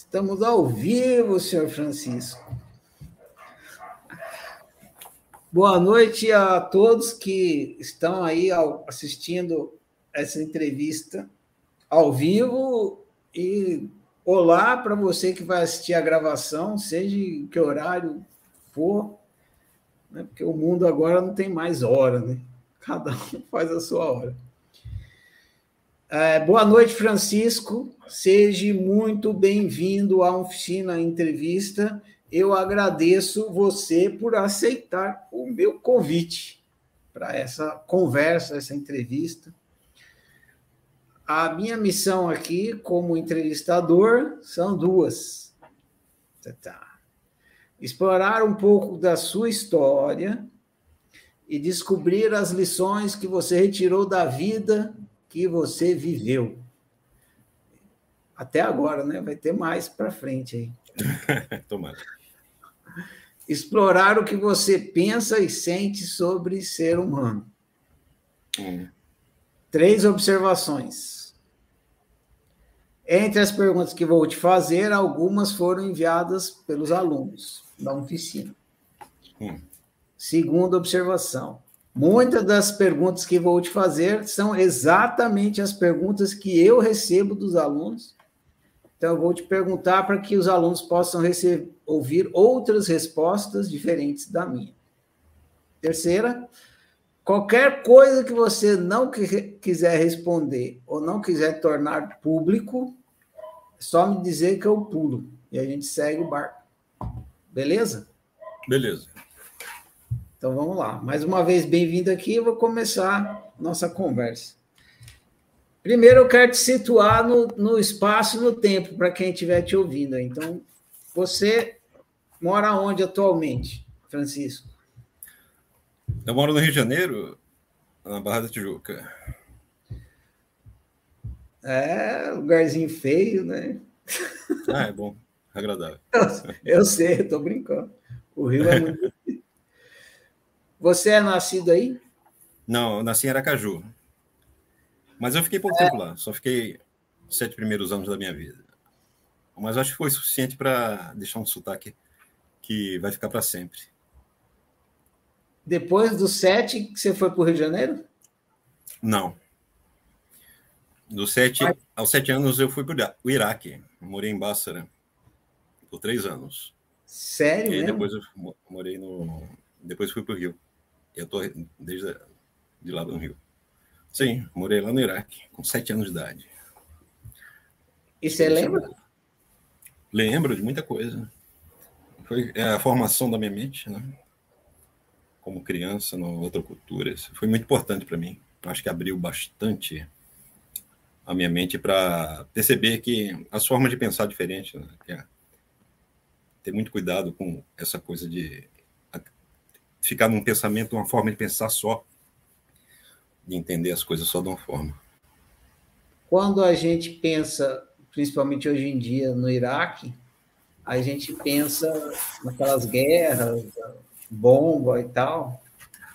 Estamos ao vivo, senhor Francisco. Boa noite a todos que estão aí assistindo essa entrevista ao vivo e olá para você que vai assistir a gravação, seja em que horário for, né? porque o mundo agora não tem mais hora, né? Cada um faz a sua hora. É, boa noite, Francisco. Seja muito bem-vindo à Oficina Entrevista. Eu agradeço você por aceitar o meu convite para essa conversa, essa entrevista. A minha missão aqui, como entrevistador, são duas. Tá. Explorar um pouco da sua história e descobrir as lições que você retirou da vida que você viveu. Até agora, né? Vai ter mais para frente aí. Tomara. Explorar o que você pensa e sente sobre ser humano. Hum. Três observações. Entre as perguntas que vou te fazer, algumas foram enviadas pelos alunos da oficina. Hum. Segunda observação. Muitas das perguntas que vou te fazer são exatamente as perguntas que eu recebo dos alunos. Então, eu vou te perguntar para que os alunos possam receber, ouvir outras respostas diferentes da minha. Terceira, qualquer coisa que você não quiser responder ou não quiser tornar público, é só me dizer que eu pulo e a gente segue o barco. Beleza? Beleza. Então vamos lá. Mais uma vez, bem-vindo aqui. Eu vou começar nossa conversa. Primeiro, eu quero te situar no, no espaço e no tempo, para quem estiver te ouvindo. Então, você mora onde atualmente, Francisco? Eu moro no Rio de Janeiro, na Barra da Tijuca. É, lugarzinho feio, né? Ah, é bom, agradável. Eu, eu sei, estou brincando. O Rio é muito você é nascido aí? Não, eu nasci em Aracaju. Mas eu fiquei pouco é. tempo lá, só fiquei os sete primeiros anos da minha vida. Mas acho que foi suficiente para deixar um sotaque que vai ficar para sempre. Depois dos sete, você foi para o Rio de Janeiro? Não. Dos sete, Mas... aos sete anos eu fui para o Iraque. Morei em Bássara por três anos. Sério? E depois eu morei no. Depois fui para o Rio. Eu estou desde de lá do Rio. Sim, morei lá no Iraque, com sete anos de idade. E você lembra? Lembro de muita coisa. Foi é, a formação da minha mente, né? Como criança, na outra cultura. Isso foi muito importante para mim. Acho que abriu bastante a minha mente para perceber que as formas de pensar diferentes, né? é ter muito cuidado com essa coisa de ficar num pensamento, uma forma de pensar só, de entender as coisas só de uma forma. Quando a gente pensa, principalmente hoje em dia no Iraque, a gente pensa naquelas guerras, bomba e tal.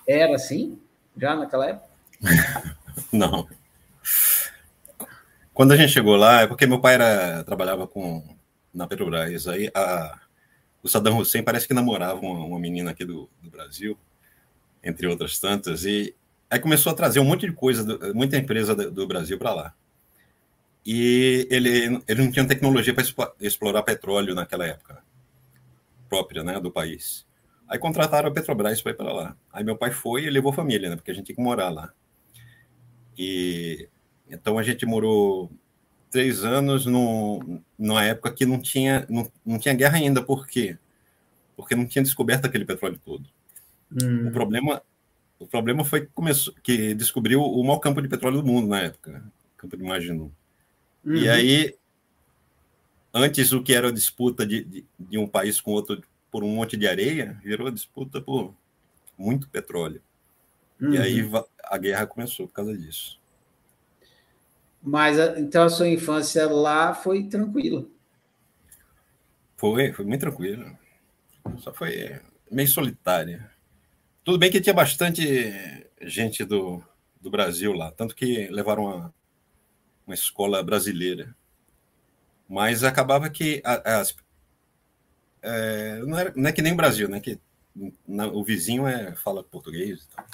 Era assim? Já naquela época? Não. Quando a gente chegou lá, é porque meu pai era, trabalhava com, na Petrobras. Aí a, o Saddam Hussein parece que namorava uma, uma menina aqui do, do, Brasil, entre outras tantas, e aí começou a trazer um monte de coisa, do, muita empresa do, do Brasil para lá. E ele, ele não tinha tecnologia para explorar petróleo naquela época, própria né, do país. Aí contrataram a Petrobras para ir para lá. Aí meu pai foi e levou família, né, porque a gente tinha que morar lá. E então a gente morou três anos no, numa época que não tinha, não, não tinha guerra ainda. Por quê? Porque não tinha descoberto aquele petróleo todo. Hum. O problema o problema foi que, começou, que descobriu o maior campo de petróleo do mundo na época, campo de Maginot. Uhum. E aí, antes o que era disputa de, de, de, um país com outro por um monte de areia, virou disputa por muito petróleo. Uhum. E aí uhum. a guerra começou por causa disso. Mas então a sua infância lá foi tranquila. Foi, foi muito tranquila. Só foi meio solitária. Tudo bem que tinha bastante gente do, do Brasil lá, tanto que levaram uma, uma escola brasileira. Mas acabava que é, não, era, não, é que nem o Brasil, né? Que na, o vizinho é, fala português. Então,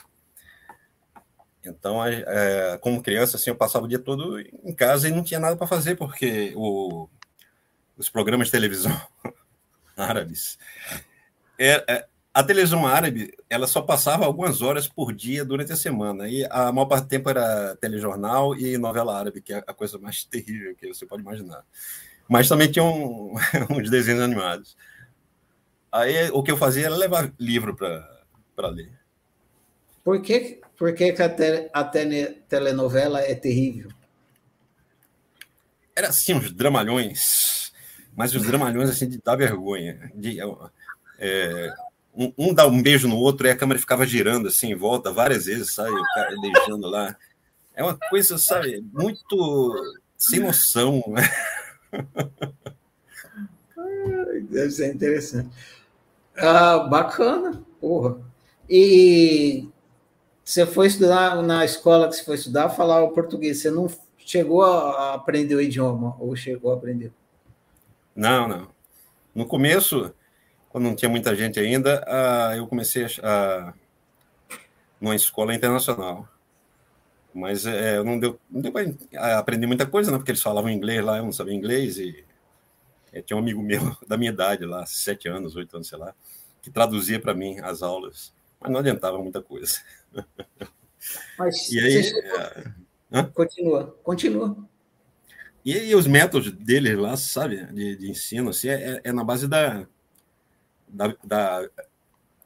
então é, como criança, assim, eu passava o dia todo em casa e não tinha nada para fazer, porque o, os programas de televisão árabes. É, é, a televisão árabe ela só passava algumas horas por dia durante a semana. E a maior parte do tempo era telejornal e novela árabe que é a coisa mais terrível que você pode imaginar. Mas também tinha um, uns desenhos animados. Aí o que eu fazia era levar livro para ler. Por que por que, que a, te, a telenovela é terrível era assim uns dramalhões mas os dramalhões assim de dar vergonha de é, um, um dá um beijo no outro e a câmera ficava girando assim em volta várias vezes, sabe? O cara beijando lá. É uma coisa, sabe, muito sem noção. Deve ser interessante. Ah, bacana, porra. E você foi estudar na escola que você foi estudar, falar o português. Você não chegou a aprender o idioma ou chegou a aprender? Não, não. No começo, quando não tinha muita gente ainda, uh, eu comecei a, a numa escola internacional. Mas é, não deu, não deu para aprender muita coisa, né? Porque eles falavam inglês lá, eu não sabia inglês e é, tinha um amigo meu da minha idade lá, sete anos, oito anos, sei lá, que traduzia para mim as aulas, mas não adiantava muita coisa. Mas e aí, é... continua, continua. E, e os métodos deles lá, sabe, de, de ensino, assim, é, é na base da, da, da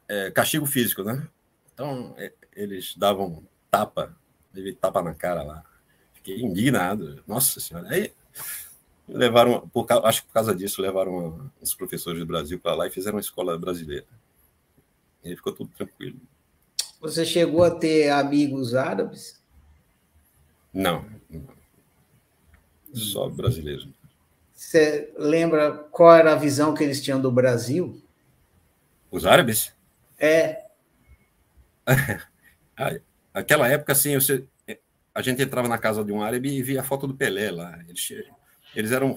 é, castigo físico, né? Então, é, eles davam tapa, tapa na cara lá. Fiquei indignado. Nossa Senhora. Aí levaram, por, acho que por causa disso, levaram os professores do Brasil para lá e fizeram uma escola brasileira. E aí ficou tudo tranquilo. Você chegou a ter amigos árabes? Não. Só brasileiros. Você lembra qual era a visão que eles tinham do Brasil? Os árabes? É. Aquela época, assim, você, a gente entrava na casa de um árabe e via a foto do Pelé lá. Eles, eles eram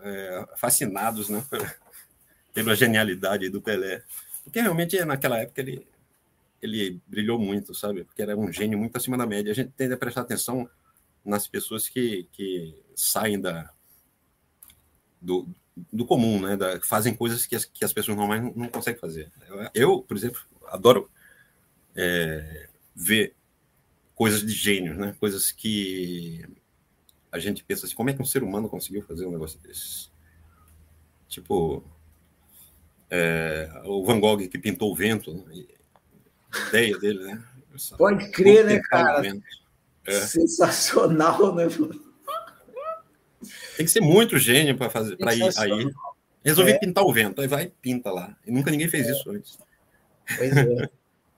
é, fascinados né, pela genialidade do Pelé. Porque realmente, naquela época, ele, ele brilhou muito, sabe? Porque era um gênio muito acima da média. A gente tende a prestar atenção nas pessoas que, que saem da, do, do comum, né? Da, fazem coisas que as, que as pessoas normais não, não conseguem fazer. Eu, por exemplo, adoro é, ver coisas de gênios, né? Coisas que a gente pensa assim, como é que um ser humano conseguiu fazer um negócio desses? Tipo, é, o Van Gogh que pintou o vento, né? Ideia dele, né? Pode crer, né, cara? É. Sensacional, né? Tem que ser muito gênio para fazer para ir aí. Resolvi é. pintar o vento, aí vai e pinta lá. E nunca ninguém fez é. isso antes. Pois é.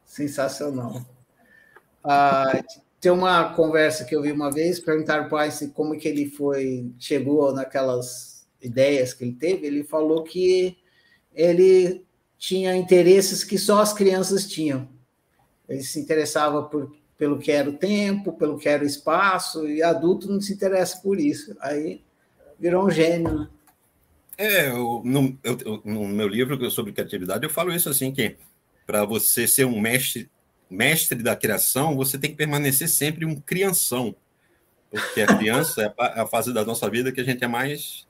Sensacional. Ah, tem uma conversa que eu vi uma vez, perguntaram para Einstein como que ele foi, chegou naquelas ideias que ele teve, ele falou que ele tinha interesses que só as crianças tinham. Ele se interessava por, pelo que era o tempo, pelo que era o espaço, e adulto não se interessa por isso. Aí virou um gênio, né? É, eu, no, eu, no meu livro sobre criatividade, eu falo isso assim, que para você ser um mestre, mestre da criação, você tem que permanecer sempre um crianção. Porque a criança é a fase da nossa vida que a gente é mais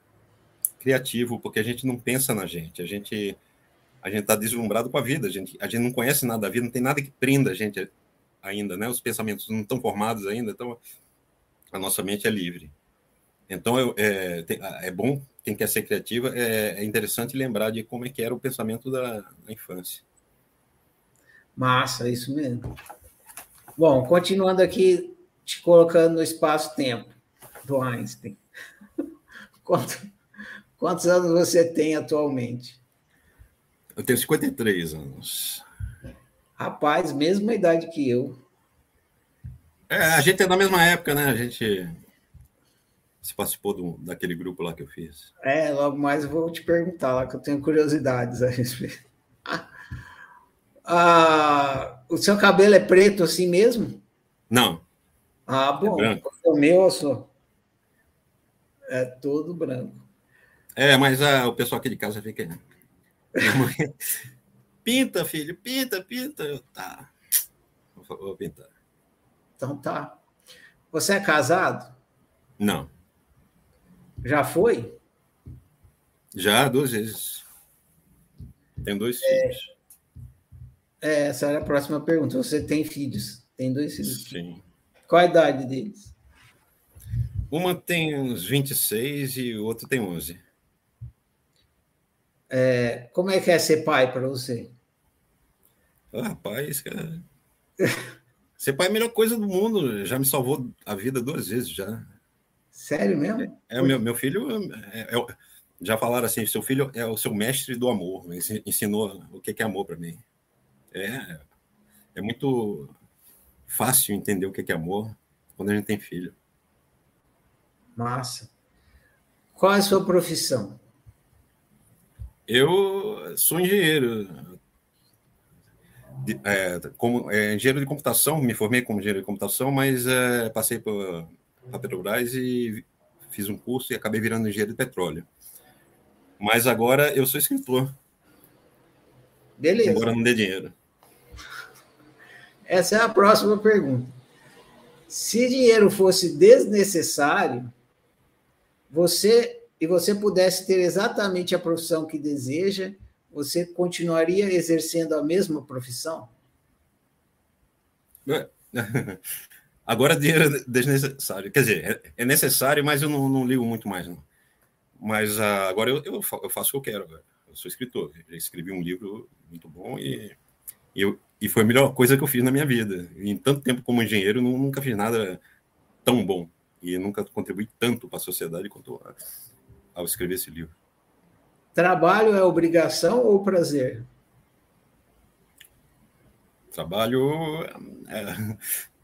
criativo, porque a gente não pensa na gente, a gente a gente está deslumbrado com a vida, a gente, a gente não conhece nada da vida, não tem nada que prenda a gente ainda, né? Os pensamentos não estão formados ainda, então a nossa mente é livre. Então, eu, é, é bom, quem quer ser criativa, é, é, interessante lembrar de como é que era o pensamento da, da infância. Massa, isso mesmo. Bom, continuando aqui, te colocando no espaço-tempo do Einstein. Quanto, quantos anos você tem atualmente? Eu tenho 53 anos. Rapaz, mesma idade que eu. É, a gente é da mesma época, né? A gente você participou do, daquele grupo lá que eu fiz? É, logo mais eu vou te perguntar lá, que eu tenho curiosidades a respeito. Ah, o seu cabelo é preto assim mesmo? Não. Ah, bom. É. O meu, só. É todo branco. É, mas ah, o pessoal aqui de casa fica. Pinta, filho, pinta, pinta. Eu, tá. Vou, vou pintar. Então tá. Você é casado? Não. Já foi? Já, duas vezes. Tenho dois é... filhos. É, essa era a próxima pergunta. Você tem filhos? Tem dois filhos? Sim. Qual a idade deles? Uma tem uns 26 e o outro tem 11. É, como é que é ser pai para você? Oh, rapaz, cara. ser pai é a melhor coisa do mundo. Já me salvou a vida duas vezes já. Sério mesmo? É, é meu, meu filho. É, é, já falaram assim: seu filho é o seu mestre do amor. Ensinou o que é amor para mim. É, é muito fácil entender o que é amor quando a gente tem filho. Massa. Qual é a sua profissão? Eu sou engenheiro. É, como, é, engenheiro de computação, me formei como engenheiro de computação, mas é, passei por a Petrobras e fiz um curso e acabei virando engenheiro de petróleo. Mas agora eu sou escritor. Beleza. Embora não dê dinheiro. Essa é a próxima pergunta. Se dinheiro fosse desnecessário, você e você pudesse ter exatamente a profissão que deseja, você continuaria exercendo a mesma profissão? Agora dinheiro é desnecessário. Quer dizer, é, é necessário, mas eu não, não ligo muito mais. Não. Mas uh, agora eu, eu, faço o que eu quero. Eu sou escritor. Já escrevi um livro muito bom e eu, e foi a melhor coisa que eu fiz na minha vida. Em tanto tempo como engenheiro, nunca fiz nada tão bom e nunca contribuí tanto para a sociedade quanto ao escrever esse livro. Trabalho é obrigação ou prazer? Trabalho é,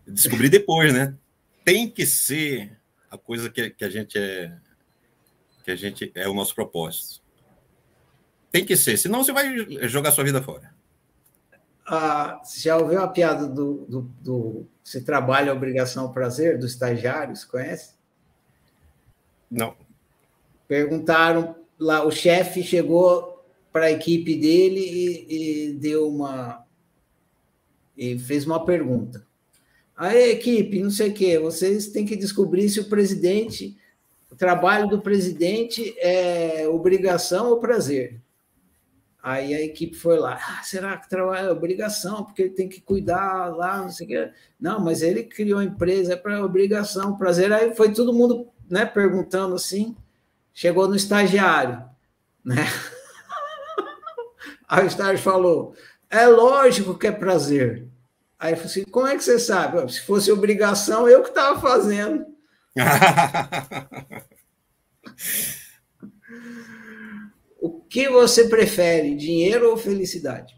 descobri depois, né? Tem que ser a coisa que, que a gente é que a gente é o nosso propósito. Tem que ser, senão você vai jogar sua vida fora ah, já ouviu a piada do, do, do se trabalha obrigação prazer dos estagiários? Conhece? Não. Perguntaram lá, o chefe chegou para a equipe dele e, e, deu uma e fez uma pergunta. Aí, equipe, não sei o quê, vocês têm que descobrir se o presidente, o trabalho do presidente é obrigação ou prazer. Aí a equipe foi lá, ah, será que trabalha é obrigação, porque ele tem que cuidar lá, não sei o quê. Não, mas ele criou a empresa é para obrigação, prazer. Aí foi todo mundo né, perguntando assim, chegou no estagiário, né? Aí o estágio falou, é lógico que é prazer. Aí eu falei assim, como é que você sabe? Se fosse obrigação, eu que estava fazendo. O que você prefere, dinheiro ou felicidade?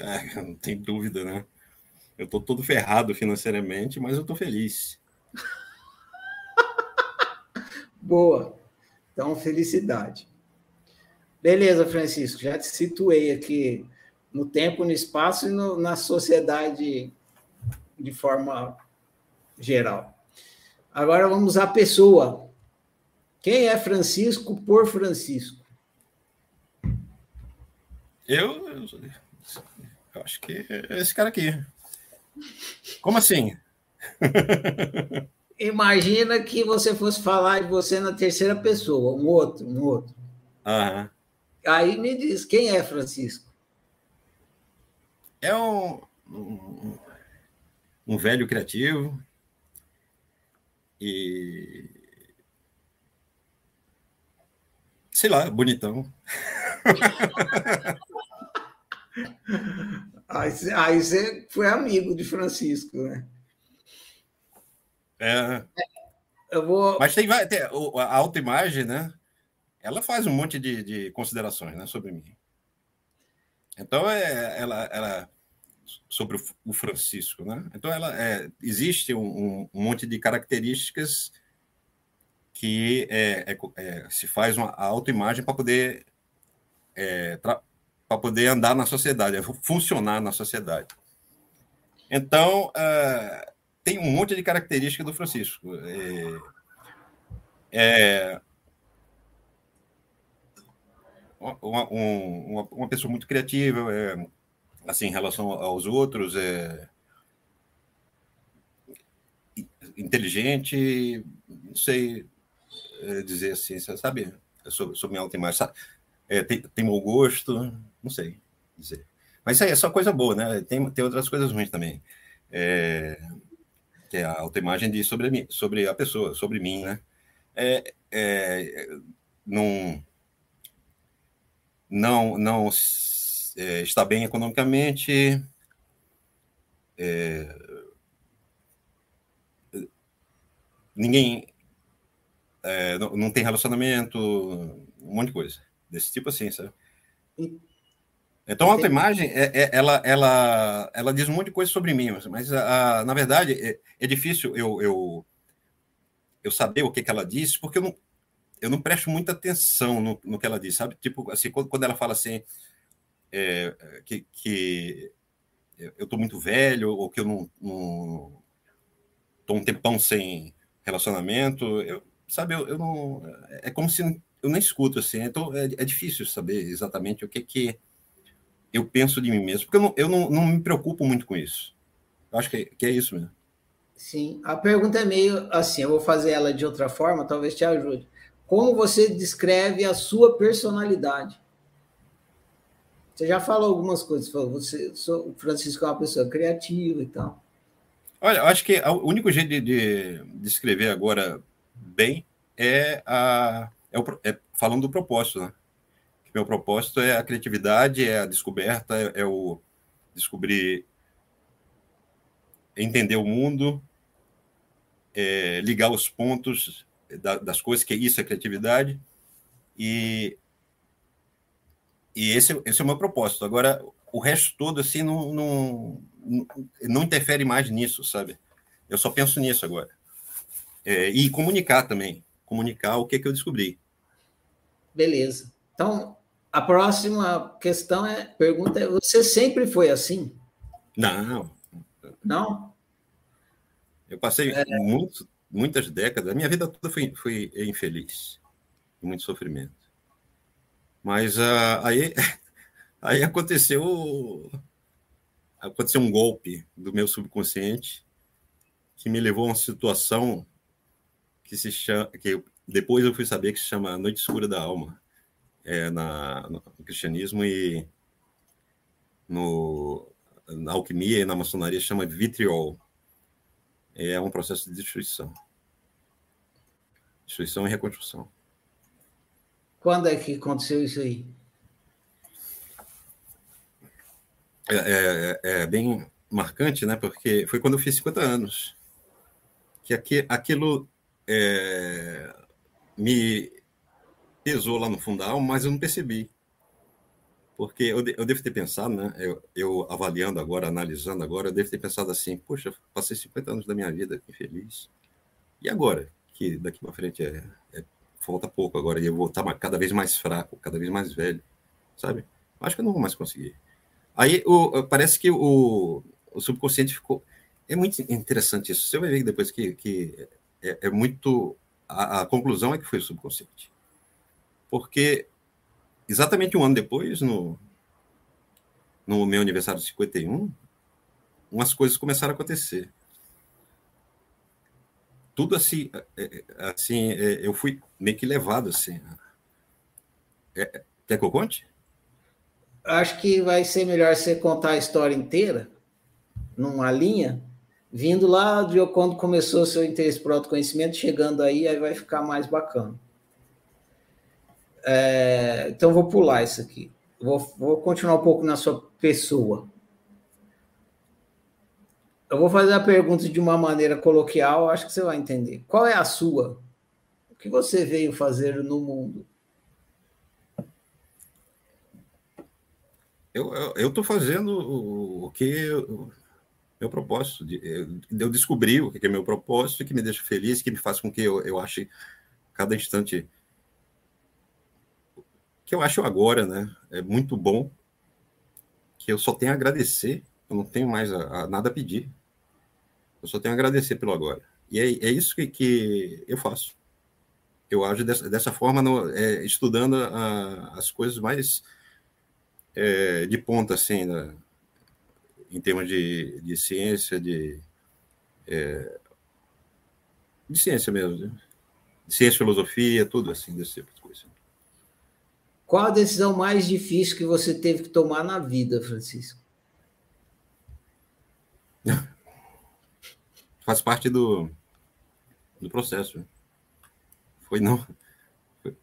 É, não tem dúvida, né? Eu estou todo ferrado financeiramente, mas eu estou feliz. Boa. Então, felicidade. Beleza, Francisco. Já te situei aqui no tempo, no espaço e no, na sociedade de forma geral. Agora vamos à pessoa. Quem é Francisco por Francisco? Eu, eu acho que é esse cara aqui. Como assim? Imagina que você fosse falar de você na terceira pessoa, um outro, um outro. Uhum. Aí me diz, quem é Francisco? É um, um, um velho criativo e sei lá, bonitão. Aí, aí você foi amigo de Francisco, né? É. Eu vou... Mas tem, tem a autoimagem, né? Ela faz um monte de, de considerações né, sobre mim. Então, é, ela, ela sobre o Francisco, né? Então, ela é, existe um, um, monte de características que é, é, é se faz uma autoimagem para poder é, para poder andar na sociedade, funcionar na sociedade. Então, uh, tem um monte de características do Francisco. É, é, uma, uma, uma, pessoa muito criativa, é, assim, em relação aos outros, é inteligente, não sei é, dizer assim, sabe? Eu sou, sou minha autoimagem, é, tem, tem mau gosto, não sei dizer. Mas isso aí é só coisa boa, né? Tem, tem outras coisas ruins também. É, que é a autoimagem de sobre, mim, sobre a pessoa, sobre mim, né? É, é, não, não, não é, está bem economicamente, é, ninguém é, não, não, tem relacionamento, um monte de coisa desse tipo assim, sabe? Então, a autoimagem, é, é, ela, ela, ela diz um monte de coisa sobre mim, mas, a, a, na verdade é, é, difícil eu, eu, eu saber o que, que ela diz, porque eu não, eu não presto muita atenção no, no que ela diz, sabe? Tipo, assim, quando, quando ela fala assim, é, que, que eu estou muito velho, ou que eu não estou um tempão sem relacionamento, eu, sabe, eu, eu, não. É como se eu nem escuto, assim, então é, é difícil saber exatamente o que que eu penso de mim mesmo, porque eu não, eu não, não me preocupo muito com isso. Eu acho que, que é isso mesmo. Sim, a pergunta é meio assim, eu vou fazer ela de outra forma, talvez te ajude. Como você descreve a sua personalidade? Você já falou algumas coisas, falou, você, o Francisco é uma pessoa criativa e tal. Olha, eu acho que o único jeito de, de, de escrever agora bem é, a, é, o, é falando do propósito, né? Meu propósito é a criatividade, é a descoberta, é, é o descobrir, entender o mundo, é, ligar os pontos da, das coisas, que isso é criatividade, e, e esse, esse é o meu propósito. Agora, o resto todo, assim, não, não, não interfere mais nisso, sabe? Eu só penso nisso agora. É, e comunicar também, comunicar o que, que eu descobri. Beleza. Então, a próxima questão é, pergunta é, você sempre foi assim? Não. Não? Eu passei é... muito, muitas décadas, a minha vida toda foi, foi infeliz, muito sofrimento. Mas uh, aí, aí aconteceu, aconteceu um golpe do meu subconsciente que me levou a uma situação que se chama, que depois eu fui saber que se chama Noite Escura da Alma é, na, no cristianismo e no, na alquimia e na maçonaria chama vitriol. É um processo de destruição. Destruição e reconstrução. Quando é que aconteceu isso aí? É, é, é, bem marcante, né? Porque foi quando eu fiz 50 anos. Que aqui, aquilo é, me pesou lá no fundal, mas eu não percebi. Porque eu, eu devo ter pensado, né? Eu, eu, avaliando agora, analisando agora, eu devo ter pensado assim: poxa, passei 50 anos da minha vida infeliz. E agora? Que daqui para frente é, é, falta pouco agora, e eu vou estar cada vez mais fraco, cada vez mais velho, sabe? Acho que eu não vou mais conseguir. Aí o, parece que o, o subconsciente ficou. É muito interessante isso. Você vai ver depois que, que é, é muito. A, a conclusão é que foi o subconsciente porque exatamente um ano depois, no, no meu aniversário de 51, umas coisas começaram a acontecer. Tudo assim, é, é, assim é, eu fui meio que levado assim. É, quer que eu conte? Acho que vai ser melhor você contar a história inteira, numa linha, vindo lá de quando começou seu interesse por autoconhecimento, chegando aí, aí vai ficar mais bacana. É, então, vou pular isso aqui. Vou, vou continuar um pouco na sua pessoa. Eu vou fazer a pergunta de uma maneira coloquial, acho que você vai entender. Qual é a sua? O que você veio fazer no mundo? Eu estou fazendo o, o que eu, meu propósito. De, eu descobri o que é meu propósito, que me deixa feliz, que me faz com que eu, eu ache cada instante que eu acho agora, né? É muito bom, que eu só tenho a agradecer, eu não tenho mais a, a nada a pedir. Eu só tenho a agradecer pelo agora. E é, é isso que, que eu faço. eu ajo dessa, dessa forma, no, é, estudando a, as coisas mais é, de ponta, assim, né? em termos de, de ciência, de, é, de ciência mesmo, né? de ciência, filosofia, tudo assim, desse tipo de coisa. Qual a decisão mais difícil que você teve que tomar na vida, Francisco? Faz parte do, do processo. Foi não,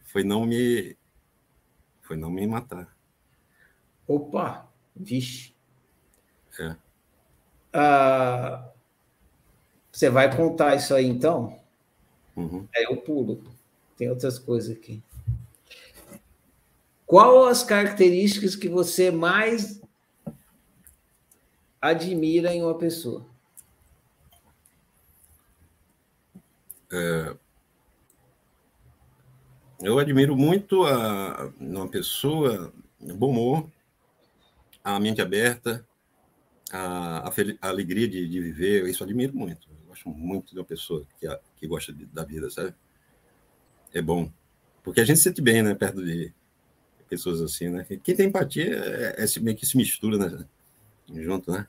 foi não me, foi não me matar. Opa, vixe. É. Ah, você vai contar isso aí então? Uhum. É, eu pulo. Tem outras coisas aqui. Qual as características que você mais admira em uma pessoa? É, eu admiro muito a, uma pessoa, bom humor, a mente aberta, a, a, a alegria de, de, viver, isso admiro muito. Eu gosto muito de uma pessoa que, que gosta de, da vida, sabe? É bom. Porque a gente se sente bem, né, perto de pessoas assim, né? Quem tem empatia é, é meio que se mistura, né? Junto, né?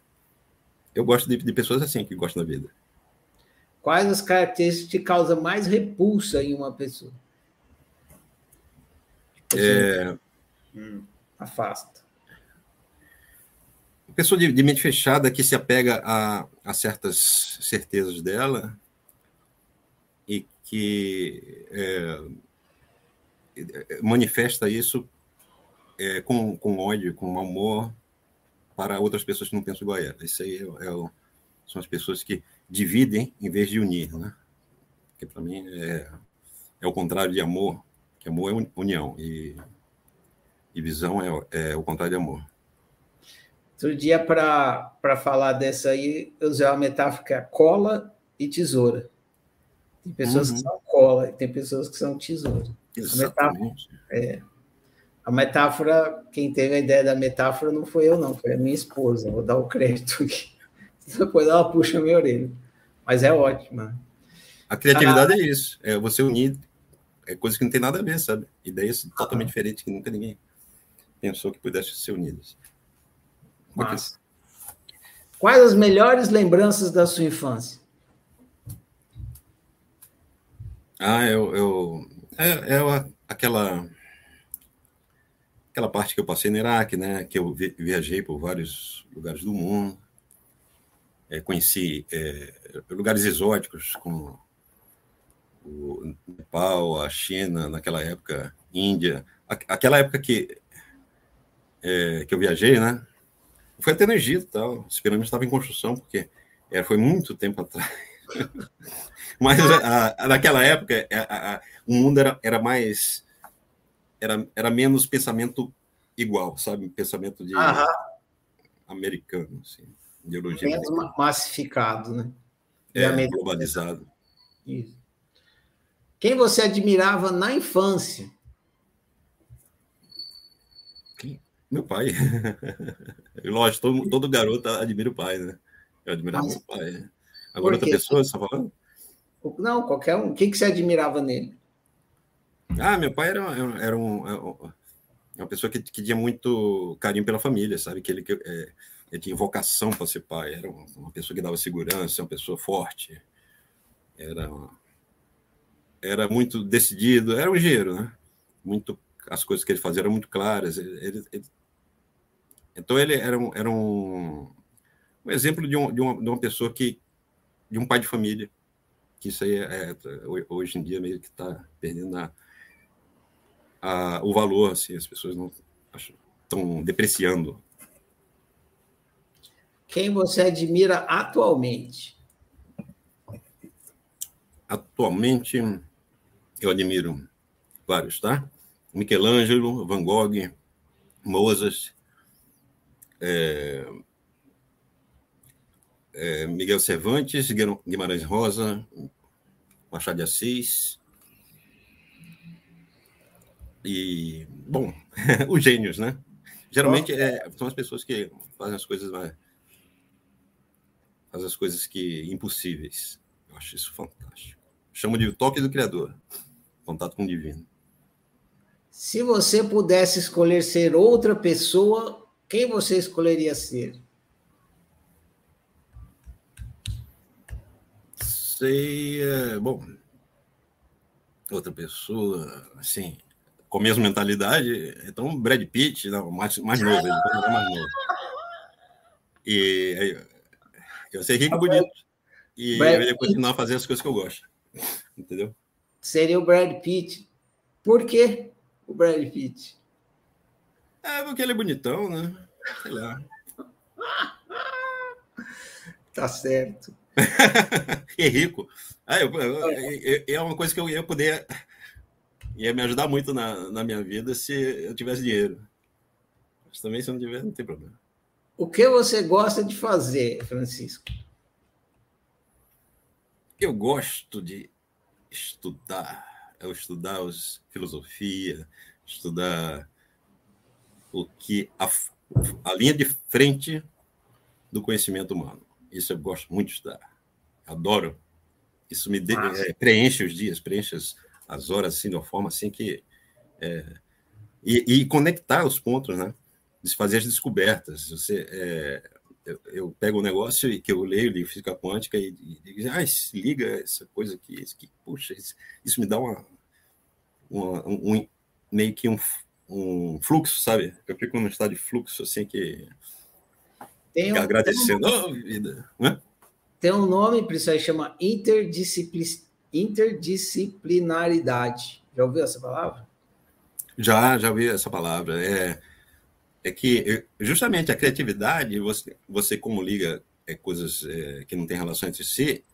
Eu gosto de, de pessoas assim, que gostam da vida. Quais as características que causam mais repulsa em uma pessoa? É... Hum, afasta pessoa de, de, mente fechada que se apega a, a certas certezas dela e que é, manifesta isso é, com, com ódio, com amor para outras pessoas que não pensam igual a ela. Isso aí é, é, são as pessoas que dividem em vez de unir, né? Que para mim é, é o contrário de amor, que amor é união e, e visão é, é o contrário de amor. Outro dia, para falar dessa aí, eu usei uma metáfora que é cola e tesoura. Tem pessoas uhum. que são cola e tem pessoas que são tesoura. Exatamente. É, a metáfora, quem teve a ideia da metáfora não foi eu, não, foi a minha esposa. Vou dar o crédito aqui. Depois ela puxa a minha orelha. Mas é ótima. A criatividade ah, é isso, é você unir é coisa que não tem nada a ver, sabe? Ideias totalmente diferentes que nunca ninguém pensou que pudessem ser unidas. Mas, quais as melhores lembranças da sua infância? Ah, eu, eu é, é aquela aquela parte que eu passei no Iraque, né? Que eu viajei por vários lugares do mundo, é, conheci é, lugares exóticos como o Nepal, a China, naquela época, Índia, aquela época que é, que eu viajei, né? Foi até no Egito, tal. As pirâmides estavam em construção, porque é, foi muito tempo atrás. Mas a, a, naquela época, a, o mundo era, era mais. Era, era menos pensamento igual, sabe? Pensamento de Aham. americano, assim, ideologia. Menos americana. massificado, né? É, globalizado. Isso. Quem você admirava na infância? Meu pai. Lógico, todo, todo garoto admira o pai, né? Eu admirava Mas, meu pai. Agora outra pessoa, você está falando? Não, qualquer um. O que, que você admirava nele? Ah, meu pai era, era, um, era uma pessoa que, que tinha muito carinho pela família, sabe? Que ele, é, ele tinha vocação para ser pai. Era uma pessoa que dava segurança, uma pessoa forte. Era, era muito decidido. Era um engenheiro, né? Muito, as coisas que ele fazia eram muito claras. Ele, ele, então, ele era um, era um, um exemplo de, um, de, uma, de uma pessoa que, de um pai de família, que isso aí é, é hoje em dia meio que está perdendo a, a, o valor, assim, as pessoas não estão depreciando. Quem você admira atualmente? Atualmente, eu admiro vários, tá? Michelangelo, Van Gogh, Mozart, é, é, Miguel Cervantes, Guimarães Rosa, Machado de Assis. E, bom, os gênios, né? Geralmente é, são as pessoas que fazem as coisas mais. fazem as coisas que impossíveis. Eu acho isso fantástico. Chamo de toque do Criador. contato com o divino. Se você pudesse escolher ser outra pessoa, quem você escolheria ser? Sei, bom, outra pessoa, assim, com a mesma mentalidade, então Brad Pitt, não, mais, mais novo, ele é mais novo. E eu sei rico e bonito. E Brad eu ia continuar fazendo as coisas que eu gosto. Entendeu? Seria o Brad Pitt. Por quê o Brad Pitt? É, porque ele é bonitão, né? Sei lá. tá certo. e é rico. Ah, eu, eu, é uma coisa que eu ia poder. Ia me ajudar muito na, na minha vida se eu tivesse dinheiro. Mas também, se eu não tiver, não tem problema. O que você gosta de fazer, Francisco? Eu gosto de estudar. Eu estudar os, filosofia, estudar o que a, a linha de frente do conhecimento humano. Isso eu gosto muito de estudar. Adoro. Isso me de, é, preenche os dias, preenche as, as, horas assim, de uma forma assim que. É, e, e, conectar os pontos, né? Fazer as descobertas. Você, é, eu, eu, pego um negócio e que eu leio, de física quântica e, digo, ah, se liga essa coisa aqui, isso aqui puxa, isso, isso me dá uma, uma um, meio que um, um fluxo, sabe? Eu fico num estado de fluxo, assim, que tem um, agradecendo. Tem um, oh, vida. Né? Tem um nome para isso aí, chama interdisciplinaridade. Já ouviu essa palavra? Já, já ouvi essa palavra. É, é que justamente a criatividade, você, você como liga é, coisas é, que não têm relação entre si,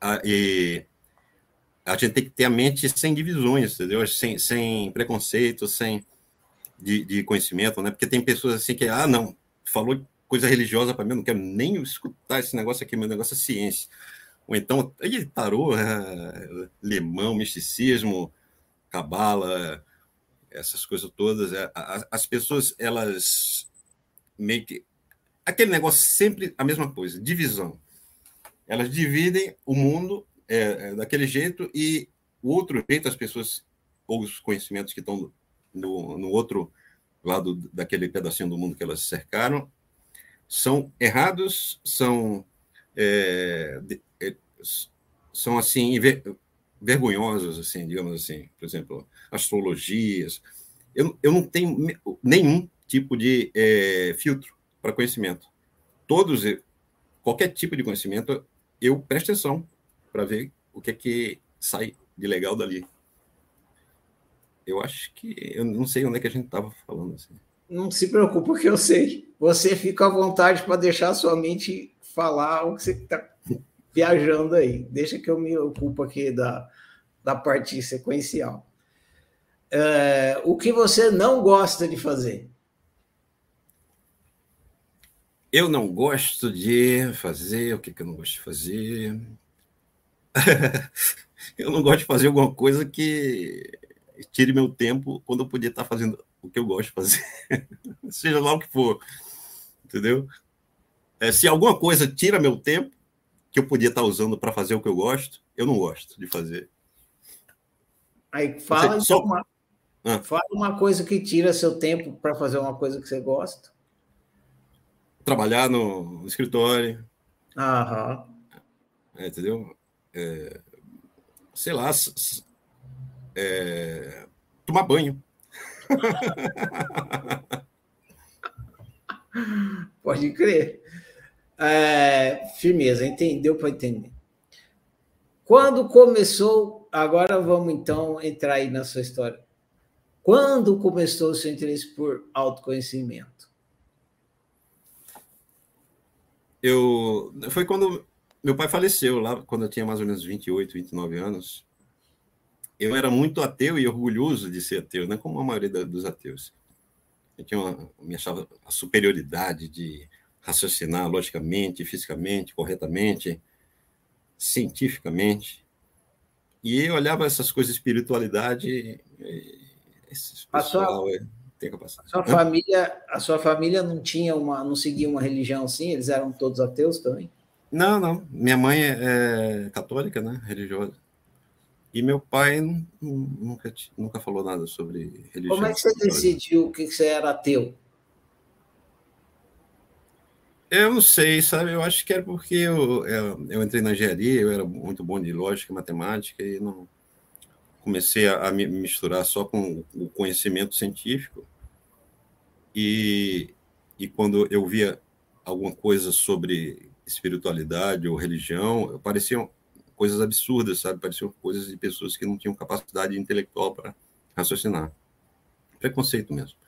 a, e a gente tem que ter a mente sem divisões, entendeu? Sem, sem preconceito, sem de, de conhecimento, né? Porque tem pessoas assim que, ah, não, falou coisa religiosa para mim, eu não quero nem escutar esse negócio aqui, meu negócio é ciência. Ou então, aí tarô, é, lemão, misticismo, cabala, essas coisas todas. É, as pessoas, elas meio que. Aquele negócio sempre a mesma coisa, divisão. Elas dividem o mundo é, é, daquele jeito e o outro jeito, as pessoas, ou os conhecimentos que estão no, no outro lado daquele pedacinho do mundo que elas cercaram, são errados, são, é, é, são assim, vergonhosos, assim, digamos assim. Por exemplo, astrologias. Eu, eu não tenho nenhum tipo de é, filtro para conhecimento. Todos, qualquer tipo de conhecimento, eu presto atenção para ver o que é que sai de legal dali. Eu acho que eu não sei onde é que a gente estava falando assim. Não se preocupe, porque eu sei. Você fica à vontade para deixar sua mente falar o que você está viajando aí. Deixa que eu me ocupo aqui da, da parte sequencial. É, o que você não gosta de fazer? Eu não gosto de fazer. O que, que eu não gosto de fazer? eu não gosto de fazer alguma coisa que tire meu tempo quando eu podia estar fazendo o que eu gosto de fazer, seja lá o que for, entendeu? É, se alguma coisa tira meu tempo, que eu podia estar usando para fazer o que eu gosto, eu não gosto de fazer. Aí fala, você, só... uma, ah. fala uma coisa que tira seu tempo para fazer uma coisa que você gosta. Trabalhar no, escritório. Aham. É, entendeu? É, sei lá, é, tomar banho. Pode crer. É, firmeza, entendeu para entender. Quando começou, agora vamos então entrar aí na sua história. Quando começou o seu interesse por autoconhecimento? Eu foi quando meu pai faleceu lá, quando eu tinha mais ou menos 28, 29 anos eu era muito ateu e orgulhoso de ser ateu, né? como a maioria dos ateus. Eu tinha uma, me achava a superioridade de raciocinar logicamente, fisicamente, corretamente, cientificamente. E eu olhava essas coisas de espiritualidade, e, esse pessoal, a sua, tem capacidade. A sua família, a sua família não tinha uma, não seguia uma religião assim? Eles eram todos ateus também? Não, não. Minha mãe é, é católica, né? Religiosa. E meu pai nunca, nunca falou nada sobre religião. Como é que você decidiu que você era ateu? Eu não sei, sabe? Eu acho que era porque eu, eu, eu, entrei na engenharia, eu era muito bom de lógica e matemática e não comecei a, a me misturar só com o conhecimento científico. E, e quando eu via alguma coisa sobre espiritualidade ou religião, pareciam coisas absurdas, sabe? Pareciam coisas de pessoas que não tinham capacidade intelectual para raciocinar. Preconceito mesmo.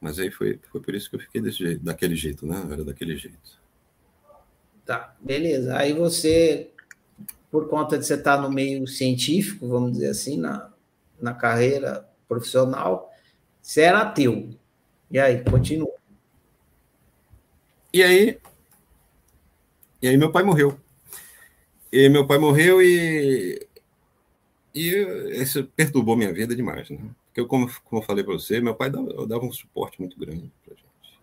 Mas aí foi, foi por isso que eu fiquei desse jeito, daquele jeito, né? Era daquele jeito. Tá, beleza. Aí você, por conta de você estar no meio científico, vamos dizer assim, na, na carreira profissional, você era ateu. E aí, continua. E aí, e aí meu pai morreu. E meu pai morreu e, e isso perturbou minha vida demais, né? Porque, eu, como, como eu falei para você, meu pai dava, dava um suporte muito grande para gente.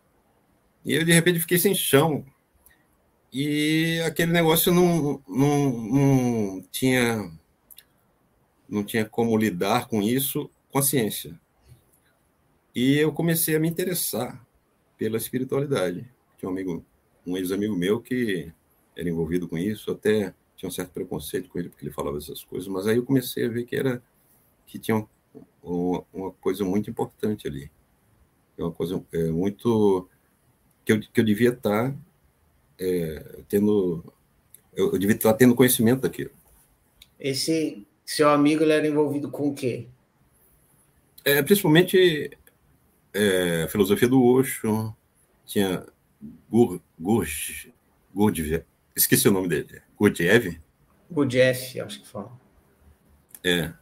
E eu, de repente, fiquei sem chão. E aquele negócio não, não, não tinha não tinha como lidar com isso com a ciência. E eu comecei a me interessar pela espiritualidade. Tinha um amigo, um ex-amigo meu que era envolvido com isso, até tinha um certo preconceito com ele porque ele falava essas coisas, mas aí eu comecei a ver que era que tinha uma, uma coisa muito importante ali. É uma coisa é, muito. que eu, que eu devia estar tá, é, tendo. Eu, eu, devia estar tendo conhecimento daquilo. Esse seu amigo ele era envolvido com o quê? É, principalmente é, filosofia do Osho, tinha Gur, Gurdjieff, Gurdjieff, esqueci o nome dele, Gurdjieff? Gurdjieff, acho que fala. É,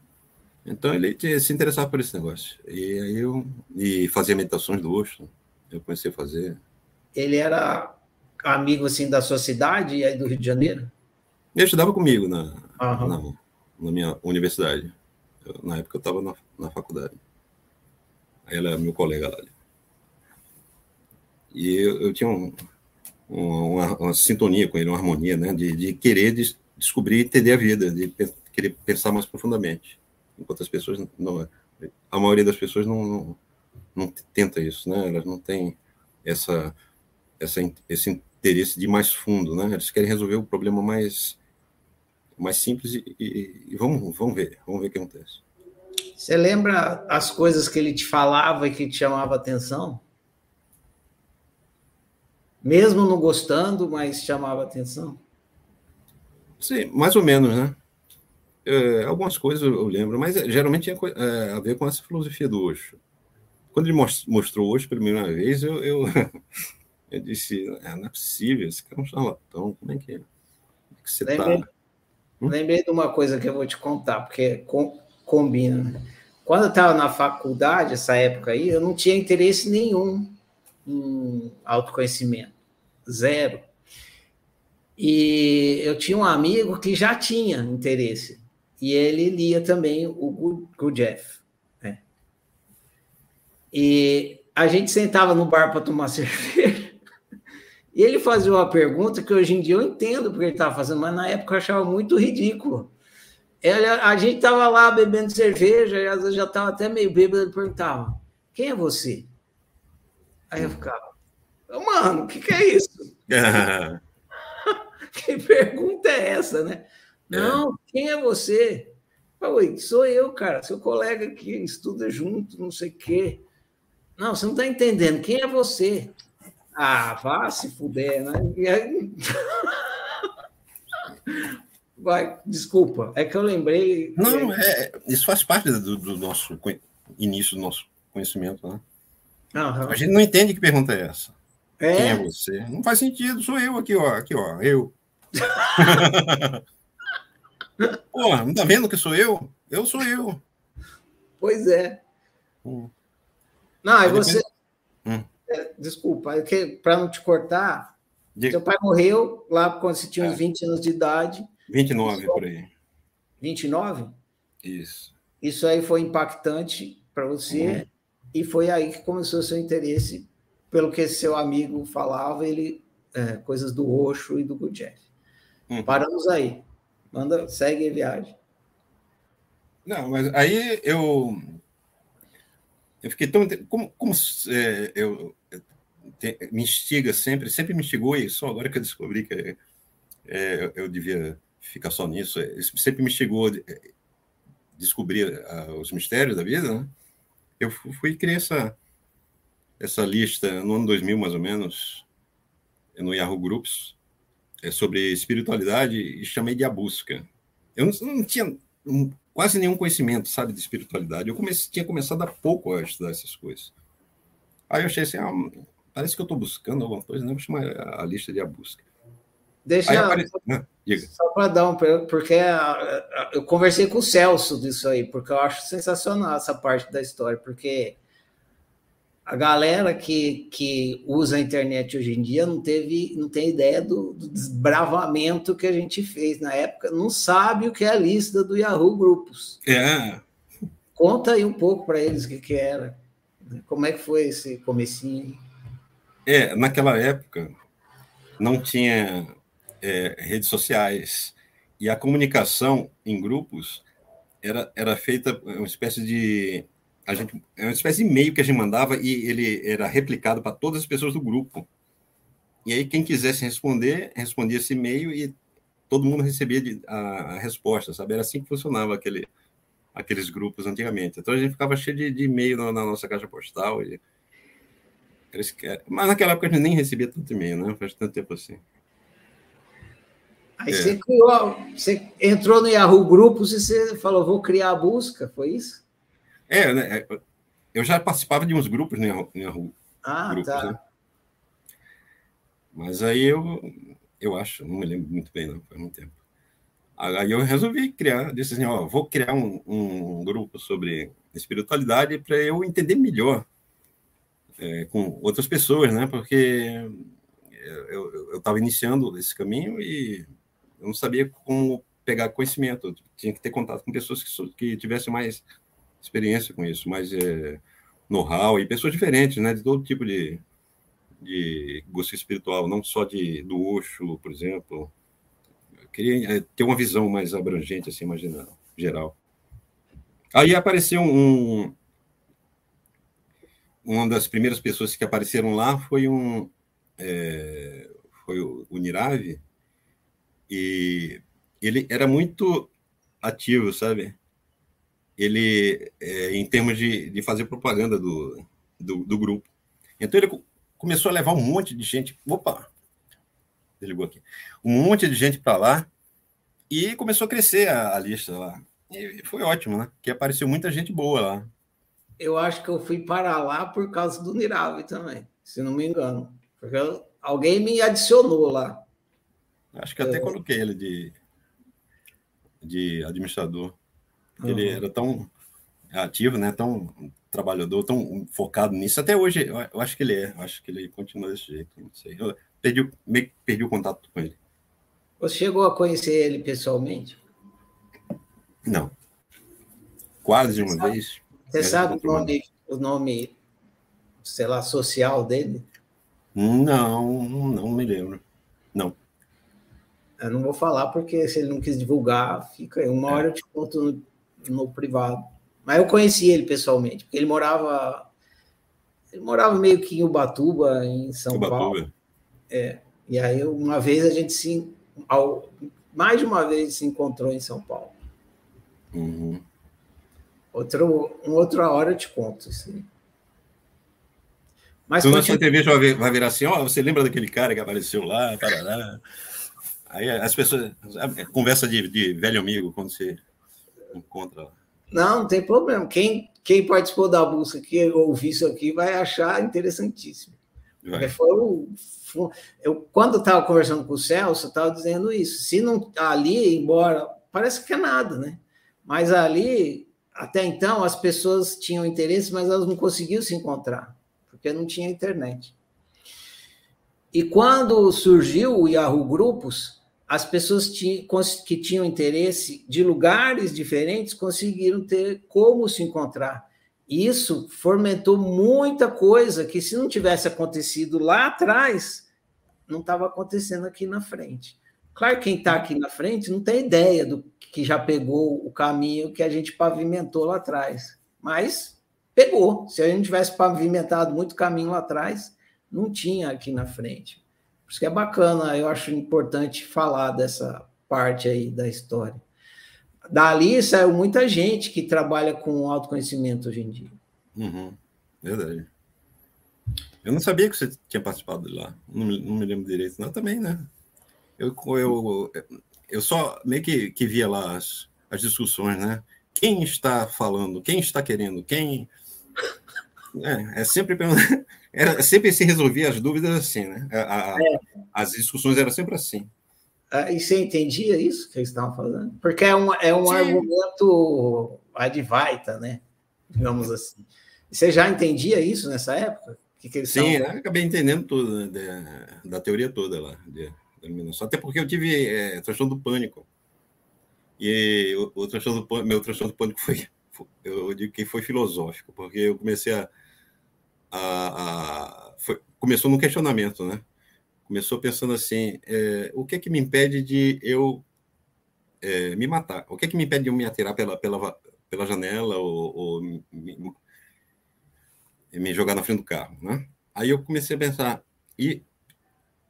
então ele se interessava por esse negócio. E aí eu e fazia meditações do Osho, eu comecei a fazer. Ele era amigo assim da sua cidade e aí do Rio de Janeiro? Ele estudava comigo na, na, na, minha universidade. Eu, na época eu estava na, na faculdade. Aí ele era meu colega lá. E eu, eu tinha um, uma, uma, sintonia com ele, uma harmonia, né? De, de querer des, descobrir e entender a vida, de querer pensar mais profundamente enquanto as pessoas não a maioria das pessoas não, não, não tenta isso, né? Elas não têm essa, essa esse interesse de mais fundo, né? Eles querem resolver o problema mais mais simples e, e, e vamos vamos ver, vamos ver o que acontece. Você lembra as coisas que ele te falava e que te chamava atenção? Mesmo não gostando, mas chamava atenção? Sim, mais ou menos, né? É, algumas coisas eu lembro, mas é, geralmente tinha é, a ver com essa filosofia do Osho. Quando ele mostrou Osho pela primeira vez, eu, eu, eu disse: é, não é possível, esse cara é um charlatão, como é que, é? Como é que você lembrei, tá? Hum? lembrei de uma coisa que eu vou te contar, porque com, combina. Né? Quando eu estava na faculdade, essa época aí, eu não tinha interesse nenhum em autoconhecimento, zero. E eu tinha um amigo que já tinha interesse e ele lia também o Gurdjieff. Né? E a gente sentava no bar para tomar cerveja e ele fazia uma pergunta que hoje em dia eu entendo porque ele estava fazendo, mas na época eu achava muito ridículo. Ele, a gente estava lá bebendo cerveja e às vezes já estava até meio bêbado, ele perguntava, quem é você? Aí eu ficava, mano, o que, que é isso? que pergunta é essa, né? É. Não, quem é você? Oi, sou eu, cara, seu colega que estuda junto, não sei o quê. Não, você não está entendendo. Quem é você? Ah, vá se fuder, né? Vai, desculpa, é que eu lembrei. Não, é, isso faz parte do, do nosso início do nosso conhecimento, né? Uhum. A gente não entende que pergunta é essa. É? Quem é você? Não faz sentido, sou eu aqui, ó, aqui, ó, eu. Pô, não tá vendo que sou eu? Eu sou eu. Pois é. Não, aí você. Hum. É, desculpa, é para não te cortar, seu pai morreu lá quando você tinha uns 20 é. anos de idade. 29 isso... por aí. 29? Isso. Isso aí foi impactante para você hum. e foi aí que começou o seu interesse pelo que seu amigo falava, ele é, coisas do Roxo e do Gurdjieff. Hum. Paramos aí. Manda, segue a viagem. Não, mas aí eu eu fiquei tão como, como é, eu te, me instiga sempre, sempre me instigou e só agora que eu descobri que é, eu devia ficar só nisso, é, sempre me instigou é, descobrir uh, os mistérios da vida, né? Eu fui criei essa essa lista no ano 2000 mais ou menos no Yahoo Groups sobre espiritualidade e chamei de a busca. Eu não, não tinha quase nenhum conhecimento, sabe, de espiritualidade. Eu comecei, tinha começado há pouco a estudar essas coisas. Aí eu achei assim, ah, parece que eu estou buscando alguma coisa, né? Vou chamar a lista de a busca. Deixa eu. Apare... Né? Só para dar um. Porque eu conversei com o Celso disso aí, porque eu acho sensacional essa parte da história, porque a galera que, que usa a internet hoje em dia não teve, não tem ideia do, do, desbravamento que a gente fez na época, não sabe o que é a lista do Yahoo Grupos. É. Conta aí um pouco para eles o que, que era. Como é que foi esse comecinho? É, naquela época não tinha é, redes sociais e a comunicação em grupos era, era feita uma espécie de a gente é uma espécie de e-mail que a gente mandava e ele era replicado para todas as pessoas do grupo. E aí quem quisesse responder, respondia esse e-mail e todo mundo recebia a, a, resposta, sabe? Era assim que funcionava aquele, aqueles grupos antigamente. Então a gente ficava cheio de, de e-mail na, na, nossa caixa postal. E... Mas naquela época a gente nem recebia tanto e-mail, né? Faz tanto tempo assim. Aí é. você criou, você entrou no Yahoo Grupos e você falou, vou criar a busca, foi isso? É, né? É, eu já participava de uns grupos no Yahoo. Yahoo ah, grupos, tá. Né? Mas aí eu, eu acho, não me lembro muito bem, não, faz muito tempo. Aí eu resolvi criar, disse assim, ó, vou criar um, um grupo sobre espiritualidade para eu entender melhor é, com outras pessoas, né? Porque eu estava iniciando esse caminho e eu não sabia como pegar conhecimento. Eu tinha que ter contato com pessoas que, que tivessem mais experiência com isso, mais é, know-how e pessoas diferentes, né, de todo tipo de, de gosto espiritual, não só de do Osho, por exemplo. Eu queria é, ter uma visão mais abrangente, assim, mais geral. Aí apareceu um, uma das primeiras pessoas que apareceram lá foi um é, foi o, o Nirave e ele era muito ativo, sabe? Ele, é, em termos de, de fazer propaganda do, do, do, grupo. Então ele começou a levar um monte de gente. Opa! Desligou aqui. Um monte de gente para lá e começou a crescer a, a, lista lá. E foi ótimo, né? Que apareceu muita gente boa lá. Eu acho que eu fui para lá por causa do Nirave também, se não me engano. Porque alguém me adicionou lá. Acho que até é. coloquei ele de, de administrador. Uhum. Ele era tão ativo, né? Tão trabalhador, tão focado nisso. Até hoje, eu acho que ele é. Eu acho que ele continua desse jeito. Não sei. Eu perdi, meio perdi o contato com ele. Você chegou a conhecer ele pessoalmente? Não. Quase uma sabe, vez. Você sabe o nome, o nome, sei lá, social dele? Não, não me lembro. Não. Eu não vou falar porque se ele não quis divulgar, fica aí. Uma é. hora eu te conto no, privado. Mas eu conheci ele pessoalmente, porque ele morava. Ele morava meio que em Ubatuba, em São Ubatuba. Paulo. É. E aí, uma vez a gente se. Ao, mais de uma vez se encontrou em São Paulo. Uhum. Outro, uma outra hora eu te conto isso aí. Mas então, na sua entrevista vai virar assim: ó, oh, você lembra daquele cara que apareceu lá? Aí as pessoas. Conversa de, de velho amigo quando você encontra. Não, não tem problema. Quem, quem participou da busca aqui, ouvir isso aqui, vai achar interessantíssimo. Vai. Foi o, eu, quando eu estava conversando com o Celso, eu estava dizendo isso. Se não ali, embora parece que é nada, né? Mas ali, até então, as pessoas tinham interesse, mas elas não conseguiam se encontrar, porque não tinha internet. E quando surgiu o Yahoo Grupos, as pessoas que tinham interesse de lugares diferentes conseguiram ter como se encontrar. Isso fomentou muita coisa que, se não tivesse acontecido lá atrás, não estava acontecendo aqui na frente. Claro, quem está aqui na frente não tem ideia do que já pegou o caminho que a gente pavimentou lá atrás. Mas pegou. Se a gente tivesse pavimentado muito caminho lá atrás, não tinha aqui na frente. Por isso que é bacana, eu acho importante falar dessa parte aí da história. Dali saiu muita gente que trabalha com autoconhecimento hoje em dia. Uhum. Verdade. Eu não sabia que você tinha participado de lá. Não, não me lembro direito. Não, também, né? Eu, eu, eu só meio que, que via lá as, as discussões, né? Quem está falando? Quem está querendo? Quem. É, é sempre era sempre se resolvia as dúvidas assim, né? A, a, é. As discussões eram sempre assim. Ah, e você entendia isso que eles estavam falando? Porque é um, é um argumento advaita, né? Digamos assim. Você já entendia isso nessa época? Que que Sim, estavam... acabei entendendo tudo, né, da, da teoria toda lá, de, da Até porque eu tive é, transtorno do pânico. E o, o transtorno do pânico, meu transtorno do pânico foi, eu digo que foi filosófico, porque eu comecei a. a, a foi, começou num questionamento, né? Começou pensando assim: é, o que é que me impede de eu é, me matar? O que é que me impede de eu me atirar pela, pela, pela janela ou, ou me, me jogar na frente do carro, né? Aí eu comecei a pensar, e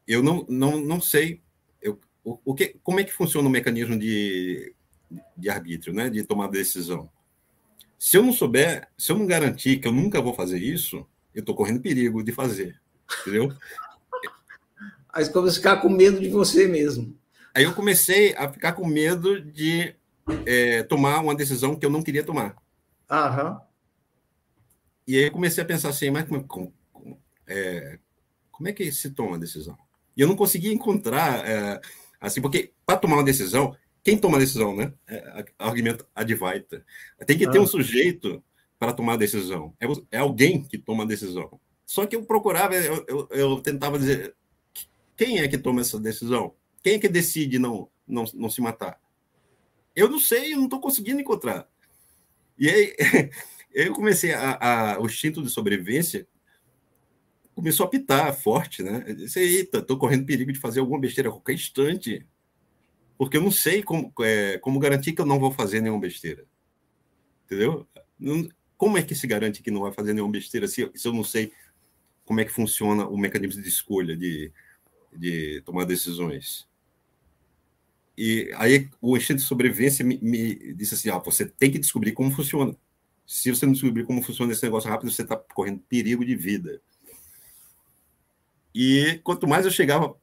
eu não, não, não sei eu, o, o que, como é que funciona o mecanismo de, de arbítrio, né? De tomar decisão. Se eu não souber, se eu não garantir que eu nunca vou fazer isso, eu estou correndo perigo de fazer, entendeu? Aí você a ficar com medo de você mesmo. Aí eu comecei a ficar com medo de é, tomar uma decisão que eu não queria tomar. Aham. E aí eu comecei a pensar assim, mas como, como, é, como é que se toma a decisão? E eu não conseguia encontrar, é, assim, porque para tomar uma decisão, quem toma a decisão, né? É, argumento advaita. Tem que ter ah. um sujeito para tomar decisão. É, é, alguém que toma a decisão. Só que eu procurava, eu, eu, eu, tentava dizer, quem é que toma essa decisão? Quem é que decide não, não, não se matar? Eu não sei, eu não estou conseguindo encontrar. E aí, eu comecei a, a, o instinto de sobrevivência começou a pitar forte, né? Eu disse, eita, estou correndo perigo de fazer alguma besteira a qualquer instante, porque eu não sei como, é, como garantir que eu não vou fazer nenhuma besteira. Entendeu? Como é que se garante que não vai fazer nenhuma besteira se, se eu não sei como é que funciona o mecanismo de escolha, de, de tomar decisões? E aí o instinto de sobrevivência me, me disse assim, ah, você tem que descobrir como funciona. Se você não descobrir como funciona esse negócio rápido, você está correndo perigo de vida. E quanto mais eu chegava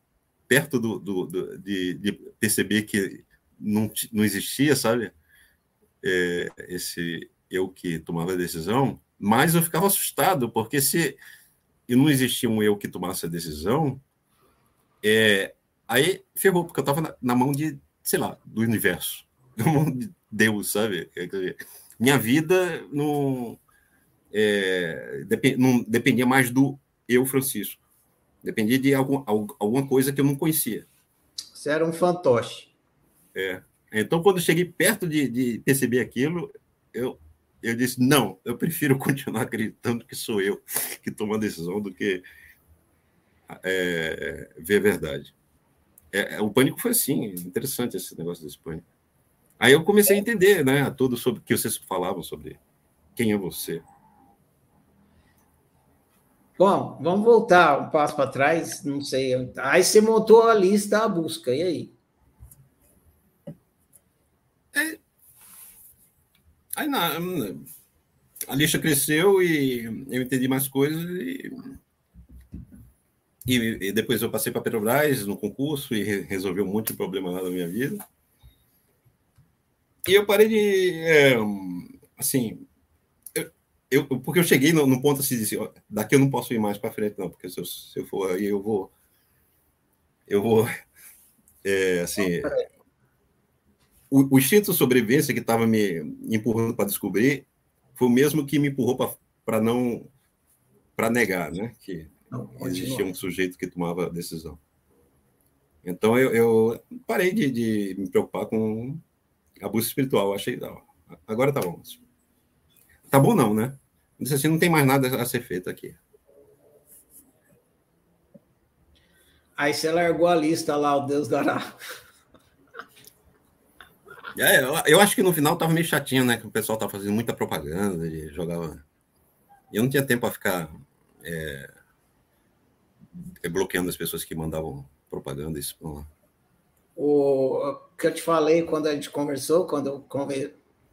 perto do, do, do de, de, perceber que não, não existia, sabe, é, esse eu que tomava a decisão, mais eu ficava assustado, porque se e não existia um eu que tomasse a decisão, é, aí ferrou, porque eu estava na, na, mão de, sei lá, do universo, na mão de Deus, sabe? Dizer, minha vida não, é, depend, não dependia mais do eu, Francisco. Dependia de algum, alguma coisa que eu não conhecia. Você era um fantoche. É. Então, quando eu cheguei perto de, de perceber aquilo, eu, eu disse: não, eu prefiro continuar acreditando que sou eu que tomo a decisão do que é, ver a verdade. É, o pânico foi assim, interessante esse negócio desse pânico. Aí eu comecei a entender, né, tudo sobre que vocês falavam sobre quem é você. Bom, vamos voltar um passo para trás, não sei. Aí você montou a lista da busca, e aí? É... Aí na, a lista cresceu e eu entendi mais coisas e, e, depois eu passei para Petrobras no concurso e resolveu um monte de problema lá na minha vida. E eu parei de. É, assim. Eu, porque eu cheguei no, no ponto assim, de, daqui eu não posso ir mais para frente, não, porque se eu, se eu for aí, eu vou. Eu vou. É, assim. O, o instinto de sobrevivência que estava me empurrando para descobrir foi o mesmo que me empurrou para não. para negar, né? Que não, existia um sujeito que tomava a decisão. Então eu, eu parei de, de me preocupar com abuso espiritual, achei. Não, agora tá bom. Tá bom, não, né? Disse assim, não tem mais nada a ser feito aqui. Aí você largou a lista lá, o Deus dará. É, eu, eu, acho que no final tava meio chatinho, né? Que o pessoal tava fazendo muita propaganda e jogava. Eu não tinha tempo para ficar é, bloqueando as pessoas que mandavam propaganda isso lá. O que eu te falei quando a gente conversou, quando eu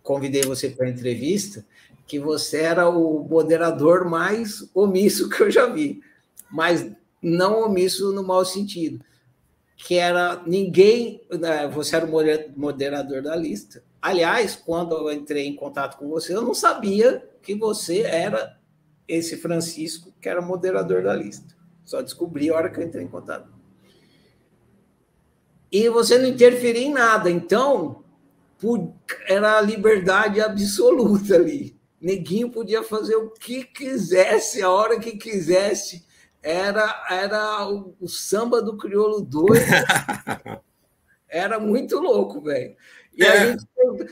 convidei você para a entrevista, que você era o moderador mais omisso que eu já vi, mas não omisso no mau sentido, que era ninguém, né, você era o moderador da lista. Aliás, quando eu entrei em contato com você, eu não sabia que você era esse Francisco, que era moderador da lista. Só descobri a hora que eu entrei em contato. E você não interferia em nada, então era a liberdade absoluta ali. Neguinho podia fazer o que quisesse, a hora que quisesse. Era, era o, o samba do crioulo doido. era muito louco, velho. E é. a gente,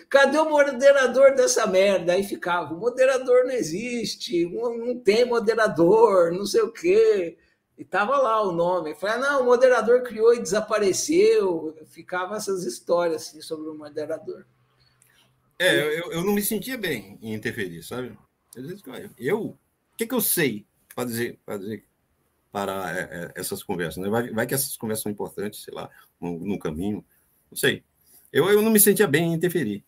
cadê o moderador dessa merda? Aí ficava, o moderador não existe, não tem moderador, não sei o quê. E tava lá o nome. Falei, ah, não, o moderador criou e desapareceu. Ficava essas histórias assim, sobre o moderador. É, eu, eu não me sentia bem em interferir, sabe? Eu, o que, que eu sei para dizer, para dizer para é, é, essas conversas? Né? Vai, vai que essas conversas são importantes, sei lá, no, no caminho, não sei. Eu, eu não me sentia bem em interferir.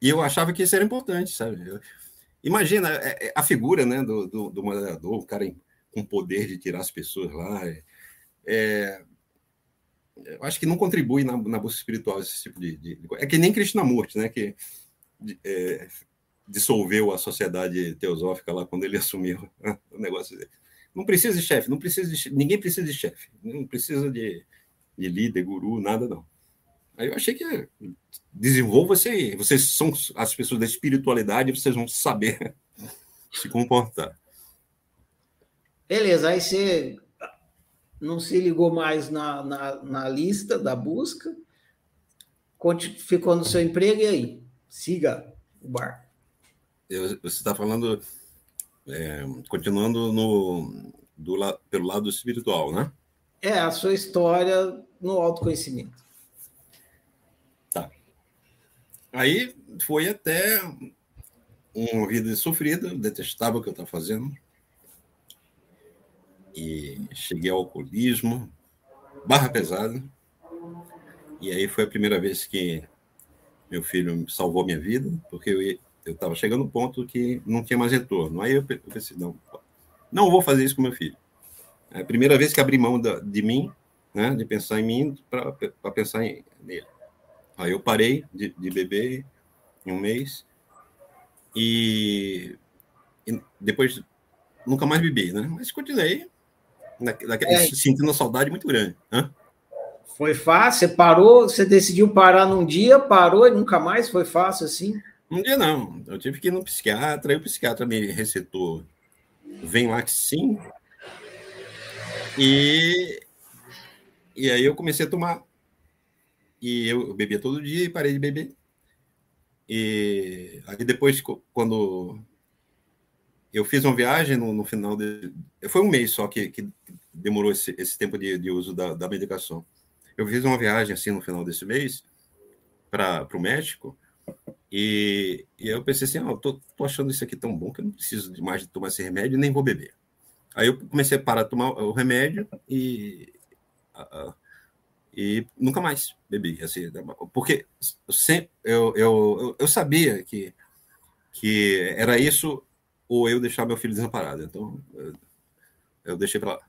E eu achava que isso era importante, sabe? Eu, imagina é, a figura né, do, do, do moderador, o cara com poder de tirar as pessoas lá. É, é eu acho que não contribui na, na busca espiritual esse tipo de, de, de É que nem Krishnamurti, né? Que é, dissolveu a sociedade teosófica lá quando ele assumiu o negócio dele. Não precisa de chefe, não precisa de, ninguém precisa de chefe, não precisa de, de líder, guru, nada não. Aí eu achei que desenvolva-se, vocês são as pessoas da espiritualidade, vocês vão saber se comportar. Beleza, aí você não se ligou mais na, na, na lista da busca, ficou no seu emprego e aí? Siga o bar. você está falando, é, continuando no, do, pelo lado espiritual, né? É, a sua história no autoconhecimento. Tá. Aí foi até uma vida sofrida, detestava o que eu estava fazendo. E cheguei ao alcoolismo, barra pesada. E aí foi a primeira vez que meu filho salvou minha vida, porque eu estava chegando no ponto que não tinha mais retorno. Aí eu pensei, não, não vou fazer isso com meu filho. É a primeira vez que abri mão da, de mim, né, de pensar em mim, para pensar em, nele. Aí eu parei de, de beber em um mês e, e, depois nunca mais bebi, né? Mas continuei, naquele, é. sentindo uma saudade muito grande. Hã? Foi fácil? Você parou? Você decidiu parar num dia, parou e nunca mais? Foi fácil assim? Um dia não. Eu tive que ir no psiquiatra, e o psiquiatra me recetou Venlaxin. E, e aí eu comecei a tomar. E eu bebia todo dia e parei de beber. E aí depois, quando eu fiz uma viagem no, no final de. Foi um mês só que, que demorou esse, esse tempo de, de uso da, da medicação eu fiz uma viagem assim no final desse mês para o México e, e eu pensei assim, ah, tô, tô, achando isso aqui tão bom que eu não preciso de mais de tomar esse remédio nem vou beber. Aí eu comecei a parar de tomar o remédio e uh, e nunca mais bebi assim, porque sempre eu, eu, eu sabia que que era isso ou eu deixar meu filho desamparado. Então eu, eu deixei para lá.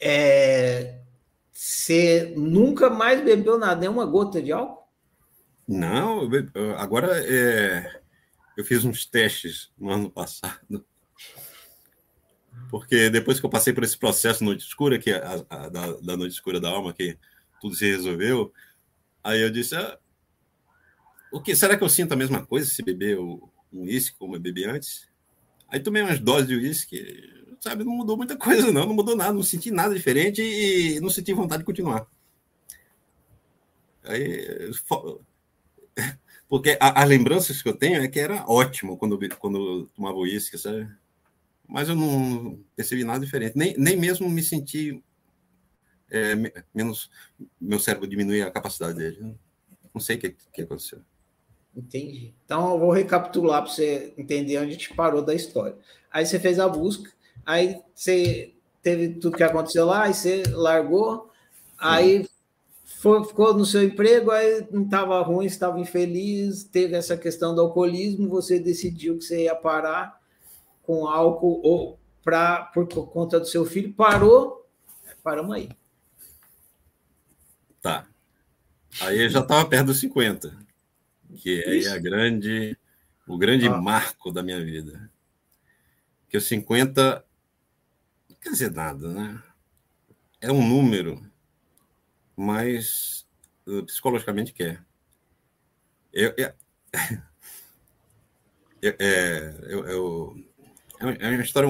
É, você nunca mais bebeu nada, nenhuma gota de álcool? Não, agora é, eu fiz uns testes no ano passado. Porque depois que eu passei por esse processo noite escura, que é a, a, da, da, noite escura da alma, que tudo se resolveu, aí eu disse: ah, o que será que eu sinto a mesma coisa se beber um uísque como eu bebi antes? Aí tomei umas doses de uísque, sabe, não mudou muita coisa, não, não mudou nada, não senti nada diferente e não senti vontade de continuar. Aí, porque as lembranças que eu tenho é que era ótimo quando, quando tomava uísque, sabe? Mas eu não percebi nada diferente, nem, nem mesmo me senti é, menos, meu cérebro diminuir a capacidade dele. Não sei o que, que aconteceu. Entendi. Então eu vou recapitular para você entender onde a gente parou da história. Aí você fez a busca, aí você teve tudo que aconteceu lá, aí você largou, aí foi, ficou no seu emprego, aí não estava ruim, estava infeliz, teve essa questão do alcoolismo, você decidiu que você ia parar com álcool ou pra, por conta do seu filho, parou, paramos aí. Tá. Aí eu já estava perto dos 50 que é a grande, o grande ah. marco da minha vida. Que os 50 não quer dizer nada, né? É um número, mas uh, psicologicamente quer. Eu, eu, é, eu, eu, é uma história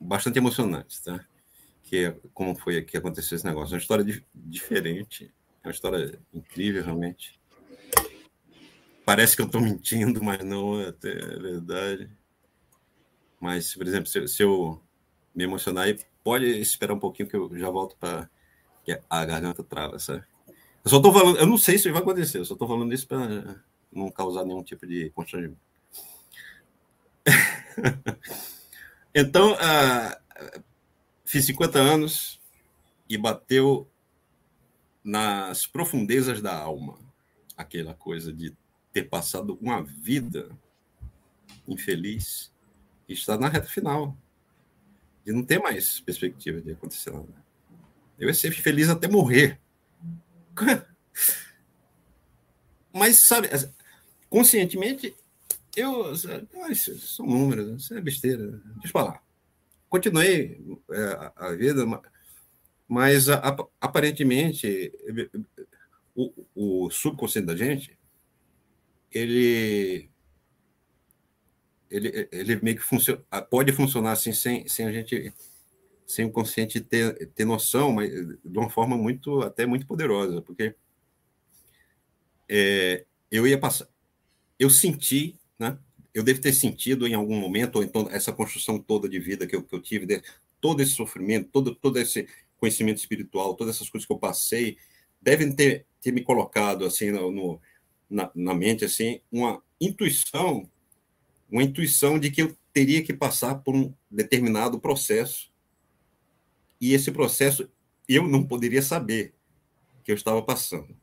bastante emocionante, tá? Que é como foi que aconteceu esse negócio. É uma história diferente, é uma história incrível, realmente. Parece que eu estou mentindo, mas não é, é verdade. Mas, por exemplo, se, se, eu me emocionar, pode esperar um pouquinho que eu já volto para que a garganta trava, sabe? Eu só estou falando, eu não sei se vai acontecer, eu só estou falando isso para não causar nenhum tipo de constrangimento. então, uh, fiz 50 anos e bateu nas profundezas da alma aquela coisa de ter passado uma vida infeliz e estar na reta final. E não ter mais perspectiva de acontecer nada. Eu ia ser feliz até morrer. Mas, sabe, conscientemente, eu. Isso são números, isso é besteira. Deixa eu falar. Continuei é, a, vida, mas aparentemente o, o subconsciente da gente ele ele, ele meio que funciona, pode funcionar assim sem, sem a gente sem o consciente ter, ter noção, mas de uma forma muito até muito poderosa, porque é, eu ia passar, eu senti, né? Eu devo ter sentido em algum momento, ou então essa construção toda de vida que eu, que eu tive, de, todo esse sofrimento, todo, todo esse conhecimento espiritual, todas essas coisas que eu passei, devem ter, ter me colocado assim no, no na, na mente assim uma intuição, uma intuição de que eu teria que passar por um determinado processo e esse processo eu não poderia saber que eu estava passando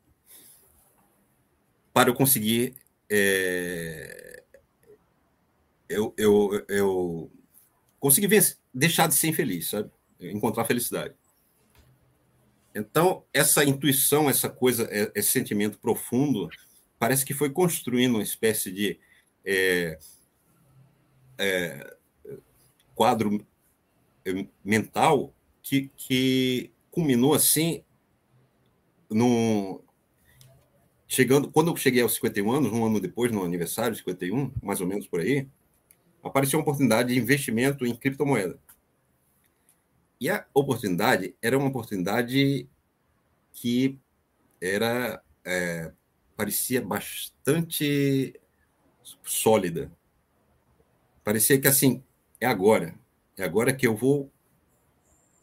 para eu conseguir é, eu, eu, eu consegui vencer, deixar de ser infeliz, sabe? Encontrar felicidade. Então, essa intuição, essa coisa, é, esse sentimento profundo parece que foi construindo uma espécie de é, é, quadro mental que, que culminou assim no chegando quando eu cheguei aos 51 anos um ano depois no aniversário 51 mais ou menos por aí apareceu uma oportunidade de investimento em criptomoeda e a oportunidade era uma oportunidade que era é, parecia bastante sólida. Parecia que assim, é agora. É agora que eu vou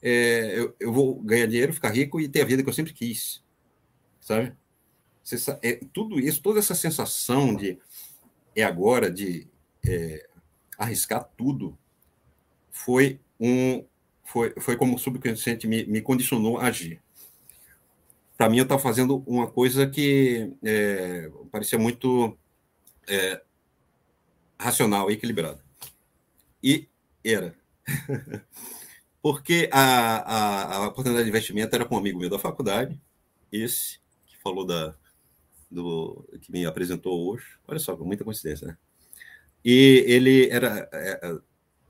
é, eu, eu, vou ganhar dinheiro, ficar rico e ter a vida que eu sempre quis. Sabe? Você, é, tudo isso, toda essa sensação de é agora, de é, arriscar tudo, foi um foi, foi como o subconsciente me, me condicionou a agir para mim eu estava fazendo uma coisa que é, parecia muito é, racional equilibrada. E era. Porque a, a, a, oportunidade de investimento era com um amigo meu da faculdade, esse que falou da, do que me apresentou hoje. Olha só, muita coincidência, né? E ele era. É,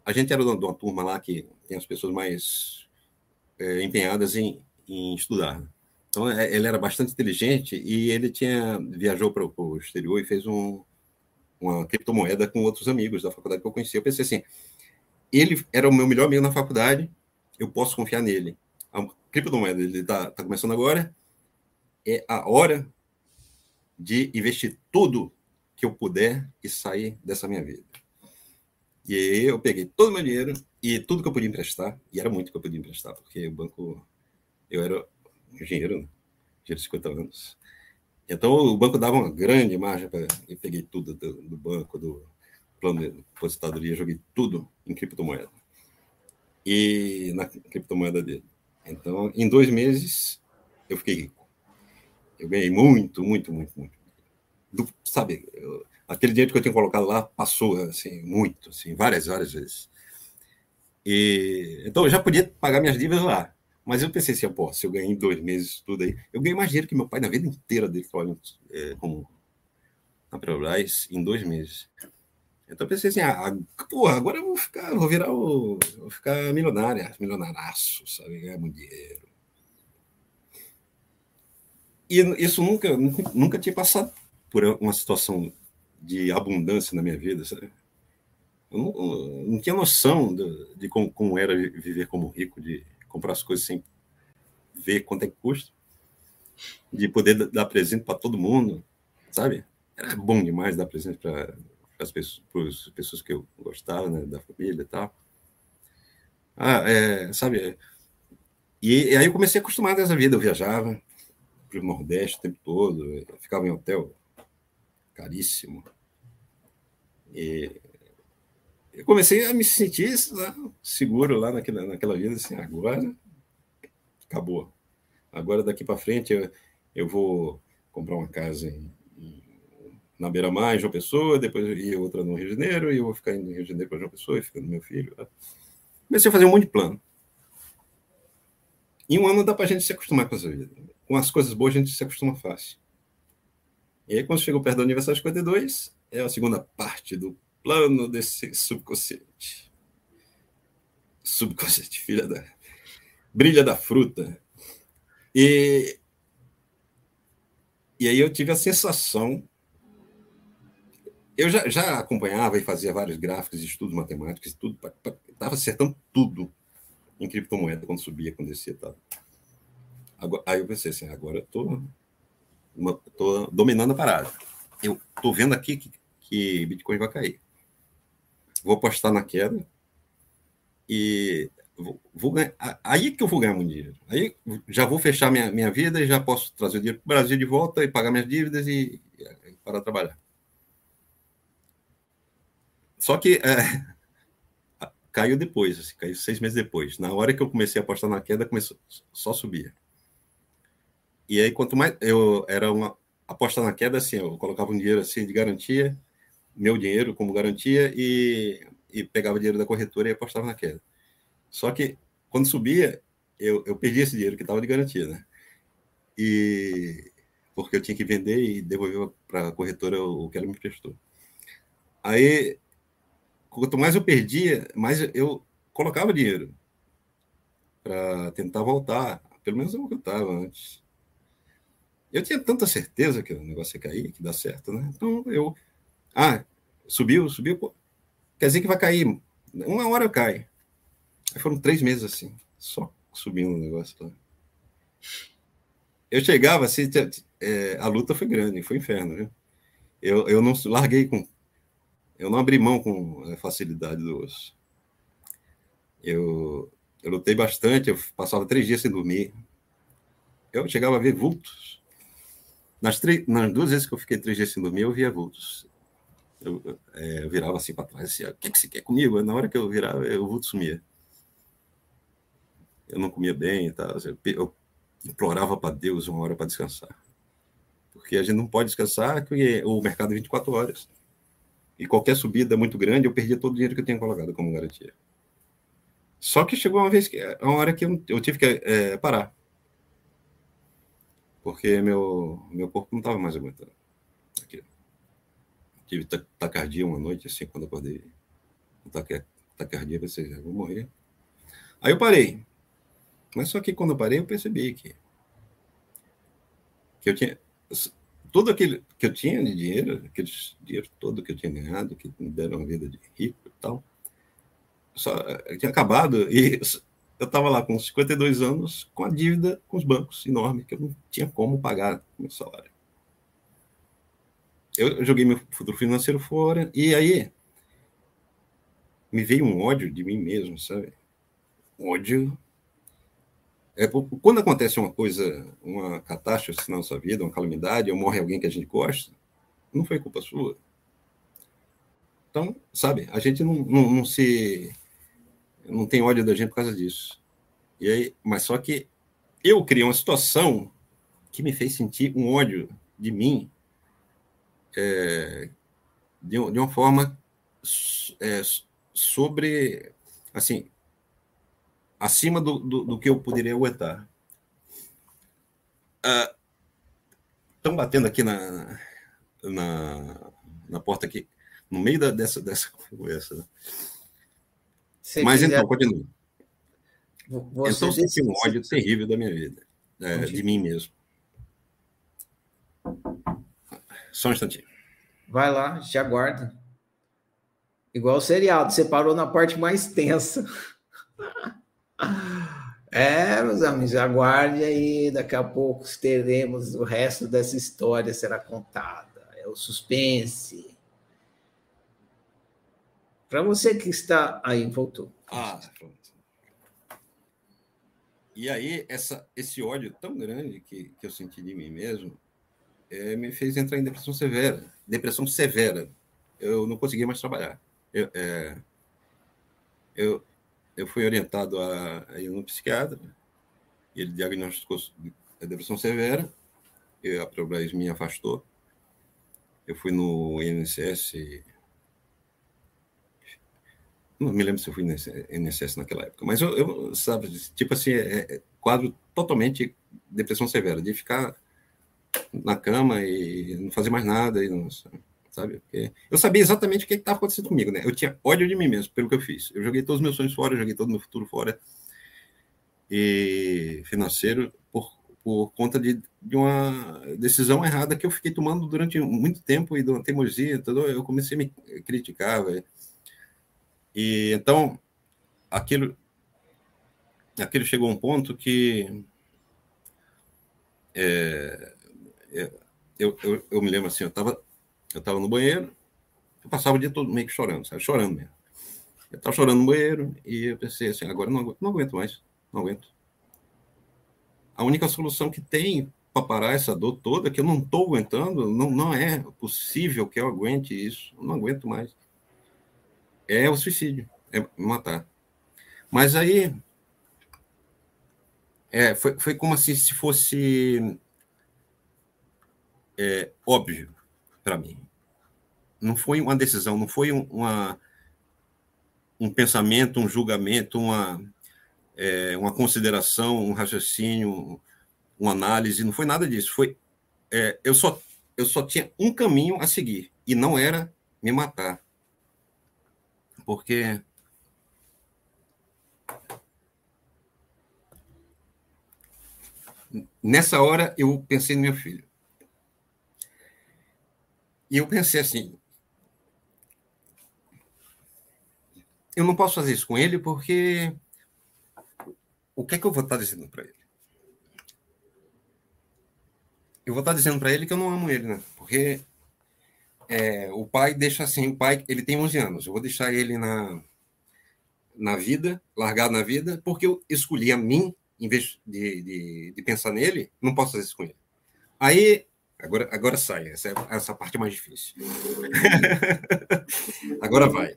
a gente era de uma turma lá que tem as pessoas mais é, empenhadas em, em estudar. Né? Então, é, ele era bastante inteligente e ele tinha viajou para o exterior e fez um, uma criptomoeda com outros amigos da faculdade que eu conhecia. Eu pensei assim, ele era o meu melhor amigo na faculdade, eu posso confiar nele. A criptomoeda, ele está tá começando agora, é a hora de investir tudo que eu puder e sair dessa minha vida. E aí eu peguei todo o meu dinheiro e tudo que eu podia emprestar, e era muito que eu podia emprestar, porque o banco, eu era engenheiro, né? de 50 anos. Então o banco dava uma grande margem para. Eu peguei tudo do, do banco, do plano de depositadoria, joguei tudo em criptomoeda. E na criptomoeda dele. Então, em dois meses, eu fiquei rico. Eu ganhei muito, muito, muito, muito. Do, sabe, eu, aquele dinheiro que eu tinha colocado lá passou, assim, muito, assim, várias, várias vezes. E, então, eu já podia pagar minhas dívidas lá. Mas eu pensei assim, pô, se eu ganhei em dois meses tudo aí, eu ganhei mais dinheiro que meu pai na vida inteira dele trabalhando é, como na Petrobras em dois meses. Então pensei assim, ah, porra, agora eu vou ficar, vou virar o. vou ficar milionário, milionaraço, sabe? Ganhar muito dinheiro. E isso nunca, nunca tinha passado por uma situação de abundância na minha vida, sabe? Eu não, eu não tinha noção de, de como, como, era viver como rico, de comprar as coisas sem ver quanto é que custa, de poder dar presente para todo mundo, sabe? Era bom demais dar presente para as pessoas, as pessoas que eu gostava, né, da família e tal. Ah, é, sabe? E, e, aí eu comecei a acostumar dessa vida. Eu viajava para o Nordeste o tempo todo, ficava em hotel caríssimo. E eu comecei a me sentir seguro lá naquela, naquela vida, assim, agora acabou. Agora, daqui para frente, eu, eu vou comprar uma casa em, na beira-mar, em João Pessoa, depois ir outra no Rio de Janeiro, e eu vou ficar no Rio de Janeiro para João Pessoa, e ficando meu filho. Comecei a fazer um monte de plano. Em um ano dá para a gente se acostumar com essa vida. Com as coisas boas, a gente se acostuma fácil. E aí, quando chegou perto do aniversário 52, é a segunda parte do plano desse subconsciente. Subconsciente, filha da. Brilha da fruta. E, e aí eu tive a sensação. Eu já, já acompanhava e fazia vários gráficos, estudos matemáticos, tudo, estava acertando tudo em criptomoeda quando subia, quando descia. Tava. Agora, aí eu pensei assim: agora eu tô, tô dominando a parada. Eu estou vendo aqui que, que Bitcoin vai cair vou apostar na queda e vou, vou ganhar, aí que eu vou ganhar muito dinheiro. Aí já vou fechar minha, minha vida e já posso trazer o dinheiro para o Brasil de volta e pagar minhas dívidas e, e parar de trabalhar. Só que é, caiu depois, assim, caiu seis meses depois. Na hora que eu comecei a apostar na queda, começou só subia. E aí, quanto mais eu era uma aposta na queda, assim, eu colocava um dinheiro assim de garantia meu dinheiro como garantia e, e pegava dinheiro da corretora e apostava na queda. Só que quando subia, eu, eu perdi esse dinheiro que estava de garantia, né? E porque eu tinha que vender e devolver para a corretora o que ela me prestou. Aí, quanto mais eu perdia, mais eu colocava dinheiro para tentar voltar, pelo menos que eu estava antes. Eu tinha tanta certeza que o negócio ia cair, que dá certo, né? Então eu ah, subiu, subiu. Pô. Quer dizer que vai cair. Uma hora cai. Aí foram três meses assim, só subindo o negócio lá. Eu chegava assim, é, a luta foi grande, foi inferno, viu? Eu, eu não larguei com. Eu não abri mão com facilidade do osso. Eu, eu lutei bastante, eu passava três dias sem dormir. Eu chegava a ver vultos. Nas, três, nas duas vezes que eu fiquei três dias sem dormir, eu via vultos eu, é, eu virava assim para trás, assim, o que, que você quer comigo? Na hora que eu virava, o vulto sumia. Eu não comia bem e eu implorava para Deus uma hora para descansar. Porque a gente não pode descansar, porque o mercado é 24 horas. E qualquer subida muito grande, eu perdia todo o dinheiro que eu tinha colocado como garantia. Só que chegou uma vez que uma hora que eu, eu tive que é, parar. Porque meu, meu corpo não estava mais aguentando tive tacardia uma noite, assim, quando acordei. Tacardia, pensei, vou morrer. Aí eu parei. Mas só que quando eu parei, eu percebi que, que eu tinha. Tudo aquilo que eu tinha de dinheiro, aquele dinheiro todo que eu tinha ganhado, que me deram uma vida de rico e tal, só tinha acabado. E eu estava lá com 52 anos, com a dívida com os bancos enorme, que eu não tinha como pagar meu salário eu joguei meu futuro financeiro fora, e aí me veio um ódio de mim mesmo, sabe? Um ódio é, quando acontece uma coisa, uma catástrofe na nossa vida, uma calamidade, ou morre alguém que a gente gosta, não foi culpa sua. Então, sabe, a gente não, não, não se. não tem ódio da gente por causa disso. E aí, mas só que eu criei uma situação que me fez sentir um ódio de mim é, de, de, uma forma é, sobre, assim, acima do, do, do, que eu poderia aguentar. Estão ah, batendo aqui na, na, na porta aqui, no meio da, dessa, dessa conversa. Né? Mas quiser... então, continua. Você então, senti um ódio terrível da minha vida, é, de mim mesmo. Só um instantinho. Vai lá, te aguarda. Igual o seriado, você parou na parte mais tensa. É, meus amigos, aguarde aí, daqui a pouco teremos o resto dessa história será contada. É o suspense. Para você que está aí, voltou. Ah, pronto. E aí, essa, esse ódio tão grande que, que eu senti de mim mesmo é, me fez entrar em depressão severa. Depressão severa. Eu não conseguia mais trabalhar. Eu, é, eu, eu fui orientado a, a ir no psiquiatra, ele diagnosticou a depressão severa, e a Petrobras me afastou. Eu fui no INSS, não me lembro se eu fui no INSS naquela época, mas eu, eu sabe, tipo assim, é, é quadro totalmente depressão severa, de ficar na cama e não fazer mais nada, e não, sabe? Porque eu sabia exatamente o que estava acontecendo comigo, né? Eu tinha ódio de mim mesmo pelo que eu fiz. Eu joguei todos os meus sonhos fora, joguei todo o meu futuro fora e financeiro por, por conta de, de uma decisão errada que eu fiquei tomando durante muito tempo e de uma teimosia, entendeu? eu comecei a me criticar, velho. E então aquilo aquilo chegou a um ponto que é, é eu, eu, eu, me lembro assim, eu estava eu estava no banheiro, eu passava o dia todo meio que chorando, sabe? Chorando mesmo. Eu estava chorando no banheiro e eu pensei assim, agora não aguento, não aguento mais, não aguento. A única solução que tem para parar essa dor toda, que eu não estou aguentando, não, não é possível que eu aguente isso, eu não aguento mais. É o suicídio, é matar. Mas aí é, foi, foi como assim, se fosse é, óbvio para mim. Não foi uma decisão, não foi uma, um pensamento, um julgamento, uma, é, uma consideração, um raciocínio, uma análise, não foi nada disso. Foi é, eu só eu só tinha um caminho a seguir e não era me matar, porque nessa hora eu pensei no meu filho. E eu pensei assim: eu não posso fazer isso com ele porque o que é que eu vou estar dizendo para ele? Eu vou estar dizendo para ele que eu não amo ele, né? Porque é, o pai deixa assim, o pai, ele tem 11 anos, eu vou deixar ele na, na vida, largado na vida, porque eu escolhi a mim, em vez de, de, de pensar nele, não posso fazer isso com ele. Aí Agora, agora sai, essa é essa parte mais difícil. agora vai.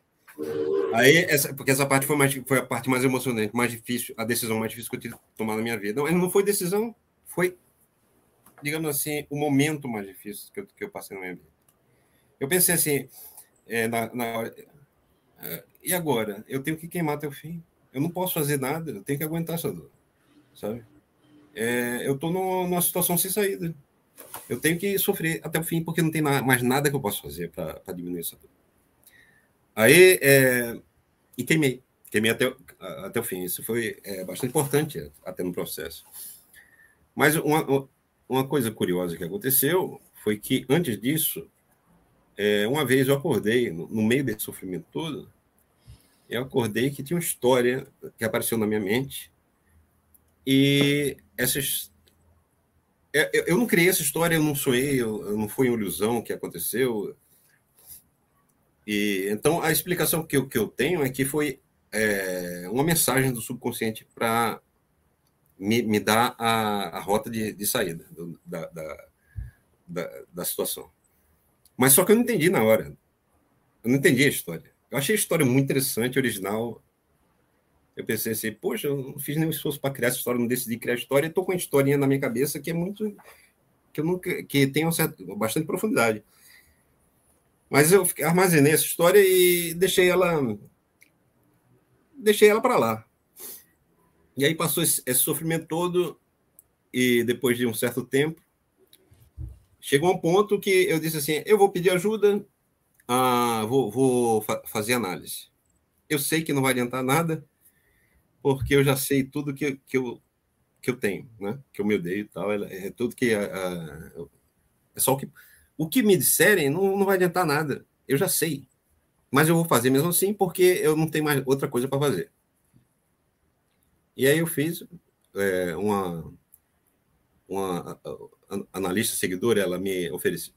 Aí, essa, porque essa parte foi, mais, foi a parte mais emocionante, mais difícil, a decisão mais difícil que eu tive que tomar na minha vida. Não, não foi decisão, foi, digamos assim, o momento mais difícil que eu, que eu passei na minha vida. Eu pensei assim, é, na, na é, e agora? Eu tenho que queimar até o fim. Eu não posso fazer nada, eu tenho que aguentar essa dor, sabe? É, eu estou numa situação sem saída eu tenho que sofrer até o fim, porque não tem mais nada que eu possa fazer para diminuir essa dor. Aí, é, e queimei. Queimei até, até o fim. Isso foi é, bastante importante até no processo. Mas uma, uma coisa curiosa que aconteceu foi que, antes disso, é, uma vez eu acordei, no, no meio desse sofrimento todo, eu acordei que tinha uma história que apareceu na minha mente, e essa é, eu não criei essa história, eu não sonhei, eu, não foi uma ilusão que aconteceu. E então a explicação que eu, que eu tenho é que foi é, uma mensagem do subconsciente para me, me dá a, a rota de, de saída do, da, da, da, da, situação. Mas só que eu não entendi na hora. Eu não entendi a história. Eu achei a história muito interessante, original. Eu pensei assim, poxa, eu não fiz nenhum esforço para criar essa história, não decidi criar a história, estou com uma historinha na minha cabeça que é muito. que eu nunca. que tem uma certa, bastante profundidade. Mas eu armazenei essa história e deixei ela. deixei ela para lá. E aí passou esse, esse, sofrimento todo, e depois de um certo tempo, chegou um ponto que eu disse assim: eu vou pedir ajuda, ah, vou, vou fa fazer análise. Eu sei que não vai adiantar nada, porque eu já sei tudo que, que, eu, que eu tenho, né? que eu me odeio e tal. É, é tudo que. Ah, é só o que. O que me disserem não, não vai adiantar nada. Eu já sei. Mas eu vou fazer mesmo assim, porque eu não tenho mais outra coisa para fazer. E aí eu fiz é, uma, uma analista seguidora, ela me ofereceu,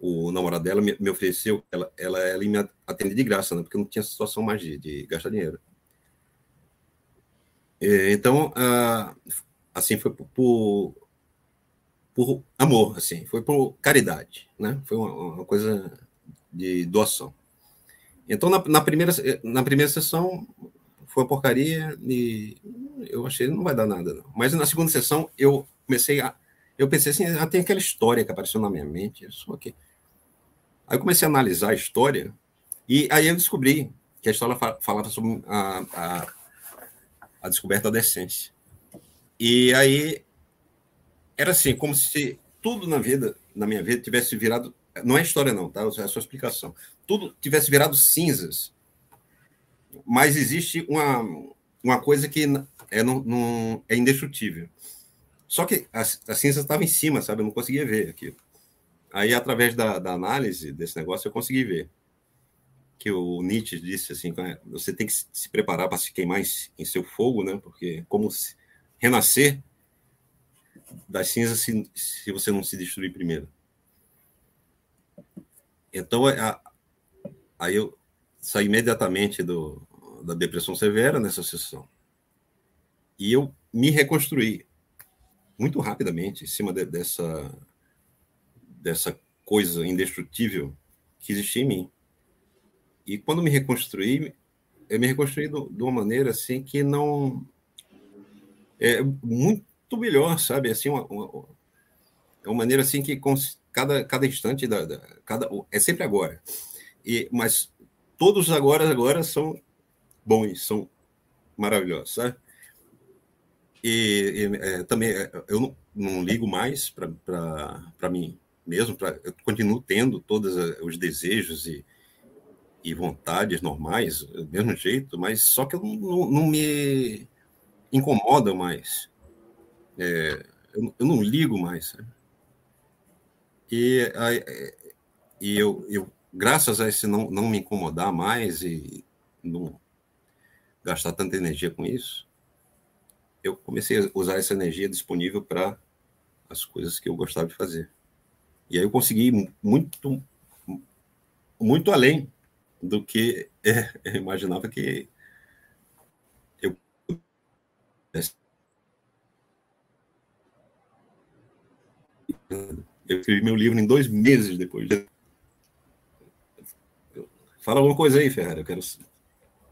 o namorado dela me, me ofereceu, ela, ela, ela me atende de graça, né? Porque não tinha situação mais de, de gastar dinheiro. E, então, assim, foi por, por, amor, assim, foi por caridade, né? Foi uma, uma coisa de doação. Então, na, na, primeira, na primeira sessão, foi uma porcaria e eu achei não vai dar nada. Não. Mas na segunda sessão eu comecei a. Eu pensei assim, ah, tem aquela história que apareceu na minha mente. Só que... Aí eu comecei a analisar a história e aí eu descobri que a história falava sobre a, a, a descoberta da essência. E aí era assim, como se tudo na vida, na minha vida, tivesse virado. Não é história, não, tá? É sua explicação. Tudo tivesse virado cinzas mas existe uma, uma coisa que é, não é indestrutível. Só que a, a cinza estava em cima, sabe? Eu não conseguia ver aquilo. Aí, através da, da análise desse negócio, eu consegui ver que o Nietzsche disse assim, é, você tem que se preparar para se queimar em, seu fogo, né? Porque como se, renascer das cinzas se, se você não se destruir primeiro. Então, a, aí eu saí imediatamente do, da depressão severa nessa sessão. E eu me reconstruí muito rapidamente em cima de, dessa, dessa coisa indestrutível que existia em mim. E quando me reconstruí, eu me reconstruí do, de uma maneira assim que não é muito melhor, sabe? Assim, uma, uma, é uma maneira assim que cada, cada instante da, da, cada é sempre agora. E mas todos agora agora são bons, são maravilhosos, sabe? E, e é, também é, eu não, não ligo mais para mim mesmo, pra, eu continuo tendo todos os desejos e, e vontades normais, do mesmo jeito, mas só que eu não, não me incomoda mais. É, eu, eu, não ligo mais. E, e eu, eu graças a esse não, não me incomodar mais e não gastar tanta energia com isso, eu comecei a usar essa energia disponível para as coisas que eu gostava de fazer. E aí eu consegui muito, muito além do que é, eu imaginava que eu eu escrevi meu livro em dois meses depois. Fala alguma coisa aí, Ferrari. Eu quero.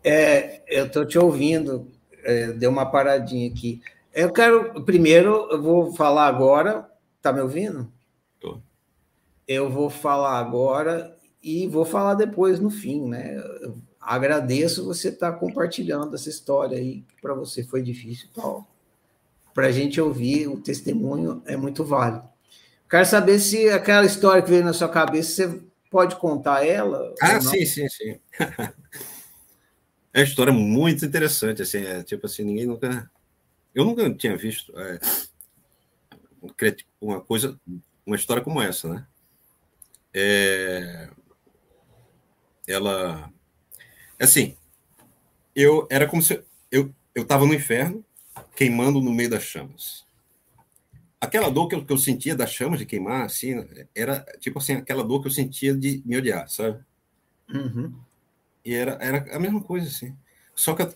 É, eu estou te ouvindo. É, deu uma paradinha aqui. Eu quero. Primeiro, eu vou falar agora. Tá me ouvindo? Tô. Eu vou falar agora e vou falar depois no fim, né? Eu agradeço você estar tá compartilhando essa história aí, que para você foi difícil tal. Para a gente ouvir, o testemunho é muito válido. Quero saber se aquela história que veio na sua cabeça, você pode contar ela? Ah, sim, sim, sim. é uma história muito interessante, assim, é, tipo assim, ninguém nunca... Eu nunca tinha visto é, uma coisa, uma história como essa, né? É, ela... Assim, eu era como se... Eu estava no inferno, queimando no meio das chamas aquela dor que eu, que eu sentia das chamas de queimar, assim, era tipo assim, aquela dor que eu sentia de me odiar, sabe? Uhum. E era, era a mesma coisa, assim. Só que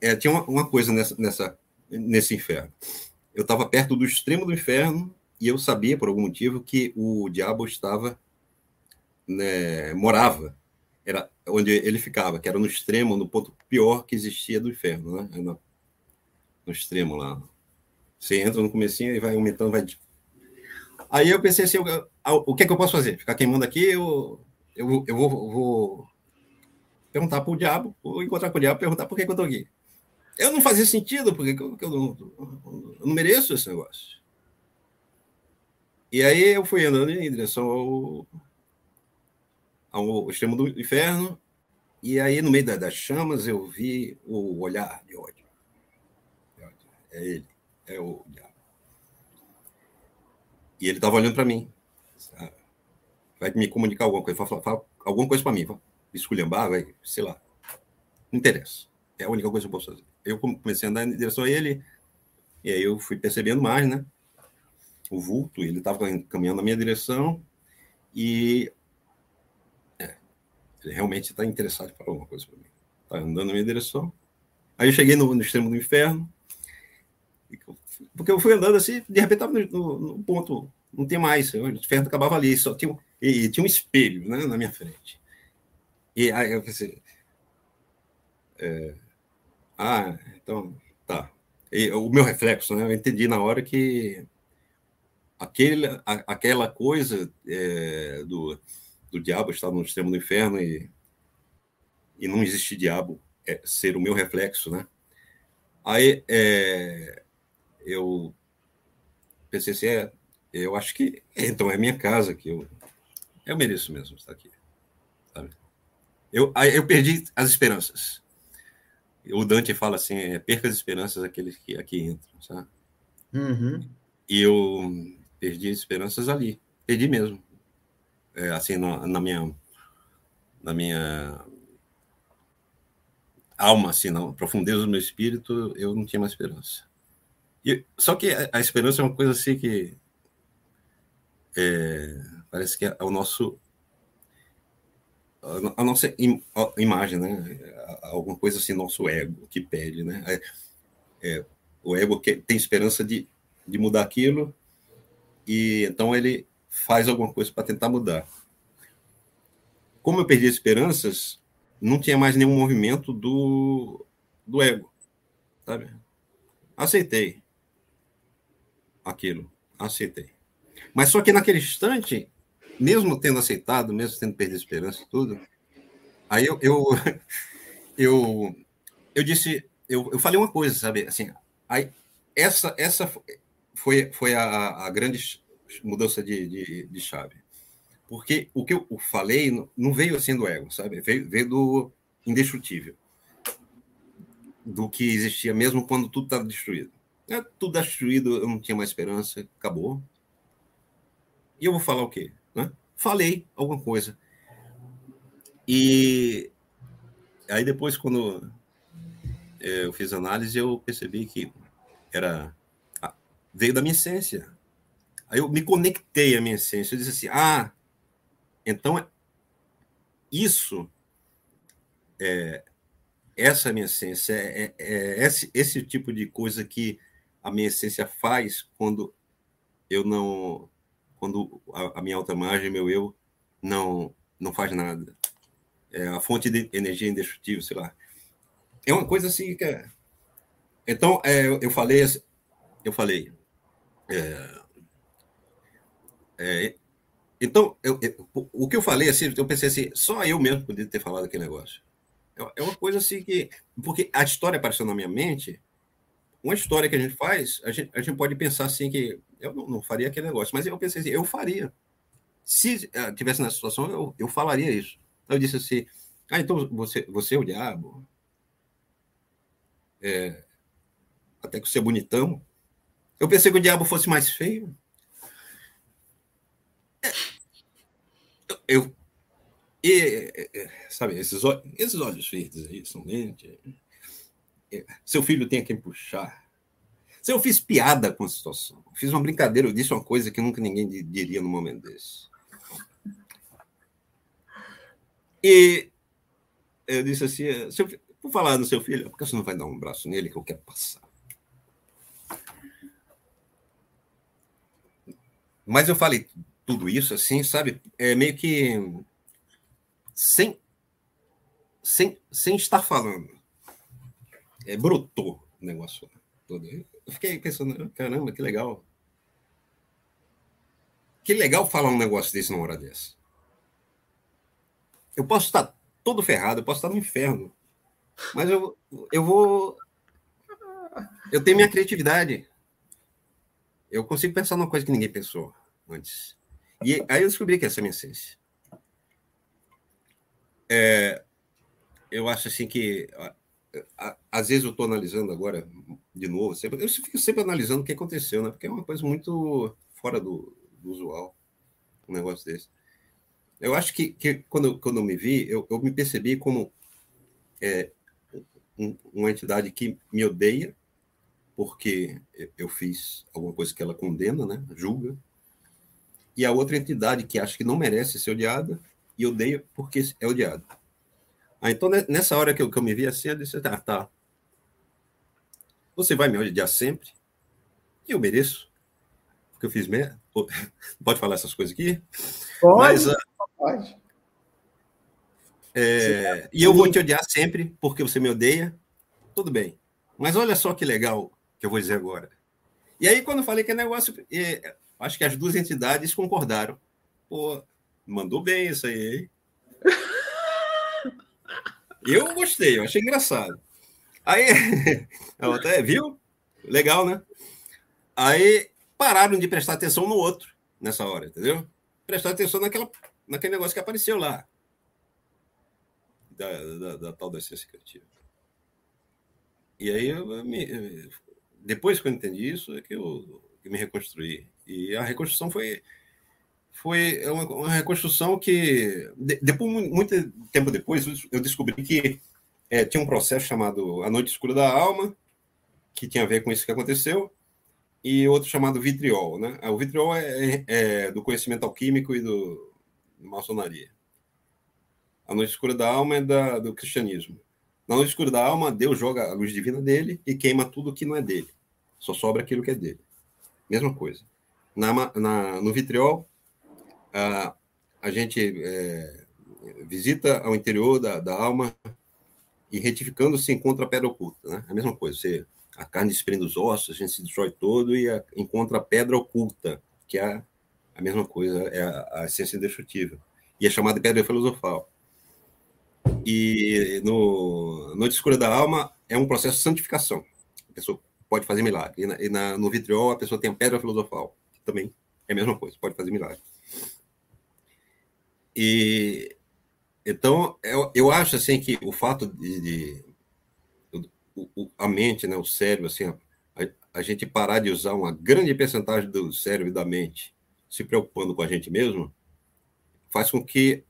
é, tinha uma, uma, coisa nessa, nessa nesse inferno. Eu estava perto do extremo do inferno e eu sabia, por algum motivo, que o diabo estava, né, morava, era onde ele ficava, que era no extremo, no ponto pior que existia do inferno, né? No, no extremo lá. Você entra no comecinho e vai aumentando, vai. Aí eu pensei assim, o que é que eu posso fazer? Ficar queimando aqui? Eu, eu, eu vou, vou perguntar para o diabo, vou encontrar com o diabo, perguntar por que, que eu estou aqui. Eu não fazia sentido, porque eu, eu, não, eu não mereço esse negócio. E aí eu fui andando em direção ao, ao extremo do inferno, e aí no meio das chamas eu vi o olhar de ódio. É ele, é o diabo. E ele estava olhando para mim. Vai me comunicar alguma coisa, fala, fala alguma coisa para mim, vai esculhambar, vai, sei lá. Não interessa. É a única coisa que eu posso fazer. Eu comecei a andar em direção a ele, e aí eu fui percebendo mais, né? o vulto, ele estava caminhando na minha direção e ele realmente está interessado em falar alguma coisa para mim. Está andando na minha direção. Aí eu cheguei no, no, extremo do inferno, porque eu fui andando assim, de repente estava no, no, ponto, não tem mais, o inferno acabava ali, só tinha, e, tinha um espelho né, na minha frente. E aí eu pensei, é, ah, então, tá. E, o meu reflexo, né, eu entendi na hora que aquele, a, aquela coisa é, do, do diabo estar no extremo do inferno e, e não existe diabo é, ser o meu reflexo, né? Aí é, eu pensei assim, é, eu acho que então é minha casa que eu eu mereço mesmo estar aqui, sabe? Eu eu perdi as esperanças. O Dante fala assim, é, perca as esperanças aqueles que aqui entram, sabe? Uhum. E eu perdi esperanças ali. Perdi mesmo. É, assim, na, minha na minha alma, assim, na profundeza do meu espírito, eu não tinha mais esperança. E, só que a, a esperança é uma coisa assim que é, parece que é o nosso a, a nossa im, a imagem, né? Alguma coisa assim, nosso ego que pede, né? É, é, o ego que tem esperança de, de mudar aquilo e então ele faz alguma coisa para tentar mudar. Como eu perdi esperanças, não tinha mais nenhum movimento do, do ego, sabe? Aceitei aquilo, aceitei. Mas só que naquele instante, mesmo tendo aceitado, mesmo tendo perdido esperança e tudo, aí eu, eu, eu, eu disse, eu, eu falei uma coisa, sabe? Assim, aí, essa, essa foi, foi a, a grande mudança de, de, de, chave. Porque o que eu falei não veio assim do ego, sabe? Veio, veio do indestrutível. Do que existia mesmo quando tudo estava destruído. É, tudo destruído, eu não tinha mais esperança, acabou. E eu vou falar o quê? Né? Falei alguma coisa. E aí depois, quando é, eu fiz análise, eu percebi que era veio da minha essência. Aí eu me conectei à minha essência. Eu disse assim: ah, então isso, é, essa é minha essência, é, é, é esse, esse tipo de coisa que a minha essência faz quando eu não. Quando a, a minha alta margem, meu eu, não, não faz nada. É a fonte de energia indestrutível, sei lá. É uma coisa assim que é. Então, é, eu falei, eu falei, é, é, então, eu, eu, o que eu falei, assim, eu pensei assim, só eu mesmo poderia ter falado aquele negócio. É, é uma coisa assim que. Porque a história apareceu na minha mente, uma história que a gente faz, a gente, a gente pode pensar assim que eu não, não faria aquele negócio, mas eu pensei assim, eu faria. Se uh, tivesse nessa situação, eu, eu falaria isso. Então, eu disse assim, ah, então você, você é o diabo. É, até que você é bonitão. Eu pensei que o diabo fosse mais feio. Eu. E, é, é, sabe, esses, esses olhos verdes aí são lentes é, Seu filho tem a quem puxar. Se eu fiz piada com a situação, fiz uma brincadeira, eu disse uma coisa que nunca ninguém diria no momento desse. E eu disse assim: seu, vou falar no seu filho, porque você não vai dar um braço nele que eu quero passar? Mas eu falei tudo isso assim, sabe? É meio que sem, sem, sem estar falando. É, brotou o negócio todo. Eu fiquei pensando, caramba, que legal. Que legal falar um negócio desse numa hora dessa. Eu posso estar todo ferrado, eu posso estar no inferno. Mas eu, eu vou. Eu tenho minha criatividade. Eu consigo pensar numa coisa que ninguém pensou antes. E aí eu descobri que essa é a minha essência. É, eu acho assim que às vezes eu estou analisando agora de novo, sempre, eu fico sempre analisando o que aconteceu, né? Porque é uma coisa muito fora do, do usual, um negócio desse. Eu acho que, que quando, quando eu me vi, eu, eu me percebi como é, um, uma entidade que me odeia porque eu fiz alguma coisa que ela condena, né? Julga. E a outra entidade que acha que não merece ser odiada e odeia porque é odiada. Ah, então, nessa hora que eu, que eu me vi assim, eu disse, tá, tá. Você vai me odiar sempre? Eu mereço. Porque eu fiz merda. Pode falar essas coisas aqui? Pode, Mas, uh, pode. É, e eu vou te odiar sempre porque você me odeia. Tudo bem. Mas olha só que legal que eu vou dizer agora. E aí, quando eu falei que é negócio, é, acho que as duas entidades concordaram. Pô, mandou bem isso aí, hein? Eu gostei, eu achei engraçado. Aí, a outra, é, viu? Legal, né? Aí pararam de prestar atenção no outro nessa hora, entendeu? Prestar atenção naquela, naquele negócio que apareceu lá. Da, da, da tal da ciência criativa. E aí, eu me, depois que eu entendi isso, é que eu, me reconstruí. E a reconstrução foi foi uma, uma reconstrução que, de, depois, muito tempo depois, eu descobri que é, tinha um processo chamado A Noite Escura da Alma, que tinha a ver com isso que aconteceu, e outro chamado vitriol. Né? O vitriol é, é, é do conhecimento alquímico e do maçonaria. A Noite Escura da Alma é da, do cristianismo. Na Noite Escura da Alma, Deus joga a luz divina dele e queima tudo que não é dele. Só sobra aquilo que é dele. Mesma coisa. Na, na, no vitriol, a, a gente é, visita ao interior da, da alma e retificando se encontra a pedra oculta, né? A mesma coisa, você, a carne desprende os ossos, a gente se destrói todo e a, encontra a pedra oculta, que é a, mesma coisa, é a, a essência indestrutível. E é chamada pedra filosofal. E no Noite Escura da Alma é um processo de santificação. A pessoa pode fazer milagre. E, na, e na, no vitriol a pessoa tem a pedra filosofal, também é a mesma coisa, pode fazer milagre. E então eu, eu acho assim que o fato de, de o, a mente, né, o cérebro, assim, a, a, gente parar de usar uma grande percentagem do cérebro e da mente se preocupando com a gente mesmo, faz com que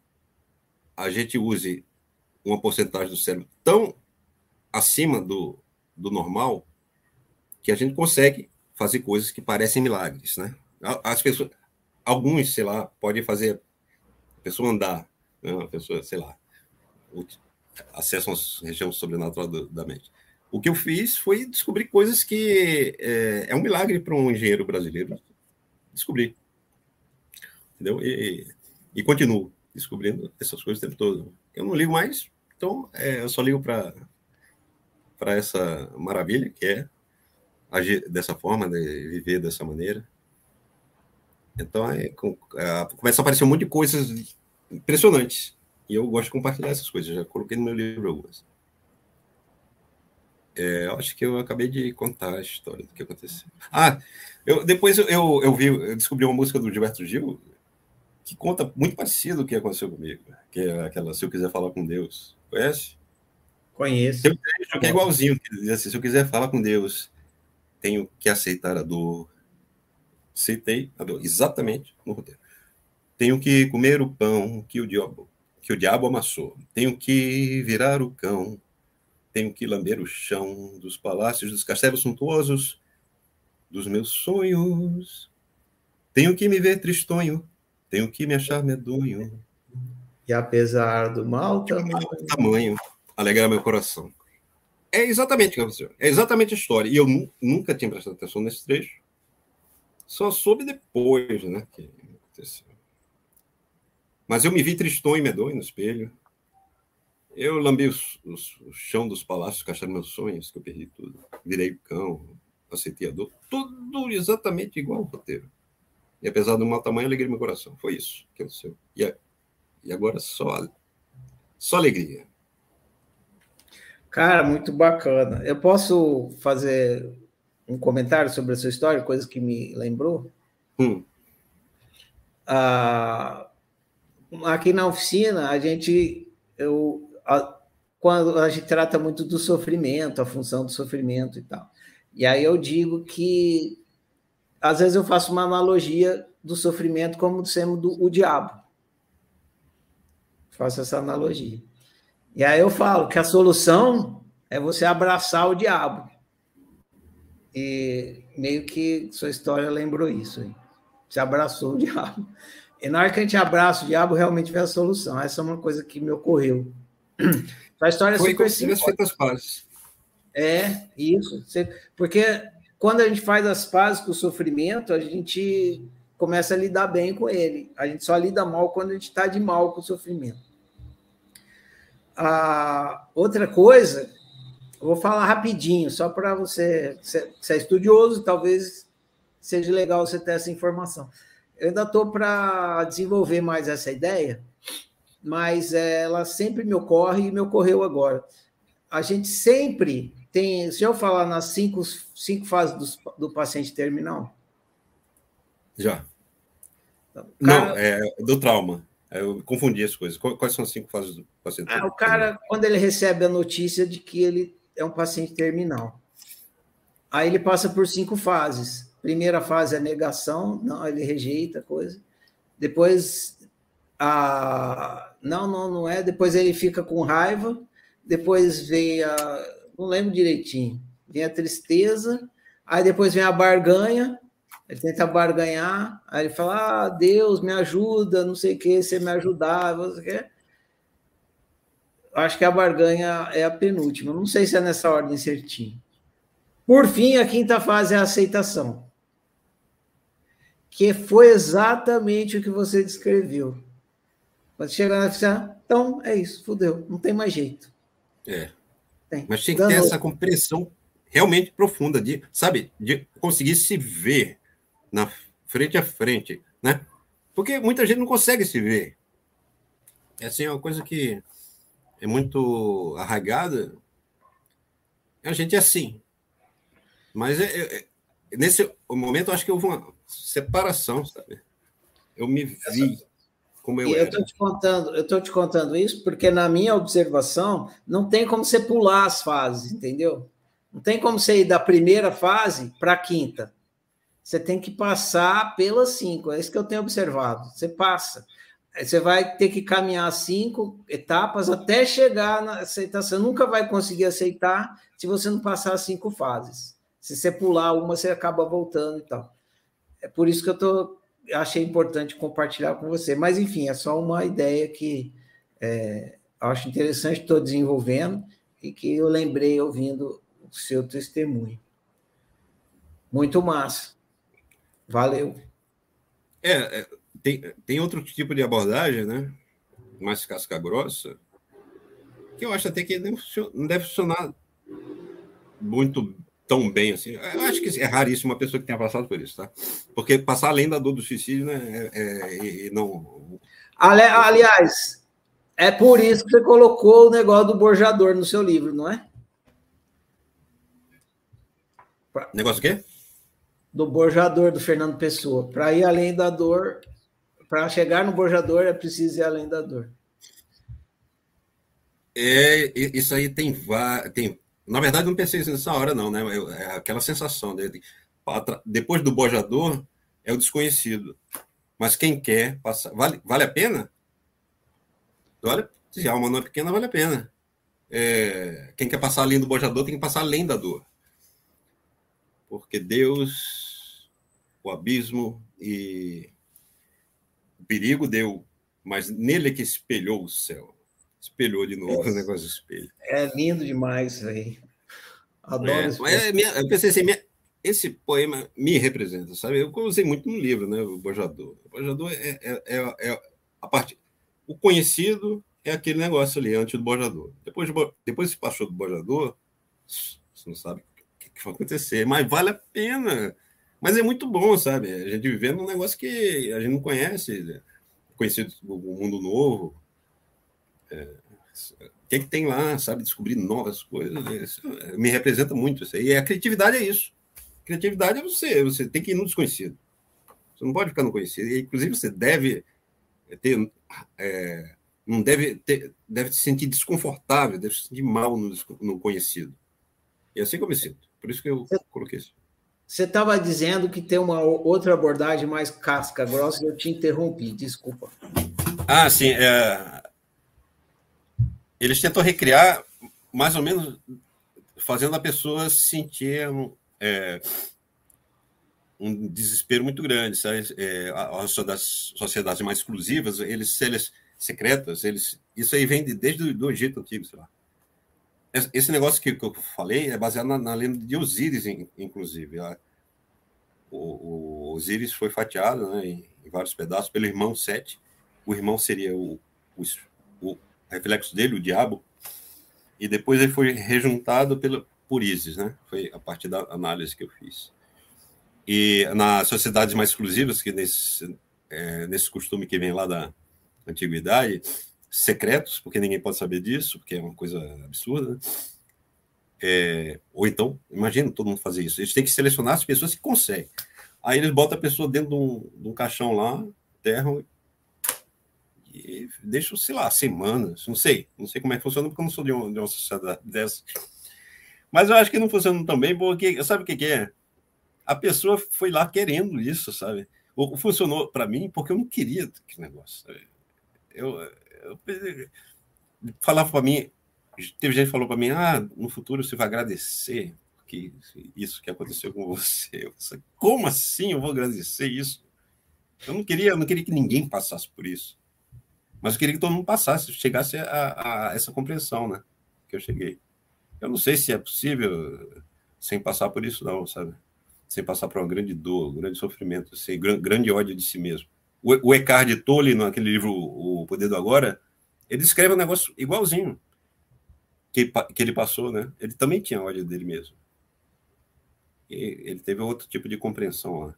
a gente use uma porcentagem do cérebro tão acima do, do normal que a gente consegue fazer coisas que parecem milagres, né? As pessoas, alguns, sei lá, podem fazer pessoa andar, né? uma pessoa, sei lá, acessa uma região sobrenatural da mente. O que eu fiz foi descobrir coisas que é, é um milagre para um engenheiro brasileiro descobrir. Entendeu? E, e, continuo descobrindo essas coisas o tempo todo. Eu não ligo mais, então é, eu só ligo para para essa maravilha que é agir dessa forma, de né? viver dessa maneira. Então, é, é, começa a aparecer um monte de coisas impressionantes. E eu gosto de compartilhar essas coisas. Já coloquei no meu livro algumas. É, eu acho que eu acabei de contar a história do que aconteceu. Ah, eu, depois eu, eu, eu vi, eu descobri uma música do Gilberto Gil que conta muito parecido o que aconteceu comigo, que é aquela Se Eu Quiser Falar com Deus. Conhece? Conheço. Tem um trecho que é igualzinho, que diz assim, se eu quiser falar com Deus, tenho que aceitar a dor. Dor, exatamente no roteiro. Tenho que comer o pão que o diabo, que o diabo amassou. Tenho que virar o cão. Tenho que lamber o chão dos palácios, dos castelos suntuosos, dos meus sonhos. Tenho que me ver tristonho. Tenho que me achar medonho. E apesar do mal tamanho, tamanho alegra meu coração. É exatamente o que aconteceu. É exatamente a história. E eu nunca tinha prestado atenção nesse trecho. Só soube depois, né? Que aconteceu. Mas eu me vi tristonho e medonho no espelho. Eu lambi os, os, o chão dos palácios, caixando meus sonhos, que eu perdi tudo. Virei cão, aceitei a dor. Tudo exatamente igual ao roteiro. E apesar do mau tamanho, alegria meu coração. Foi isso que aconteceu. E, e agora só, só alegria. Cara, muito bacana. Eu posso fazer um comentário sobre a sua história, coisa que me lembrou? Hum. Ah, aqui na oficina, a gente, eu, a, quando a gente trata muito do sofrimento, a função do sofrimento e tal. E aí eu digo que às vezes eu faço uma analogia do sofrimento como sendo do, o diabo. Faço essa analogia. E aí eu falo que a solução é você abraçar o diabo. E meio que sua história lembrou isso. Hein? Você abraçou o diabo. E na hora que a gente abraça o diabo, realmente vem a solução. Essa é uma coisa que me ocorreu. A história é Foi super simples. as pazes. É, isso. Porque quando a gente faz as pazes com o sofrimento, a gente começa a lidar bem com ele. A gente só lida mal quando a gente está de mal com o sofrimento. A outra coisa, eu vou falar rapidinho, só para você, você é estudioso, talvez seja legal você ter essa informação. Eu ainda estou para desenvolver mais essa ideia, mas ela sempre me ocorre e me ocorreu agora. A gente sempre tem. Se eu falar nas cinco, cinco fases do, do paciente terminal? Já. Então, cara, Não, é do trauma. Eu confundi as coisas. Quais são as cinco fases do paciente? Ah, o cara, quando ele recebe a notícia de que ele é um paciente terminal, aí ele passa por cinco fases. Primeira fase é negação, não, ele rejeita a coisa. Depois, a não, não, não é. Depois ele fica com raiva. Depois vem a, não lembro direitinho. Vem a tristeza, aí depois vem a barganha, ele tenta barganhar, aí ele fala: ah, Deus, me ajuda, não sei o que, você me ajudar, você quer. Acho que a barganha é a penúltima, não sei se é nessa ordem certinho. Por fim, a quinta fase é a aceitação, que foi exatamente o que você descreveu. Quando chegar na oficina, então é isso, fudeu, não tem mais jeito. É. Tem. Mas tem que ter essa compreensão realmente profunda de, sabe, de conseguir se ver na frente a frente, né? Porque muita gente não consegue se ver. É assim, é uma coisa que é muito arraigada. A gente é assim. Mas é, é, é nesse momento, acho que houve uma separação, sabe? Eu me vi como eu, eu estou te contando, eu estou te contando isso porque na minha observação não tem como você pular as fases, entendeu? Não tem como você ir da primeira fase para a quinta. Você tem que passar pelas cinco. É isso que eu tenho observado. Você passa. Você vai ter que caminhar cinco etapas até chegar na aceitação. Você nunca vai conseguir aceitar se você não passar as cinco fases. Se você pular uma, você acaba voltando e tal. É por isso que eu estou achei importante compartilhar com você. Mas, enfim, é só uma ideia que é, acho interessante, estou desenvolvendo e que eu lembrei ouvindo o seu testemunho. Muito massa. Valeu. É, é tem, tem outro tipo de abordagem, né? Mais casca grossa, que eu acho até que não deve funcionar muito tão bem assim. Eu acho que é raríssimo uma pessoa que tenha passado por isso, tá? Porque passar além da dor do suicídio, né? É, é, e não. aliás, é por isso que você colocou o negócio do borjador no seu livro, não é? Negócio o quê? Do borjador do Fernando Pessoa. Para ir além da dor, para chegar no borjador é preciso ir além da dor. É, isso aí tem, tem na verdade, não pensei nessa hora, não, né? É aquela sensação dele. Depois do bojador, é o desconhecido. Mas quem quer passar. Vale, vale a pena? Olha, se a alma não é pequena, vale a pena. É, quem quer passar além do bojador tem que passar além da dor. Porque Deus, o abismo e perigo deu, mas nele é que espelhou o céu. Espelhou de novo é, o negócio do espelho. É lindo demais isso aí. Adoro é, isso. É, eu pensei assim, minha, esse poema me representa, sabe? Eu usei muito no livro, né? O Bojador. O Bojador é, é, é, é a parte. O conhecido é aquele negócio ali, antes do Bojador. Depois, depois que passou do Bojador, você não sabe o que vai acontecer, mas vale a pena. Mas é muito bom, sabe? A gente vivendo um negócio que a gente não conhece, né? conhecido o mundo novo. É, o que, é que tem lá, sabe? Descobrir novas coisas. Isso me representa muito isso. E a criatividade é isso. Criatividade é você, você tem que ir no desconhecido. Você não pode ficar no conhecido. E, inclusive, você deve ter. É, não deve ter, deve se sentir desconfortável, deve se sentir mal no, no conhecido. E é assim que eu me sinto. Por isso que eu coloquei isso. Você estava dizendo que tem uma outra abordagem mais casca grossa eu te interrompi, desculpa. Ah, sim. É... Eles tentam recriar mais ou menos fazendo a pessoa se sentir um, é, um desespero muito grande. Sabe? É, as sociedades mais exclusivas, eles, eles secretas, eles, isso aí vem de, desde o Egito Antigo, sei lá. Esse negócio que, que eu falei é baseado na, na lenda de Osíris, inclusive. O, o Osíris foi fatiado né, em, em, vários pedaços pelo irmão Sete. O irmão seria o, o, o reflexo dele, o diabo, e depois ele foi rejuntado pelo, por Isis, né? Foi a partir da análise que eu fiz. E nas sociedades mais exclusivas, que nesse, é, nesse costume que vem lá da antiguidade, secretos, porque ninguém pode saber disso, porque é uma coisa absurda, né? é, ou então, imagina todo mundo fazer isso. Eles têm que selecionar as pessoas que conseguem. Aí eles botam a pessoa dentro de um, de um caixão lá, enterram e deixam, sei lá, semanas, não sei. Não sei como é que funciona, porque eu não sou de uma, de uma sociedade dessa. Mas eu acho que não funciona tão bem, porque sabe o que, que é? A pessoa foi lá querendo isso, sabe? Ou funcionou para mim porque eu não queria aquele negócio. Eu falava para mim, teve gente que falou para mim, ah, no futuro você vai agradecer que isso que aconteceu com você. Como assim eu vou agradecer isso? Eu não queria, eu não queria que ninguém passasse por isso. Mas eu queria que todo mundo passasse, chegasse a, a essa compreensão, né? Que eu cheguei. Eu não sei se é possível sem passar por isso, não, sabe? Sem passar por uma grande dor, um grande sofrimento, sem grande ódio de si mesmo. O, o Eckhart Tolle, naquele livro O Poder do Agora, ele escreve um negócio igualzinho que, que ele passou, né? Ele também tinha ódio dele mesmo. E ele teve outro tipo de compreensão lá.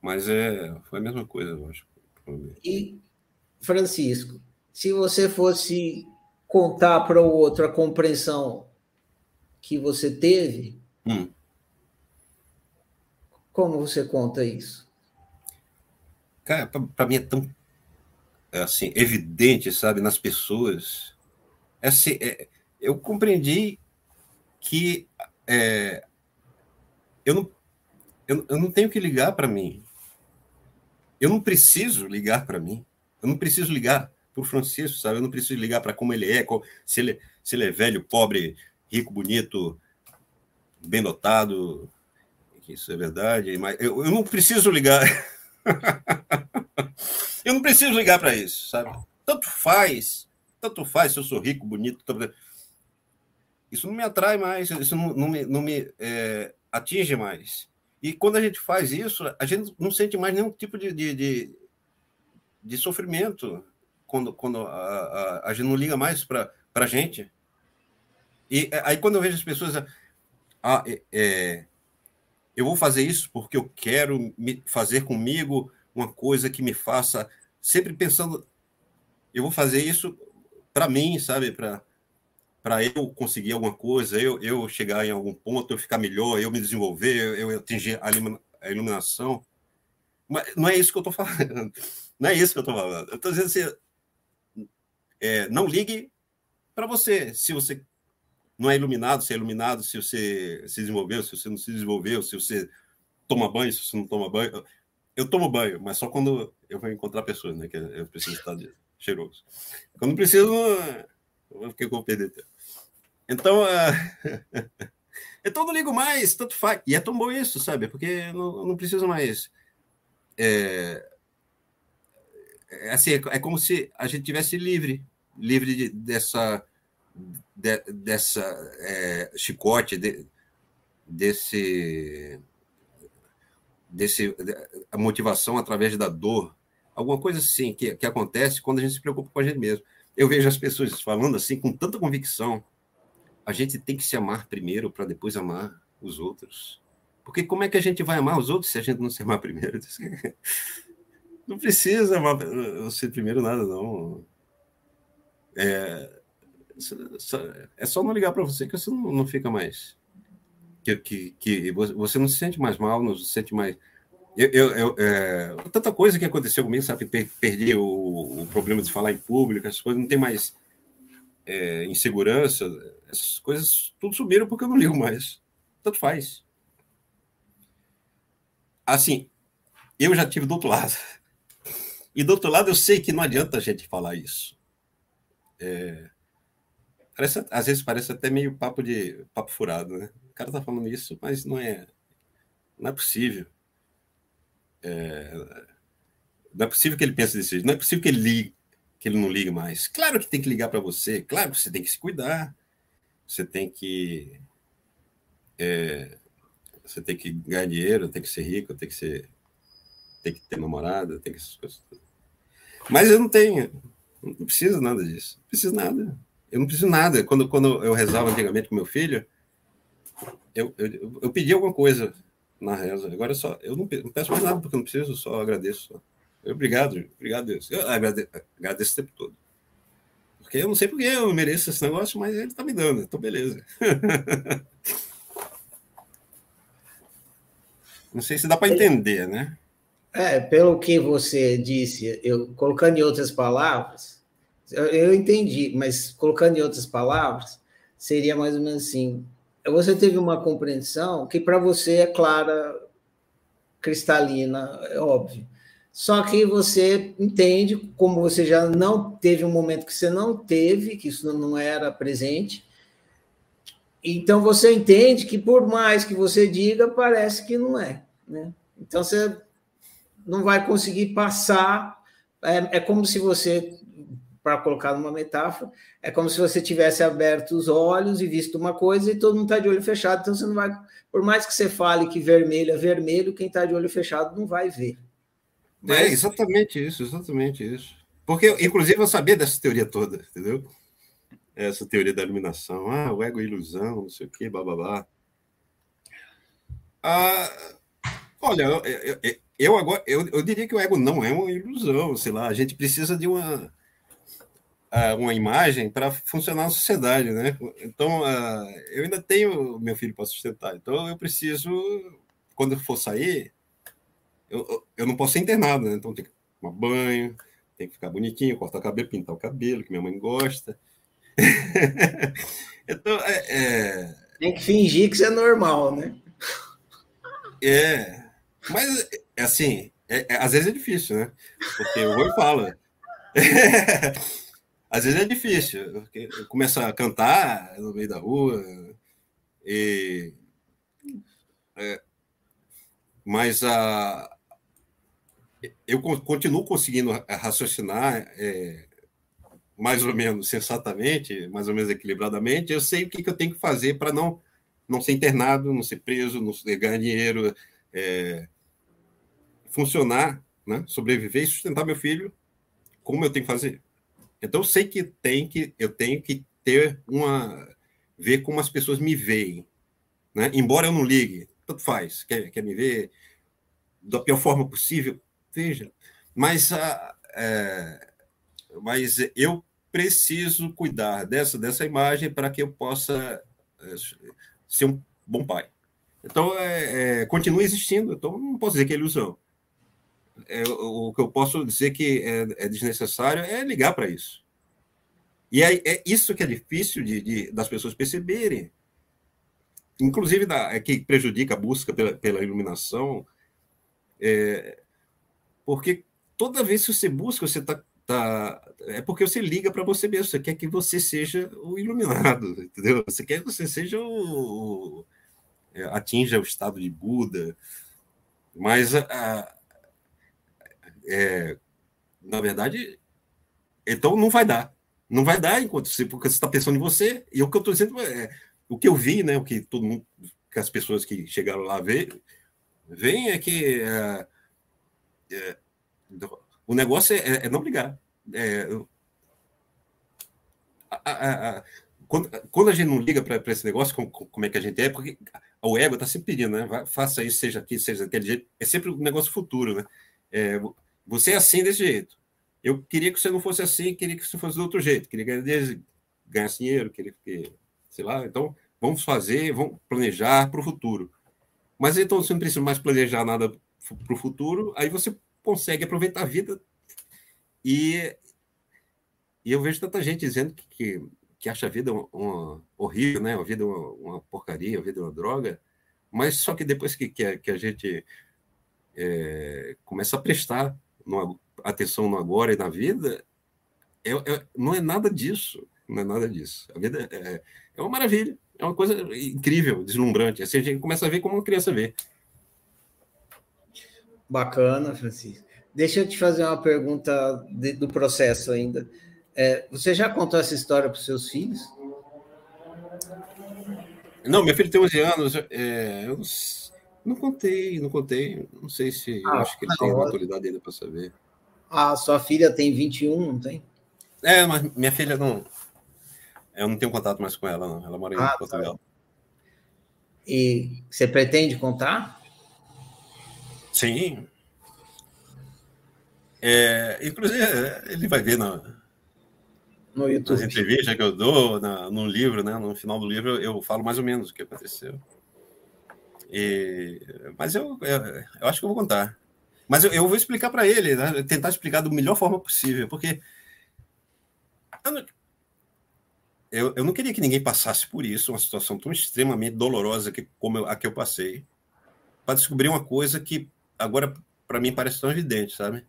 Mas é, foi a mesma coisa, eu acho. E, Francisco, se você fosse contar para o outro a compreensão que você teve, hum. como você conta isso? Cara, para mim é tão assim evidente, sabe, nas pessoas. É, assim, é, eu compreendi que é, eu, não, eu, eu não tenho que ligar para mim. Eu não preciso ligar para mim. Eu não preciso ligar para o Francisco, sabe? Eu não preciso ligar para como ele é, se ele, se ele é velho, pobre, rico, bonito, bem dotado. Isso é verdade, mas eu, eu não preciso ligar. eu não preciso ligar para isso, sabe? Tanto faz, tanto faz se eu sou rico, bonito. Tanto... Isso não me atrai mais, isso não, não me, não me é, atinge mais. E quando a gente faz isso, a gente não sente mais nenhum tipo de, de, de, de sofrimento quando, quando a, a, a gente não liga mais para a gente. E é, aí quando eu vejo as pessoas, ah, é, é, eu vou fazer isso porque eu quero fazer comigo uma coisa que me faça, sempre pensando, eu vou fazer isso para mim, sabe, para para eu conseguir alguma coisa, eu, eu chegar em algum ponto, eu ficar melhor, eu me desenvolver, eu, eu atingir a iluminação. Mas não é isso que eu estou falando. Não é isso que eu estou falando. Eu estou dizendo assim, é, não ligue para você. Se você não é iluminado, se é iluminado, se você se desenvolveu, se você não se desenvolveu, se você toma banho, se você não toma banho. Eu tomo banho, mas só quando eu vou encontrar pessoas, né? Que eu preciso estar cheiroso. Quando preciso, eu que eu vou perder tempo. Então, uh... então não ligo mais, tanto faz. E é tão bom isso, sabe? Porque não, não mais. É... É, assim, é como se a gente tivesse livre, livre de, dessa, de, dessa é, chicote, de, desse desse a motivação através da dor, alguma coisa assim que, que acontece quando a gente se preocupa com a gente mesmo. Eu vejo as pessoas falando assim com tanta convicção. A gente tem que se amar primeiro para depois amar os outros. Porque como é que a gente vai amar os outros se a gente não se amar primeiro? Não precisa amar você primeiro nada, não. É, é só não ligar para você que você não, não fica mais. Que, que, que você não se sente mais mal, não se sente mais. Eu, eu, eu é, tanta coisa que aconteceu comigo, sabe? Perdi o, o, problema de falar em público, essas coisas, não tem mais é, insegurança, essas coisas tudo sumiram porque eu não ligo mais. Tanto faz. Assim, eu já tive do outro lado. E do outro lado, eu sei que não adianta a gente falar isso. É, parece, às vezes parece até meio papo de papo furado, né? O cara tá falando isso, mas não é, não é possível. É, não é possível que ele pense desse jeito. Não é possível que ele ligue, que ele não ligue mais. Claro que tem que ligar para você. Claro que você tem que se cuidar. Você tem que é, você tem que ganhar dinheiro, tem que ser rico, tem que ser tem que ter namorada, tem que essas coisas. Mas eu não tenho, não preciso nada disso. Não preciso nada. Eu não preciso nada. Quando, quando eu rezava antigamente com meu filho, eu, eu, eu pedi alguma coisa na reza. Agora eu só eu não, não peço mais nada porque eu não preciso, só agradeço. Obrigado, obrigado Deus. Eu agradeço, agradeço o tempo todo. Porque eu não sei porque eu mereço esse negócio, mas ele está me dando, então beleza. não sei se dá para entender, né? É, pelo que você disse, eu colocando em outras palavras, eu, entendi, mas colocando em outras palavras, seria mais ou menos assim: você teve uma compreensão que para você é clara, cristalina, é óbvio. Só que você entende, como você já não teve um momento que você não teve, que isso não era presente, então você entende que por mais que você diga, parece que não é. Né? Então você não vai conseguir passar. É, é como se você, para colocar numa metáfora, é como se você tivesse aberto os olhos e visto uma coisa e todo mundo está de olho fechado, então você não vai. Por mais que você fale que vermelho é vermelho, quem está de olho fechado não vai ver. É Mas... É exatamente isso, exatamente isso. Porque, inclusive, eu sabia dessa teoria toda, entendeu? Essa teoria da iluminação. Ah, o ego é ilusão, não sei o quê, bababá. Ah, olha, eu, eu, eu agora eu, eu diria que o ego não é uma ilusão, sei lá, a gente precisa de uma uma imagem para funcionar na sociedade, né? Então, eu ainda tenho meu filho para sustentar, então eu preciso, quando eu for sair, eu, eu não posso ser internado, né? Então tem que tomar banho, tem que ficar bonitinho, cortar o cabelo, pintar o cabelo, que minha mãe gosta. então, é, é... Tem que fingir que isso é normal, né? É, mas é assim, é, é, às vezes é difícil, né? Porque eu vou e falo. Às vezes é difícil, começo a cantar no meio da rua, e, é, mas a, eu continuo conseguindo raciocinar é, mais ou menos sensatamente, mais ou menos equilibradamente. Eu sei o que, que eu tenho que fazer para não, não ser internado, não ser preso, não ganhar dinheiro, é, funcionar, né, sobreviver e sustentar meu filho como eu tenho que fazer. Então eu sei que tem que eu tenho que ter uma ver como as pessoas me veem, né? Embora eu não ligue, tanto faz, quer, quer me ver da pior forma possível, veja. Mas a, é, mas eu preciso cuidar dessa dessa imagem para que eu possa é, ser um bom pai. Então, é, é, continua existindo. Então, não posso dizer que é ilusão é, o que eu posso dizer que é, é desnecessário é ligar para isso. E é, é, isso que é difícil de, de, das pessoas perceberem. Inclusive, da, é que prejudica a busca pela, pela iluminação, é, porque toda vez que você busca, você está. Tá, é porque você liga para você mesmo, você quer que você seja o iluminado, entendeu? Você quer que você seja o. o é, atinja o estado de Buda, mas a, é, na verdade, então não vai dar. Não vai dar enquanto você, porque você está pensando em você. E o que eu estou dizendo é o que eu vi, né? O que todo mundo, que as pessoas que chegaram lá veem, veem é que é, é, o negócio é, é não ligar. É, a, a, a, quando, quando, a gente não liga para esse negócio, como, como, é que a gente é, porque o ego está sempre pedindo, né? Vai, faça isso, seja aqui, seja jeito. É sempre um negócio futuro, né? É, você é assim desse jeito. Eu queria que você não fosse assim, queria que você fosse do outro jeito. Queria ganhar, ganhar dinheiro, queria que, sei lá. Então, vamos fazer, vamos planejar para o futuro. Mas então você não precisa mais planejar nada para o futuro, aí você consegue aproveitar a vida. E, e eu vejo tanta gente dizendo que, que, que acha a vida uma, uma horrível, né? a vida uma, uma, porcaria, a vida uma droga, mas só que depois que, que, a, que a gente é, começa a prestar no, atenção no agora e na vida, é, é, não é nada disso. Não é nada disso. A vida é, é uma maravilha. É uma coisa incrível, deslumbrante. Assim a gente começa a ver como uma criança vê. Bacana, Francisco. Deixa eu te fazer uma pergunta de, do processo ainda. É, você já contou essa história para os seus filhos? Não, meu filho tem 11 anos. É, eu não contei, não contei. Não sei se. Ah, acho que ele tem maturidade ainda para saber. A sua filha tem 21, não tem? É, mas minha filha não. Eu não tenho contato mais com ela, não. Ela mora em ah, tá. Portugal. Tá. E você pretende contar? Sim. É, inclusive, ele vai ver na, no YouTube. nas entrevistas que eu dou, na, no livro, né? No final do livro, eu falo mais ou menos o que aconteceu. E, mas eu, eu, eu acho que eu vou contar. Mas eu, eu vou explicar para ele, né? tentar explicar da melhor forma possível, porque eu não, eu, eu não queria que ninguém passasse por isso, uma situação tão extremamente dolorosa que, como a que eu passei, para descobrir uma coisa que agora, para mim, parece tão evidente, sabe?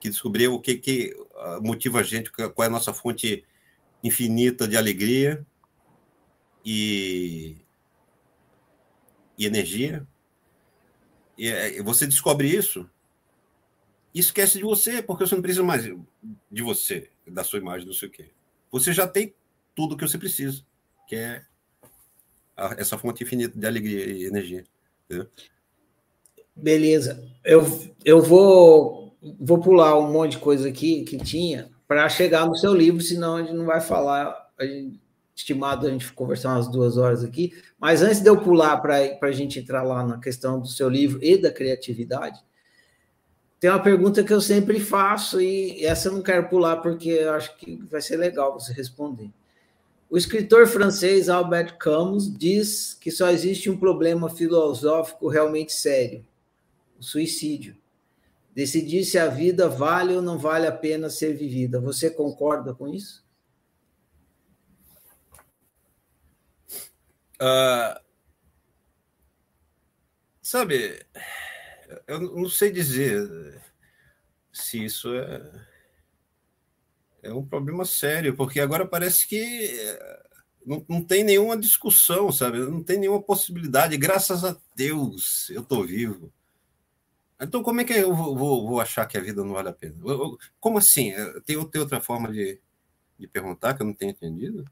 Que descobrir o que, que ah, motiva a gente, qual é a nossa fonte infinita de alegria e, e energia. E é, você descobre isso e esquece de você, porque você não precisa mais de você, da sua imagem, não sei o quê. Você já tem tudo que você precisa, que é a, essa fonte infinita de alegria e energia. Entendeu? Beleza. Eu, eu vou, vou pular um monte de coisa aqui que tinha para chegar no seu livro, senão a gente não vai falar. A gente, estimado a gente conversar umas duas horas aqui. Mas antes de eu pular para a gente entrar lá na questão do seu livro e da criatividade, tem uma pergunta que eu sempre faço e essa eu não quero pular porque eu acho que vai ser legal você responder. O escritor francês Albert Camus diz que só existe um problema filosófico realmente sério: o suicídio. Decidir se a vida vale ou não vale a pena ser vivida. Você concorda com isso? Uh, sabe, eu não sei dizer se isso é é um problema sério, porque agora parece que eh, não, não tem nenhuma discussão, sabe? Não tem nenhuma possibilidade. Graças a Deus eu estou vivo. Então, como é que eu vou, vou, vou, achar que a vida não vale a pena? Como assim? Tem, tem outra forma de, de perguntar que eu não tenho entendido?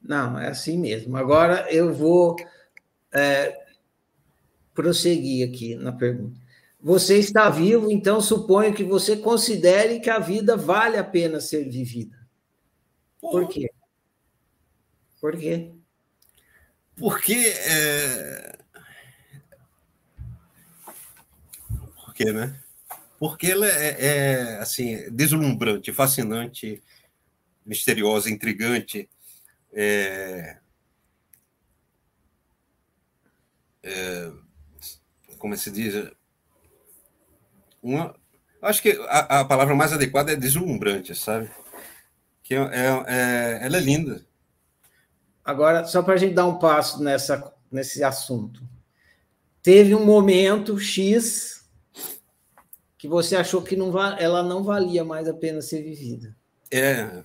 Não, é assim mesmo. Agora eu vou é, prosseguir aqui na pergunta. Você está vivo, então suponho que você considere que a vida vale a pena ser vivida. Por quê? Por quê? Porque. É... Por quê, né? Porque ela é, é assim, deslumbrante, fascinante, misteriosa, intrigante. É... É... Como se diz? uma. Acho que a, a palavra mais adequada é deslumbrante, sabe? Que é, é, é ela é linda. Agora, só para a gente dar um passo nessa, nesse assunto. Teve um momento X que você achou que não, ela não valia mais a pena ser vivida. É.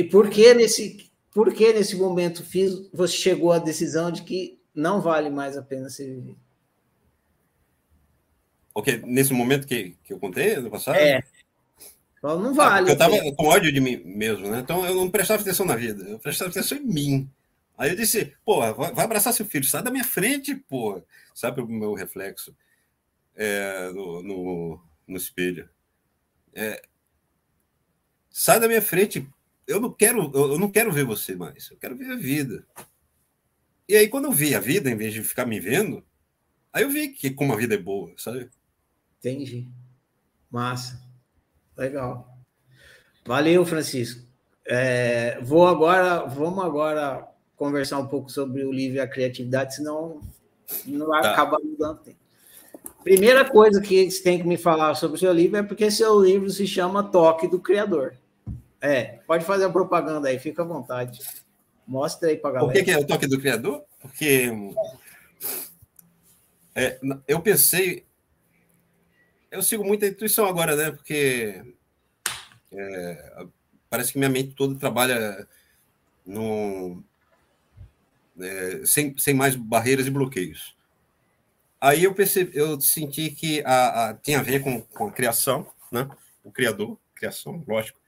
E por que nesse, por que nesse momento fiz, você chegou à decisão de que não vale mais a pena ser vivida? Ok, nesse momento que, que eu contei no passado? É. Não vale. Ah, eu estava com ódio de mim mesmo, né? Então eu não prestava atenção na vida, eu prestava atenção em mim. Aí eu disse, pô, vai abraçar seu filho, sai da minha frente, pô. Sabe o meu reflexo é, no, no, no, espelho? É, sai da minha frente. Eu não quero, eu não quero ver você mais. Eu quero ver a vida. E aí quando eu vi a vida, em vez de ficar me vendo, aí eu vi que como a vida é boa, sabe? Entendi. Massa. Legal. Valeu, Francisco. É, vou agora, vamos agora conversar um pouco sobre o livro e a criatividade, senão não vai tá. acabar mudando tempo. Primeira coisa que você tem que me falar sobre o seu livro é porque seu livro se chama Toque do Criador. É, pode fazer a propaganda aí, fica à vontade. Mostra aí para galera. Por que, que, é o Toque do Criador? Porque é, eu pensei. Eu sigo muita intuição agora, né? Porque é, parece que minha mente toda trabalha no, é, sem, sem mais barreiras e bloqueios. Aí eu percebi, eu senti que a, a, tem a ver com, com a criação, né? O criador, criação, lógico.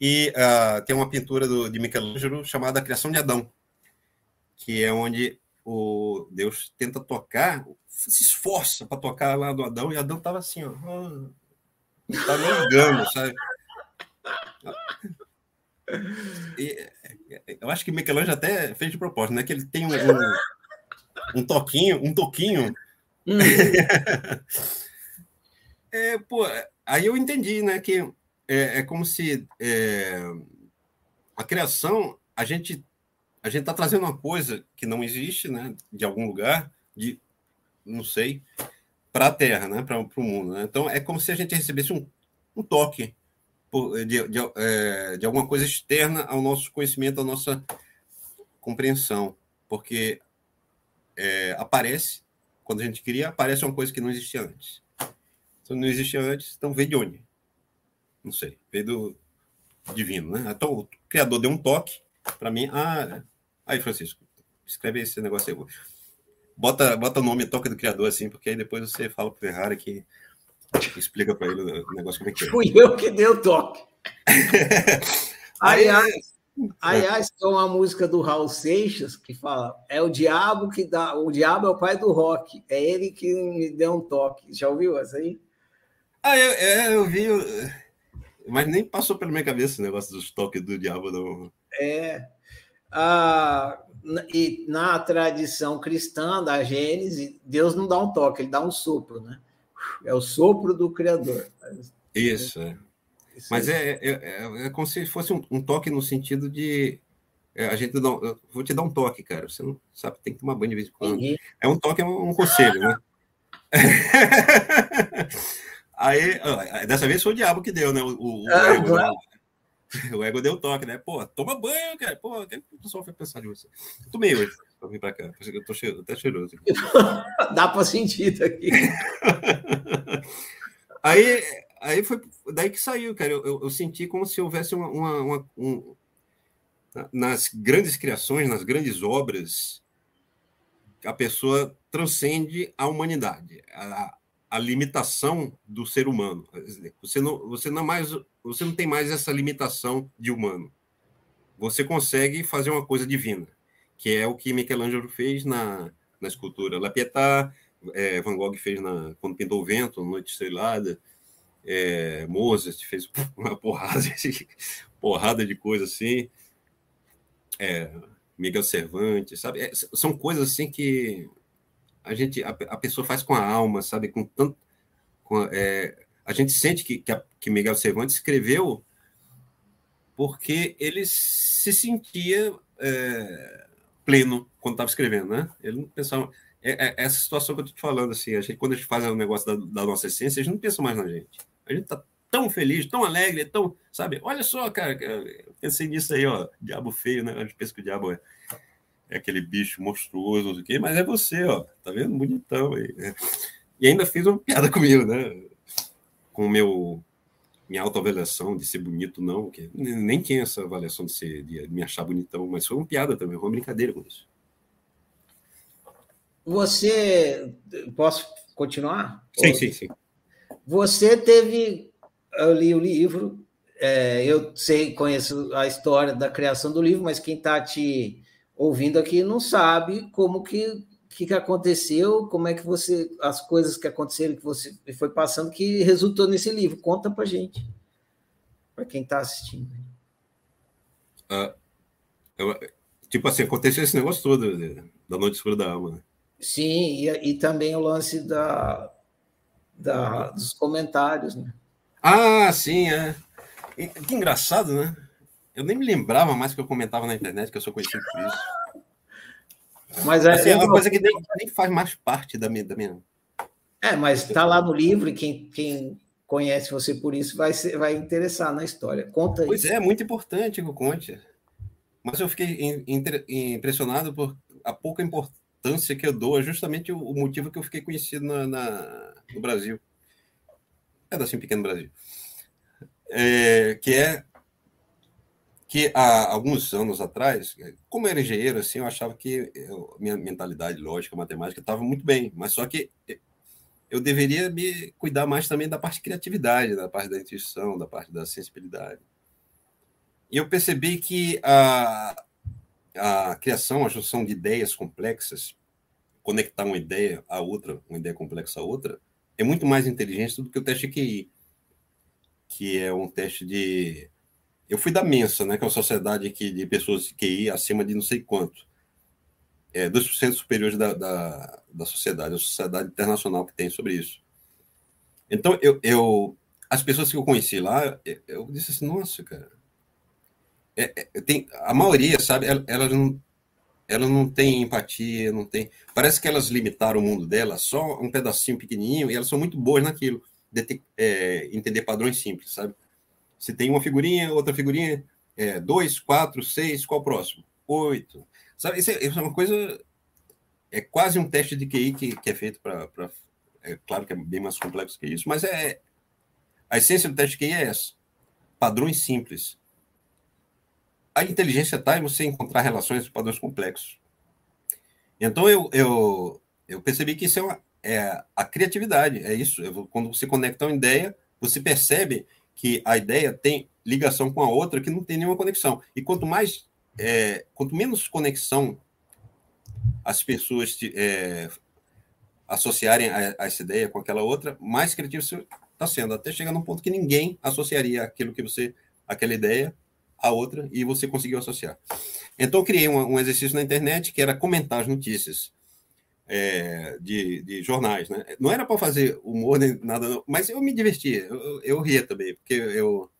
E uh, tem uma pintura do, de Michelangelo chamada Criação de Adão, que é onde o Deus tenta tocar, se esforça para tocar lá do Adão, e Adão estava assim, ó, não tá nem engano, sabe? E, eu acho que Michelangelo até fez de propósito, né? Que ele tem um, um, um toquinho, um toquinho. Hum. é, pô, aí eu entendi, né? Que é, é como se é, a criação, a gente a gente está trazendo uma coisa que não existe, né? De algum lugar, de não sei, para a Terra, né? Para o mundo. Né? Então é como se a gente recebesse um, um toque de, de, é, de alguma coisa externa ao nosso conhecimento, à nossa compreensão, porque é, aparece, quando a gente cria, aparece uma coisa que não existia antes. Então, não existia antes, então veio de onde? Não sei, veio do divino, né? Então, o Criador deu um toque para mim. Ah, aí, Francisco, escreve esse negócio aí. Bota, bota o nome Toque do Criador, assim, porque aí depois você fala pro Ferrari que Explica para ele o negócio como é que é. Fui eu que dei o toque. aliás, aliás, tem uma música do Raul Seixas que fala: é o diabo que dá, o diabo é o pai do rock, é ele que me deu um toque. Já ouviu essa aí? Ah, eu, é, eu vi, mas nem passou pela minha cabeça o negócio dos toques do diabo, não. É. Ah, e na tradição cristã da Gênesis, Deus não dá um toque, ele dá um sopro, né? É o sopro do Criador. Isso, é. Mas é, é, é, é, como se fosse um, um toque no sentido de. É, a gente não, vou te dar um toque, cara. Você não sabe, tem que tomar banho de vez em quando. Uhum. É um toque, é um, um conselho, né? Aí, dessa vez foi o diabo que deu, né? O, o, o, ah, ego, né? o ego deu toque, né? Pô, toma banho, cara. Pô, o que o pessoal foi pensar de você? Tomei hoje para vir para cá. Eu tô cheiro, até cheiroso. Dá para sentir aqui. aí, aí foi daí que saiu, cara. Eu, eu, eu senti como se houvesse uma, uma, uma um, nas grandes criações, nas grandes obras, a pessoa transcende a humanidade, a, a limitação do ser humano. Você não, você não mais, você não tem mais essa limitação de humano. Você consegue fazer uma coisa divina que é o que Michelangelo fez na, na escultura La Pietà, é, Van Gogh fez na, quando pintou o vento, Noite Estrelada, é, Mozart fez uma porrada de, porrada de coisa assim, é, Miguel Cervantes, sabe? É, são coisas assim que a gente, a, a, pessoa faz com a alma, sabe? Com tanto, com, é, a gente sente que, que, a, que Miguel Cervantes escreveu porque ele se sentia é, pleno quando estava escrevendo, né? Ele não pensava. É, é, essa situação que eu estou te falando, assim, a gente, quando a gente faz o um negócio da, da, nossa essência, a gente não pensa mais na gente. A gente está tão feliz, tão alegre, tão. Sabe? Olha só, cara, eu pensei nisso aí, ó. Diabo feio, né? A gente pensa que o diabo é, é aquele bicho monstruoso, não sei o quê, mas é você, ó. Tá vendo? Bonitão aí. E ainda fiz uma piada comigo, né? Com o meu minha autoavaliação de ser bonito, não, que nem tinha essa avaliação de, ser, de me achar bonitão, mas foi uma piada também, foi uma brincadeira com isso. Você. Posso continuar? Sim, sim, sim. Você teve. Eu li o livro, é, eu sei, conheço a história da criação do livro, mas quem está te ouvindo aqui não sabe como que que, que aconteceu, como é que você, as coisas que aconteceram, que você foi passando, que resultou nesse livro. Conta para gente, para quem está assistindo. Uh, eu, tipo assim, aconteceu esse negócio todo né, da Noite Escura da Alma. Né? Sim, e, e também o lance da, da, dos comentários, né? Ah, sim, é. Que engraçado, né? Eu nem me lembrava mais que eu comentava na internet, que eu sou conhecido por isso. Mas é, assim, é uma coisa que nem, nem, faz mais parte da minha. Da minha... É, mas está lá no livro e quem, quem conhece você por isso vai, ser, vai interessar na história. Conta Pois é, é muito importante que eu conte. Mas eu fiquei impressionado por a pouca importância que eu dou, é justamente o motivo que eu fiquei conhecido na, na no Brasil. É assim, pequeno Brasil. É, que é que há alguns anos atrás, como eu era engenheiro, assim, eu achava que eu, minha mentalidade lógica, matemática estava muito bem, mas só que eu deveria me cuidar mais também da parte de criatividade, da parte da intuição, da parte da sensibilidade. E eu percebi que a, a criação, a junção de ideias complexas, conectar uma ideia a outra, uma ideia complexa a outra, é muito mais inteligente do que o teste QI, que é um teste de eu fui da Mensa, né, que é uma sociedade aqui de pessoas de QI acima de não sei quanto. É 2% superiores da, da, da sociedade, a sociedade internacional que tem sobre isso. Então, eu, eu as pessoas que eu conheci lá, eu, eu disse assim, nossa, cara, é, é, tem, a maioria, sabe, elas não, elas não têm empatia, não tem. Parece que elas limitaram o mundo delas só um pedacinho pequenininho e elas são muito boas naquilo, de é, entender padrões simples, sabe? Se tem uma figurinha, outra figurinha, é, dois, quatro, seis, qual o próximo? Oito. Sabe, isso é, isso é uma coisa. É quase um teste de QI que, que é feito para. É claro que é bem mais complexo que isso, mas é. A essência do teste de QI é essa: padrões simples. A inteligência está em você encontrar relações de padrões complexos. Então eu, eu, eu percebi que isso é, uma, é a criatividade, é isso. Eu, quando você conecta uma ideia, você percebe que a ideia tem ligação com a outra que não tem nenhuma conexão. E quanto mais, é, quanto menos conexão as pessoas é, associarem a, a, essa ideia com aquela outra, mais criativo você está sendo, até chegar num ponto que ninguém associaria aquilo que você, aquela ideia, a outra, e você conseguiu associar. Então, eu criei um, um exercício na internet que era comentar as notícias é, de, de, jornais, né? Não era para fazer humor nem nada, mas eu me divertia, eu, eu ria também, porque eu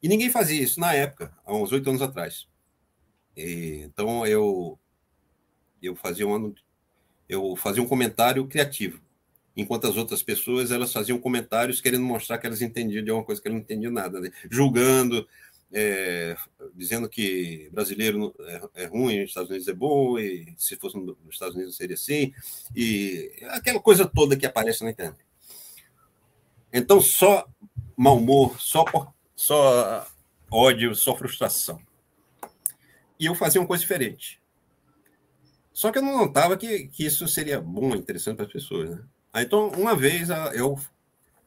e ninguém fazia isso na época, há uns oito anos atrás. E, então eu eu fazia um eu fazia um comentário criativo, enquanto as outras pessoas elas faziam comentários querendo mostrar que elas entendiam de uma coisa que elas não entendiam nada, né? julgando, é, dizendo que brasileiro é, é, ruim, nos Estados Unidos é bom, e se fosse nos Estados Unidos seria assim, e aquela coisa toda que aparece na internet. Então, só mau humor, só, só ódio, só frustração. E eu fazia uma coisa diferente. Só que eu não notava que, que isso seria bom, interessante para as pessoas. Né? Aí, então, uma vez eu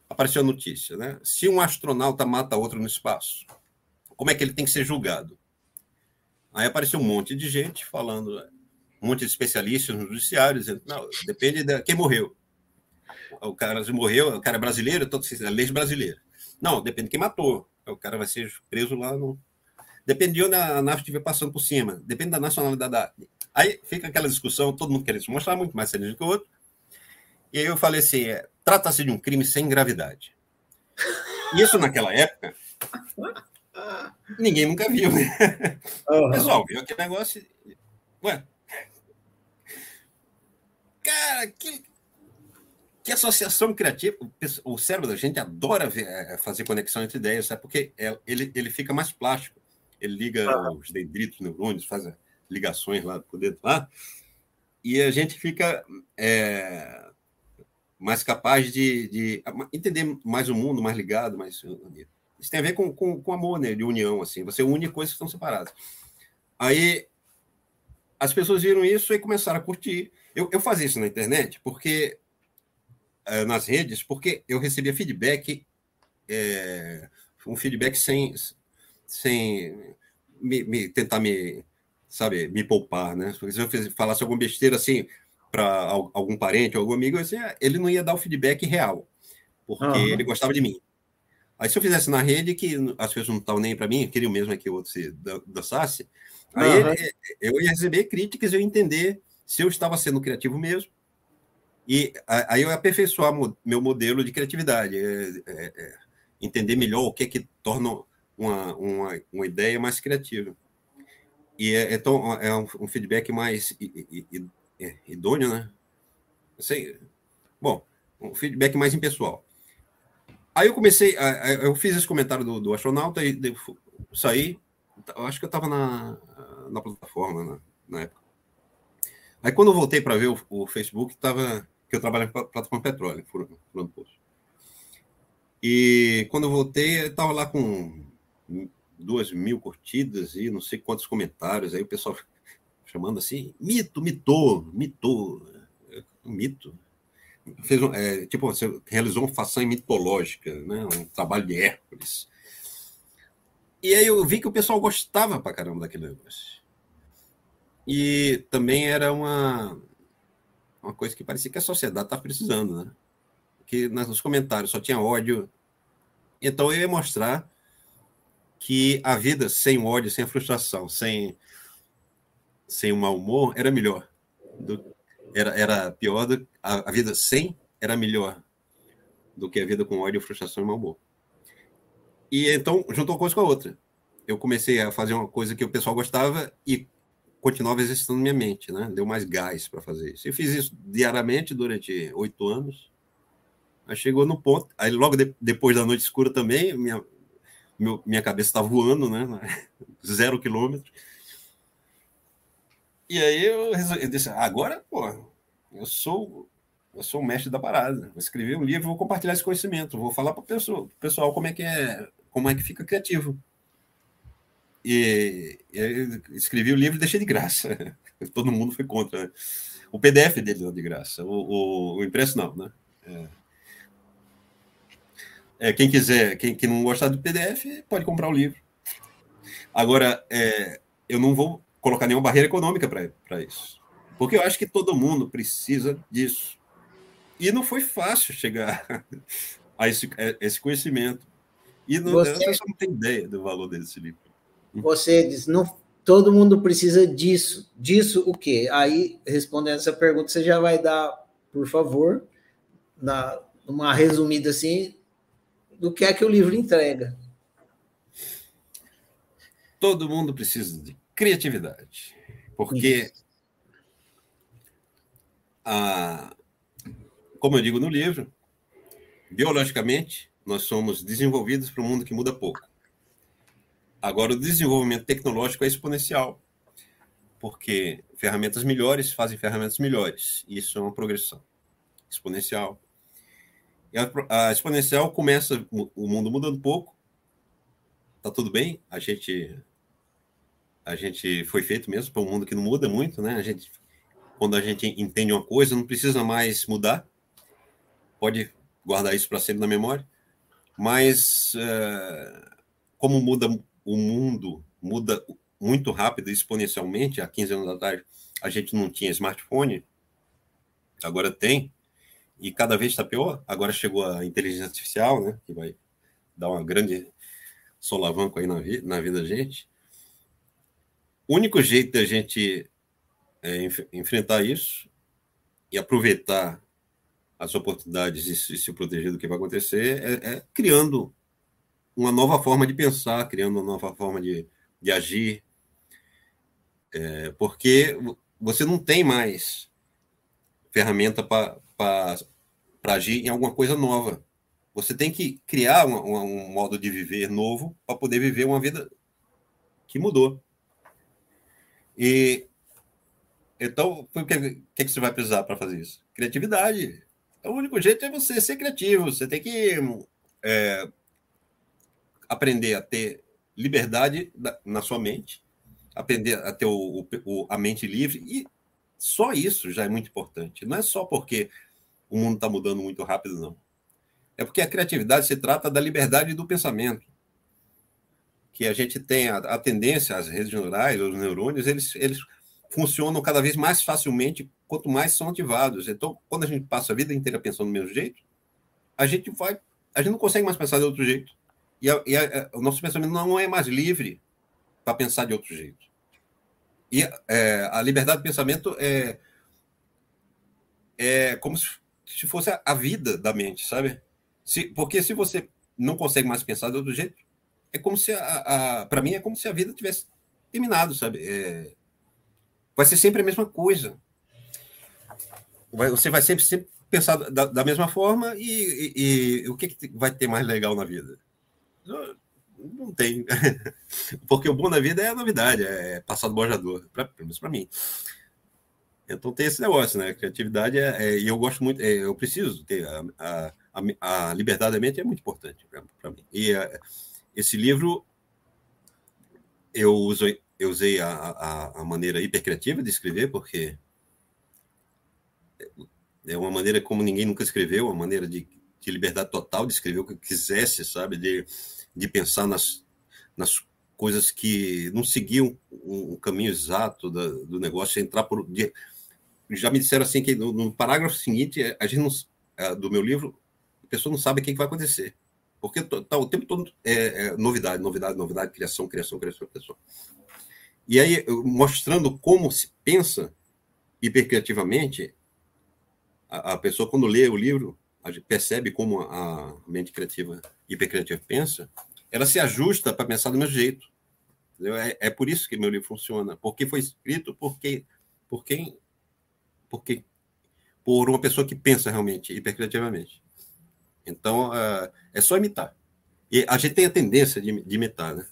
apareceu a notícia, né? Se um astronauta mata outro no espaço, como é que ele tem que ser julgado. Aí apareceu um monte de gente falando, um monte de especialistas no judiciário, dizendo, não, depende de quem morreu. O cara morreu, o cara é brasileiro, então a lei brasileira. Não, depende de quem matou. O cara vai ser preso lá no. Depende de onde a nave estiver passando por cima. Depende da nacionalidade da. Aí fica aquela discussão, todo mundo querendo se mostrar muito mais sério que o outro. E aí eu falei assim: é, trata-se de um crime sem gravidade. Isso naquela época Ninguém nunca viu, né? Uhum. Pessoal, viu aquele negócio. Ué. Cara, que, que associação criativa. O cérebro da gente adora ver, é, fazer conexão entre ideias, sabe? Porque é, ele, ele fica mais plástico. Ele liga uhum. os dendritos, neurônios, faz ligações lá por dentro lá. E a gente fica é, mais capaz de, de, entender mais o mundo, mais ligado, mais isso tem a ver com, com, com amor, né? De união, assim. Você une coisas que estão separadas. Aí as pessoas viram isso e começaram a curtir. Eu, eu fazia isso na internet, porque é, nas redes, porque eu recebia feedback, é, um feedback sem, sem me, me, tentar me sabe, me poupar, né? Se eu falasse alguma besteira assim para algum parente algum amigo, assim, ele não ia dar o feedback real, porque uhum. ele gostava de mim. Aí se eu fizesse na rede, que as pessoas não estavam nem para mim, queriam mesmo que o outro se dançasse, aí uhum. ele, eu ia receber críticas, eu ia entender se eu estava sendo criativo mesmo, e aí eu ia aperfeiçoar meu modelo de criatividade, é, é, é, entender melhor o que é que torna uma, uma, uma ideia mais criativa. E é, é, um, um feedback mais idôneo, né? Sei, bom, um feedback mais impessoal. Aí eu comecei, eu fiz esse comentário do, do astronauta e saí, acho que eu estava na, na plataforma na, na, época. Aí quando eu voltei para ver o, o Facebook, estava que eu trabalho na plataforma petróleo, furando poço. E quando eu voltei, eu estava lá com duas mil curtidas e não sei quantos comentários. Aí o pessoal chamando assim, mito, mitou, mitou, mito. Fez um, é, tipo, você realizou uma façanha mitológica, né? um trabalho de Hércules. E aí eu vi que o pessoal gostava pra caramba daquele negócio. E também era uma, uma coisa que parecia que a sociedade estava precisando, né? Que nos comentários só tinha ódio. Então eu ia mostrar que a vida sem ódio, sem a frustração, sem, sem o mau humor, era melhor. Do, era, era pior, do, a, a vida sem era melhor do que a vida com ódio, frustração e mau humor. E então juntou uma coisa com a outra. Eu comecei a fazer uma coisa que o pessoal gostava e continuava exercitando minha mente, né? Deu mais gás para fazer isso. Eu fiz isso diariamente durante oito anos. Aí chegou no ponto. Aí logo de, depois da noite escura também, minha, meu, minha cabeça está voando, né? Zero quilômetro. E aí eu, resolvi, eu disse, agora, pô, eu sou eu sou o mestre da parada. Vou escrever um livro, vou compartilhar esse conhecimento, vou falar para o pessoal como é que é, como é que fica criativo. E, e escrevi o livro e deixei de graça. Todo mundo foi contra. Né? O PDF dele não de graça, o, o, o impresso não, né? É. É, quem quiser, quem, quem não gostar do PDF, pode comprar o livro. Agora, é, eu não vou colocar nenhuma barreira econômica para isso. Porque eu acho que todo mundo precisa disso. E não foi fácil chegar a esse, a esse conhecimento. E não, você, a não tem ideia do valor desse livro. Você diz, não, todo mundo precisa disso. Disso o quê? Aí, respondendo essa pergunta, você já vai dar, por favor, na, uma resumida assim, do que é que o livro entrega. Todo mundo precisa de criatividade, porque, a, como eu digo no livro, biologicamente, nós somos desenvolvidos para um mundo que muda pouco. Agora, o desenvolvimento tecnológico é exponencial, porque ferramentas melhores fazem ferramentas melhores. Isso é uma progressão exponencial. A, a exponencial começa o mundo mudando pouco, tá tudo bem, a gente a gente foi feito mesmo para um mundo que não muda muito, né? A gente quando a gente entende uma coisa, não precisa mais mudar. Pode guardar isso para sempre na memória. Mas uh, como muda o mundo, muda muito rápido, exponencialmente. Há 15 anos atrás, a gente não tinha smartphone, agora tem e cada vez está pior. Agora chegou a inteligência artificial, né, que vai dar uma grande solavanco aí na, vi na vida da gente. O único jeito da gente é, enf enfrentar isso e aproveitar as oportunidades e se, se, proteger do que vai acontecer é, é, criando uma nova forma de pensar, criando uma nova forma de, de agir, é, porque você não tem mais ferramenta para agir em alguma coisa nova. Você tem que criar um, um modo de viver novo para poder viver uma vida que mudou. E então, o que, que, você vai precisar para fazer isso? Criatividade. O único jeito é você ser criativo. Você tem que é, aprender a ter liberdade na sua mente, aprender a ter o, o, a mente livre. E só isso já é muito importante. Não é só porque o mundo está mudando muito rápido, não. É porque a criatividade se trata da liberdade do pensamento. Que a gente tem a, a tendência, as redes neurais, os neurônios, eles, eles funcionam cada vez mais facilmente quanto mais são ativados. Então, quando a gente passa a vida inteira pensando do mesmo jeito, a gente vai, a gente não consegue mais pensar de outro jeito. E, a, e a, o nosso pensamento não é mais livre para pensar de outro jeito. E é, a liberdade de pensamento é, é como se fosse a vida da mente, sabe? Se, porque se você não consegue mais pensar de outro jeito, é como se a, a para mim é como se a vida tivesse terminado, sabe? É, vai ser sempre a mesma coisa. Vai, você vai sempre, sempre pensar da, da mesma forma e, e, e, o que, que vai ter mais legal na vida? Não, tem. Porque o bom da vida é a novidade, é passar do bojador, pelo menos para mim. Então tem esse negócio, né? Criatividade é, é e eu gosto muito, é, eu preciso ter a, a, a, liberdade da mente é muito importante para mim. E é, esse livro eu usei, eu usei a, a, a maneira hipercriativa de escrever, porque é uma maneira como ninguém nunca escreveu, uma maneira de, de liberdade total de escrever o que quisesse, sabe? De, de pensar nas, nas coisas que não seguiam o, o caminho exato da, do negócio, entrar por. De, já me disseram assim que no, no parágrafo seguinte, a gente não, do meu livro, a pessoa não sabe o que vai acontecer. Porque tá, o tempo todo é, é, novidade, novidade, novidade, criação, criação, criação, criação. E aí, mostrando como se pensa hipercriativamente, a, a pessoa, quando lê o livro, percebe como a, mente criativa, hipercriativa pensa, ela se ajusta para pensar do mesmo jeito. É, é, por isso que meu livro funciona, porque foi escrito porque, por quem, porque, por uma pessoa que pensa realmente hipercriativamente. Então, uh, é só imitar. E a gente tem a tendência de, de imitar, né?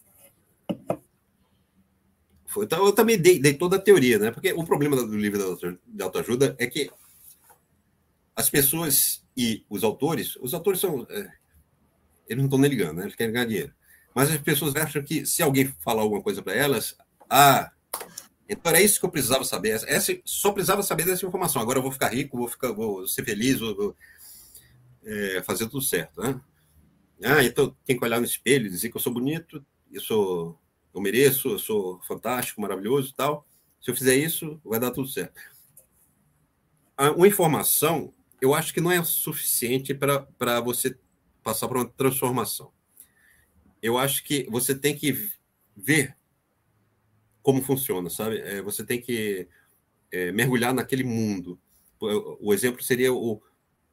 Então, eu também dei, dei, toda a teoria, né? Porque o problema do livro de autoajuda é que as pessoas e os autores, os autores são. É, eles não estão nem ligando, né? Eles querem ganhar dinheiro. Mas as pessoas acham que se alguém falar alguma coisa para elas, ah, então era isso que eu precisava saber. Essa, só precisava saber dessa informação. Agora eu vou ficar rico, vou, ficar, vou ser feliz, vou, vou é, fazer tudo certo. Né? Ah, então tem que olhar no espelho e dizer que eu sou bonito, eu sou, eu mereço, eu sou fantástico, maravilhoso e tal. Se eu fizer isso, vai dar tudo certo. Uma informação, eu acho que não é suficiente para você passar por uma transformação. Eu acho que você tem que ver como funciona, sabe? É, você tem que é, mergulhar naquele mundo. O, o exemplo seria o,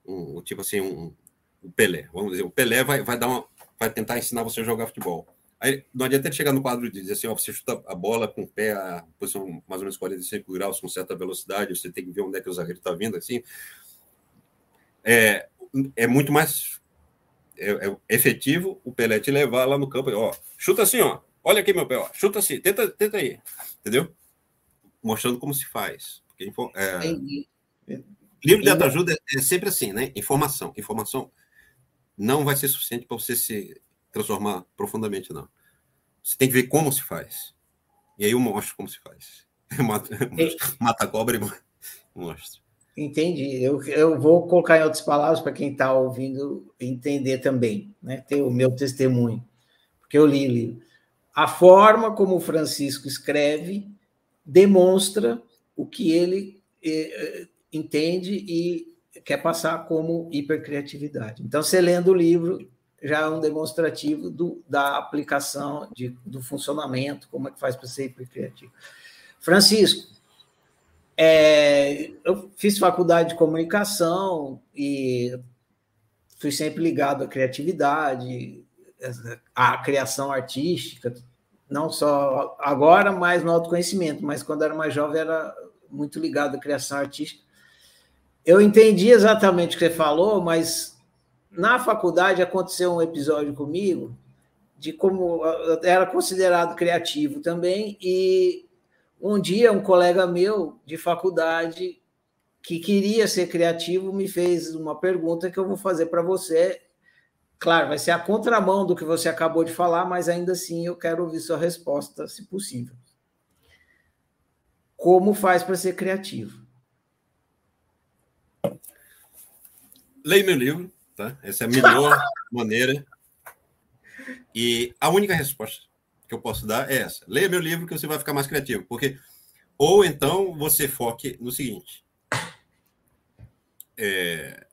um, tipo assim, um, o Pelé. Vamos dizer, o Pelé vai, vai, dar uma, vai tentar ensinar você a jogar futebol. Aí não adianta ele chegar no quadro e dizer assim, ó, você chuta a bola com o pé a posição mais ou menos 45 graus, com certa velocidade, você tem que ver onde é que o zagueiro está vindo, assim. É, é muito mais é, é efetivo o Pelé te levar lá no campo, ó, chuta assim, ó, olha aqui meu pé, ó, chuta assim, tenta, tenta aí, entendeu? Mostrando como se faz. É, Livro de autoajuda é sempre assim, né? Informação. Informação não vai ser suficiente para você se transformar profundamente, não. Você tem que ver como se faz. E aí eu mostro como se faz. Mata, mata a cobra e mostro. Entendi. Eu, eu vou colocar em outras palavras para quem está ouvindo entender também, né? Ter o meu testemunho, porque eu li o livro. A forma como o Francisco escreve demonstra o que ele eh, entende e quer passar como hipercriatividade. Então, você lendo o livro, já é um demonstrativo do, da aplicação, de, do funcionamento, como é que faz para ser hipercriativo. Francisco, é, eu fiz faculdade de comunicação e fui sempre ligado à criatividade, à criação artística, não só agora, mais no autoconhecimento, mas quando era mais jovem era muito ligado à criação artística. Eu entendi exatamente o que você falou, mas na faculdade aconteceu um episódio comigo de como era considerado criativo também e um dia um colega meu de faculdade que queria ser criativo me fez uma pergunta que eu vou fazer para você. Claro, vai ser a contramão do que você acabou de falar, mas ainda assim eu quero ouvir sua resposta, se possível. Como faz para ser criativo? Leia meu livro, tá? Essa é a melhor maneira. E a única resposta que eu posso dar é essa. Leia meu livro que você vai ficar mais criativo. Porque, ou então você foque no seguinte: é,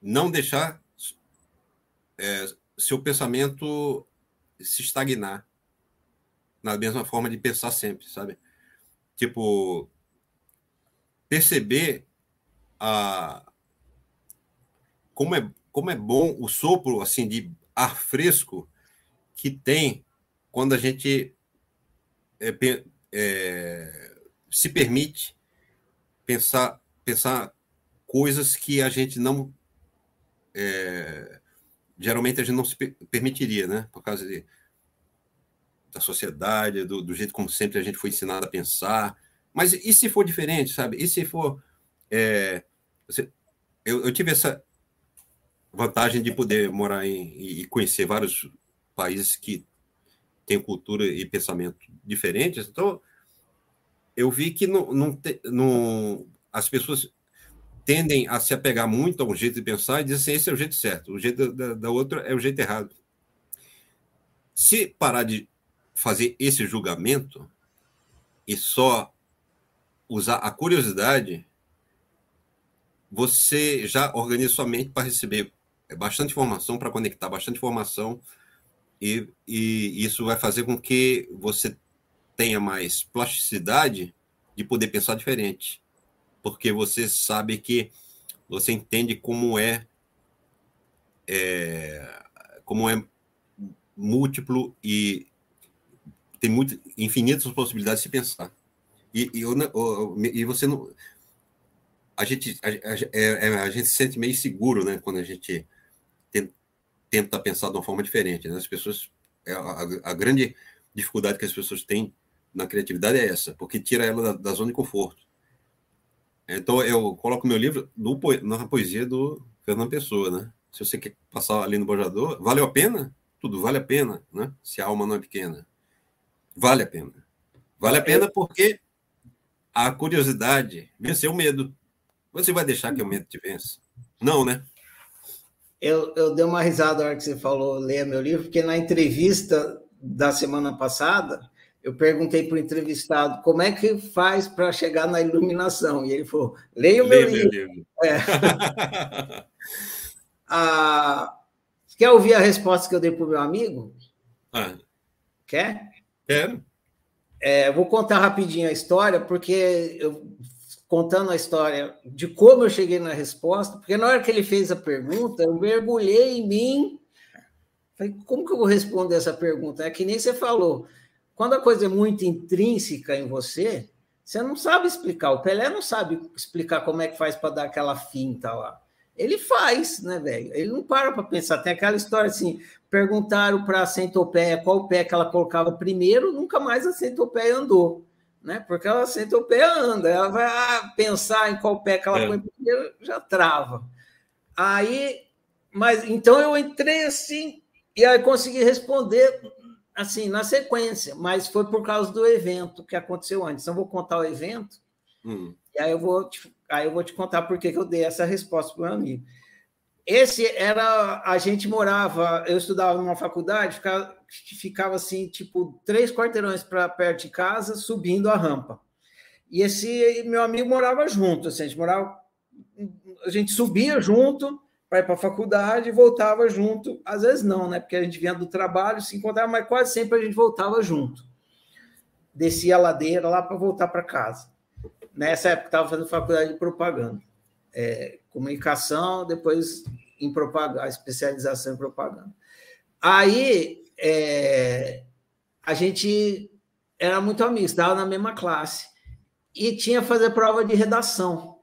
não deixar é, seu pensamento se estagnar na mesma forma de pensar sempre, sabe? Tipo, perceber a como é como é bom o sopro assim de ar fresco que tem quando a gente é, é, se permite pensar pensar coisas que a gente não é, geralmente a gente não se permitiria, né? Por causa de, da sociedade, do, do, jeito como sempre a gente foi ensinado a pensar. Mas e se for diferente, sabe? E se for. É, eu, eu, tive essa vantagem de poder morar em, e conhecer vários países que têm cultura e pensamento diferentes. Então, eu vi que as pessoas tendem a se apegar muito a um jeito de pensar e dizer assim, esse é o jeito certo, o jeito da, da outra é o jeito errado. Se parar de fazer esse julgamento e só usar a curiosidade, você já organiza sua mente para receber bastante informação, para conectar bastante informação, e, e isso vai fazer com que você tenha mais plasticidade de poder pensar diferente porque você sabe que você entende como é, é como é múltiplo e tem muito, infinitas possibilidades de pensar. E, e, eu, e você não. A gente, a, a, é, é, a, gente se sente meio seguro né, quando a gente tenta, pensar de uma forma diferente. Né? As pessoas. É, a, a, grande dificuldade que as pessoas têm na criatividade é essa, porque tira ela da, da zona de conforto. Então, eu coloco meu livro no, na poesia do Fernando Pessoa, né? Se você quer passar ali no Bojador, valeu a pena? Tudo vale a pena, né? Se a alma não é pequena. Vale a pena. Vale a pena porque a curiosidade venceu o medo. Você vai deixar que o medo te vença? Não, né? Eu, eu dei uma risada na hora que você falou, leia meu livro, porque na entrevista da semana passada, eu perguntei para o entrevistado como é que faz para chegar na iluminação. E ele falou: leia o meu livro. livro. É. ah, quer ouvir a resposta que eu dei para o meu amigo? Ah. Quer? Quero. É, vou contar rapidinho a história, porque eu, contando a história de como eu cheguei na resposta, porque na hora que ele fez a pergunta, eu mergulhei em mim. Falei, como que eu vou responder essa pergunta? É que nem você falou. Quando a coisa é muito intrínseca em você, você não sabe explicar. O Pelé não sabe explicar como é que faz para dar aquela finta lá. Ele faz, né, velho? Ele não para para pensar. Tem aquela história assim: perguntaram para a centopeia qual pé que ela colocava primeiro, nunca mais a centopeia andou, né? Porque a centopeia anda, ela vai ah, pensar em qual pé que ela é. põe primeiro, já trava. Aí, mas então eu entrei assim e aí consegui responder assim, na sequência, mas foi por causa do evento que aconteceu antes. Então, eu vou contar o evento, hum. e aí eu vou te, aí eu vou te contar por que eu dei essa resposta para o meu amigo. Esse era. A gente morava, eu estudava numa faculdade, ficava, ficava assim, tipo, três quarteirões para perto de casa, subindo a rampa. E esse meu amigo morava junto, assim, a gente morava. A gente subia junto para ir para a faculdade e voltava junto. Às vezes não, né? Porque a gente vinha do trabalho, se encontrava, mas quase sempre a gente voltava junto. Descia a ladeira lá para voltar para casa. Nessa época estava fazendo faculdade de propaganda. É, comunicação, depois em propaganda, especialização em propaganda. Aí é, a gente era muito amigo, estava na mesma classe. E tinha fazer prova de redação.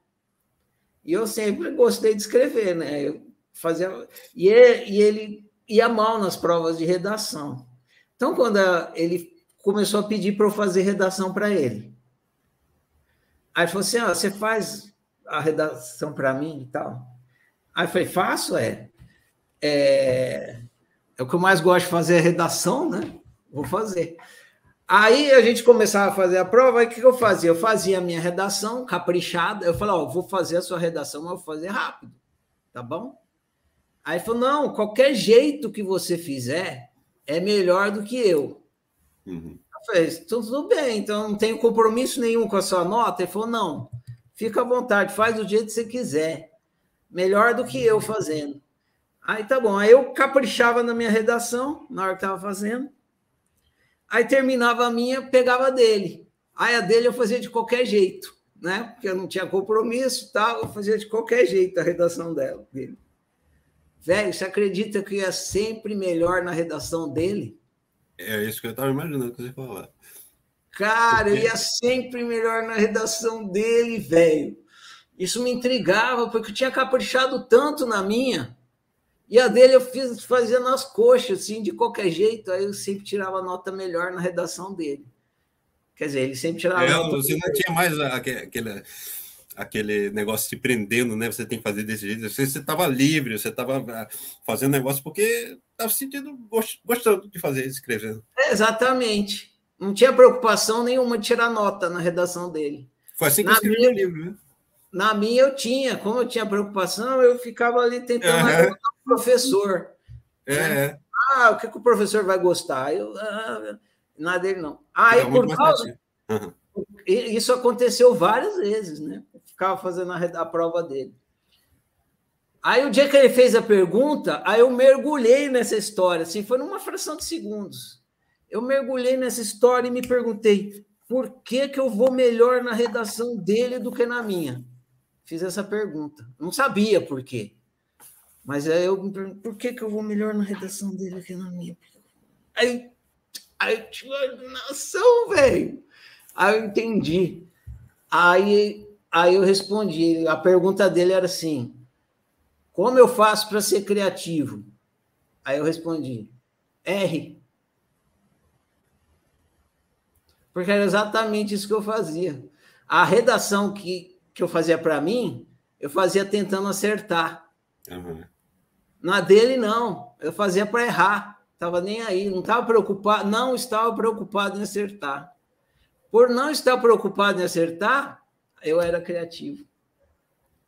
E eu sempre gostei de escrever, né? Eu fazia e ele, e ele ia mal nas provas de redação. Então, quando ele começou a pedir para eu fazer redação para ele, aí falou assim: ah, você faz a redação para mim e tal. Aí eu falei: faço, é. é. É o que eu mais gosto de fazer é redação, né? Vou fazer. Aí a gente começava a fazer a prova, aí o que eu fazia? Eu fazia a minha redação caprichada, eu falava, ó, vou fazer a sua redação, mas vou fazer rápido, tá bom? Aí falou, não, qualquer jeito que você fizer, é melhor do que eu. Uhum. Eu falei, tudo bem, então não tenho compromisso nenhum com a sua nota. Ele falou, não, fica à vontade, faz do jeito que você quiser. Melhor do que eu fazendo. Aí tá bom, aí eu caprichava na minha redação, na hora que estava fazendo. Aí terminava a minha, pegava a dele. Aí a dele eu fazia de qualquer jeito, né? Porque eu não tinha compromisso tal, eu fazia de qualquer jeito a redação dela, dele. Velho, você acredita que ia sempre melhor na redação dele? É isso que eu estava imaginando que você falar. Cara, eu ia sempre melhor na redação dele, velho. Isso me intrigava, porque eu tinha caprichado tanto na minha. E a dele eu fiz fazia nas coxas, assim, de qualquer jeito. Aí eu sempre tirava nota melhor na redação dele. Quer dizer, ele sempre tirava é, nota. Você não tinha mais aquele, aquele negócio te prendendo, né? Você tem que fazer desse jeito. Você estava livre, você estava ah, fazendo negócio porque estava sentindo, gostando de fazer, escrevendo. É, exatamente. Não tinha preocupação nenhuma de tirar nota na redação dele. Foi assim que na eu escrevi minha, o livro, né? Na minha eu tinha, como eu tinha preocupação, eu ficava ali tentando uhum professor. É. Né? Ah, o que, que, o professor vai gostar? Eu, ah, nada dele, não. Aí, ah, por causa. Uhum. Isso aconteceu várias vezes, né? Eu ficava fazendo a, a prova dele. Aí, o dia que ele fez a pergunta, aí eu mergulhei nessa história, assim, foi numa fração de segundos. Eu mergulhei nessa história e me perguntei por que, que eu vou melhor na redação dele do que na minha? Fiz essa pergunta. Não sabia por quê. Mas aí eu me pergunto, por que, que eu vou melhor na redação dele que na minha? Aí, aí nação, velho. Aí eu entendi. Aí, aí eu respondi. A pergunta dele era assim: como eu faço para ser criativo? Aí eu respondi: R. Porque era exatamente isso que eu fazia. A redação que, que eu fazia para mim, eu fazia tentando acertar. Uhum. Na dele, não. Eu fazia para errar. Estava nem aí. Não estava preocupado. Não estava preocupado em acertar. Por não estar preocupado em acertar, eu era criativo.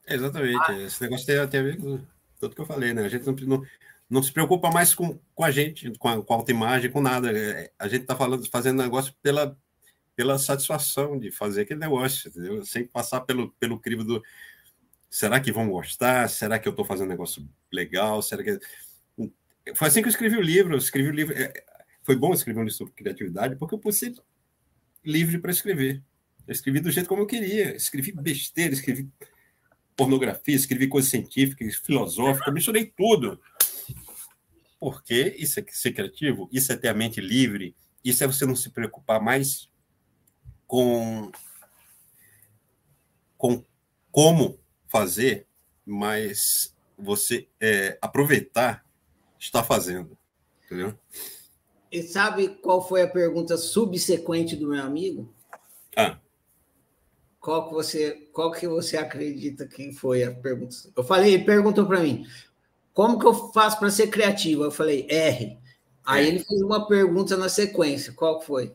É, exatamente. Ah. Esse negócio tem, tem a ver com tudo que eu falei, né? A gente não, não, não se preocupa mais com, com a gente, com a, com a autoimagem, com nada. É, a gente está falando, fazendo negócio pela, pela satisfação de fazer aquele negócio, entendeu? Sem passar pelo, pelo crivo do Será que vão gostar? Será que eu estou fazendo um negócio legal? Será que. Foi assim que eu escrevi o livro. Eu escrevi o livro. É, foi bom escrever um livro sobre criatividade, porque eu pude livre para escrever. Eu escrevi do jeito como eu queria. Escrevi besteira, escrevi pornografia, escrevi coisas científicas, filosóficas, misturei tudo. Porque isso é ser criativo, isso é ter a mente livre, isso é você não se preocupar mais com, com como fazer, mas você é, aproveitar está fazendo, entendeu? E sabe qual foi a pergunta subsequente do meu amigo? Ah. Qual que você, qual que você acredita que foi a pergunta? Eu falei, ele perguntou para mim, como que eu faço para ser criativo? Eu falei, R. Aí é. ele fez uma pergunta na sequência. Qual foi?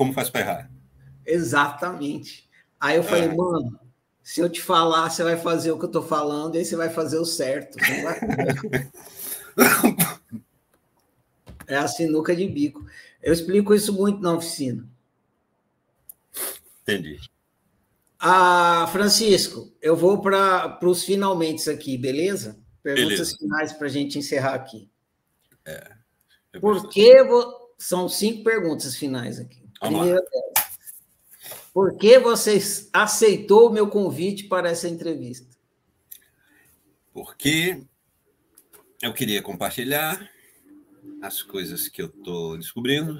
Como faz para errar? Exatamente. Aí eu falei, ah. mano, se eu te falar, você vai fazer o que eu estou falando, e aí você vai fazer o certo. é a sinuca de bico. Eu explico isso muito na oficina. Entendi. Ah, Francisco, eu vou para os finalmente aqui, beleza? Perguntas beleza. finais para a gente encerrar aqui. É, Por que vou... São cinco perguntas finais aqui. Por que você aceitou o meu convite para essa entrevista? Porque eu queria compartilhar as coisas que eu estou descobrindo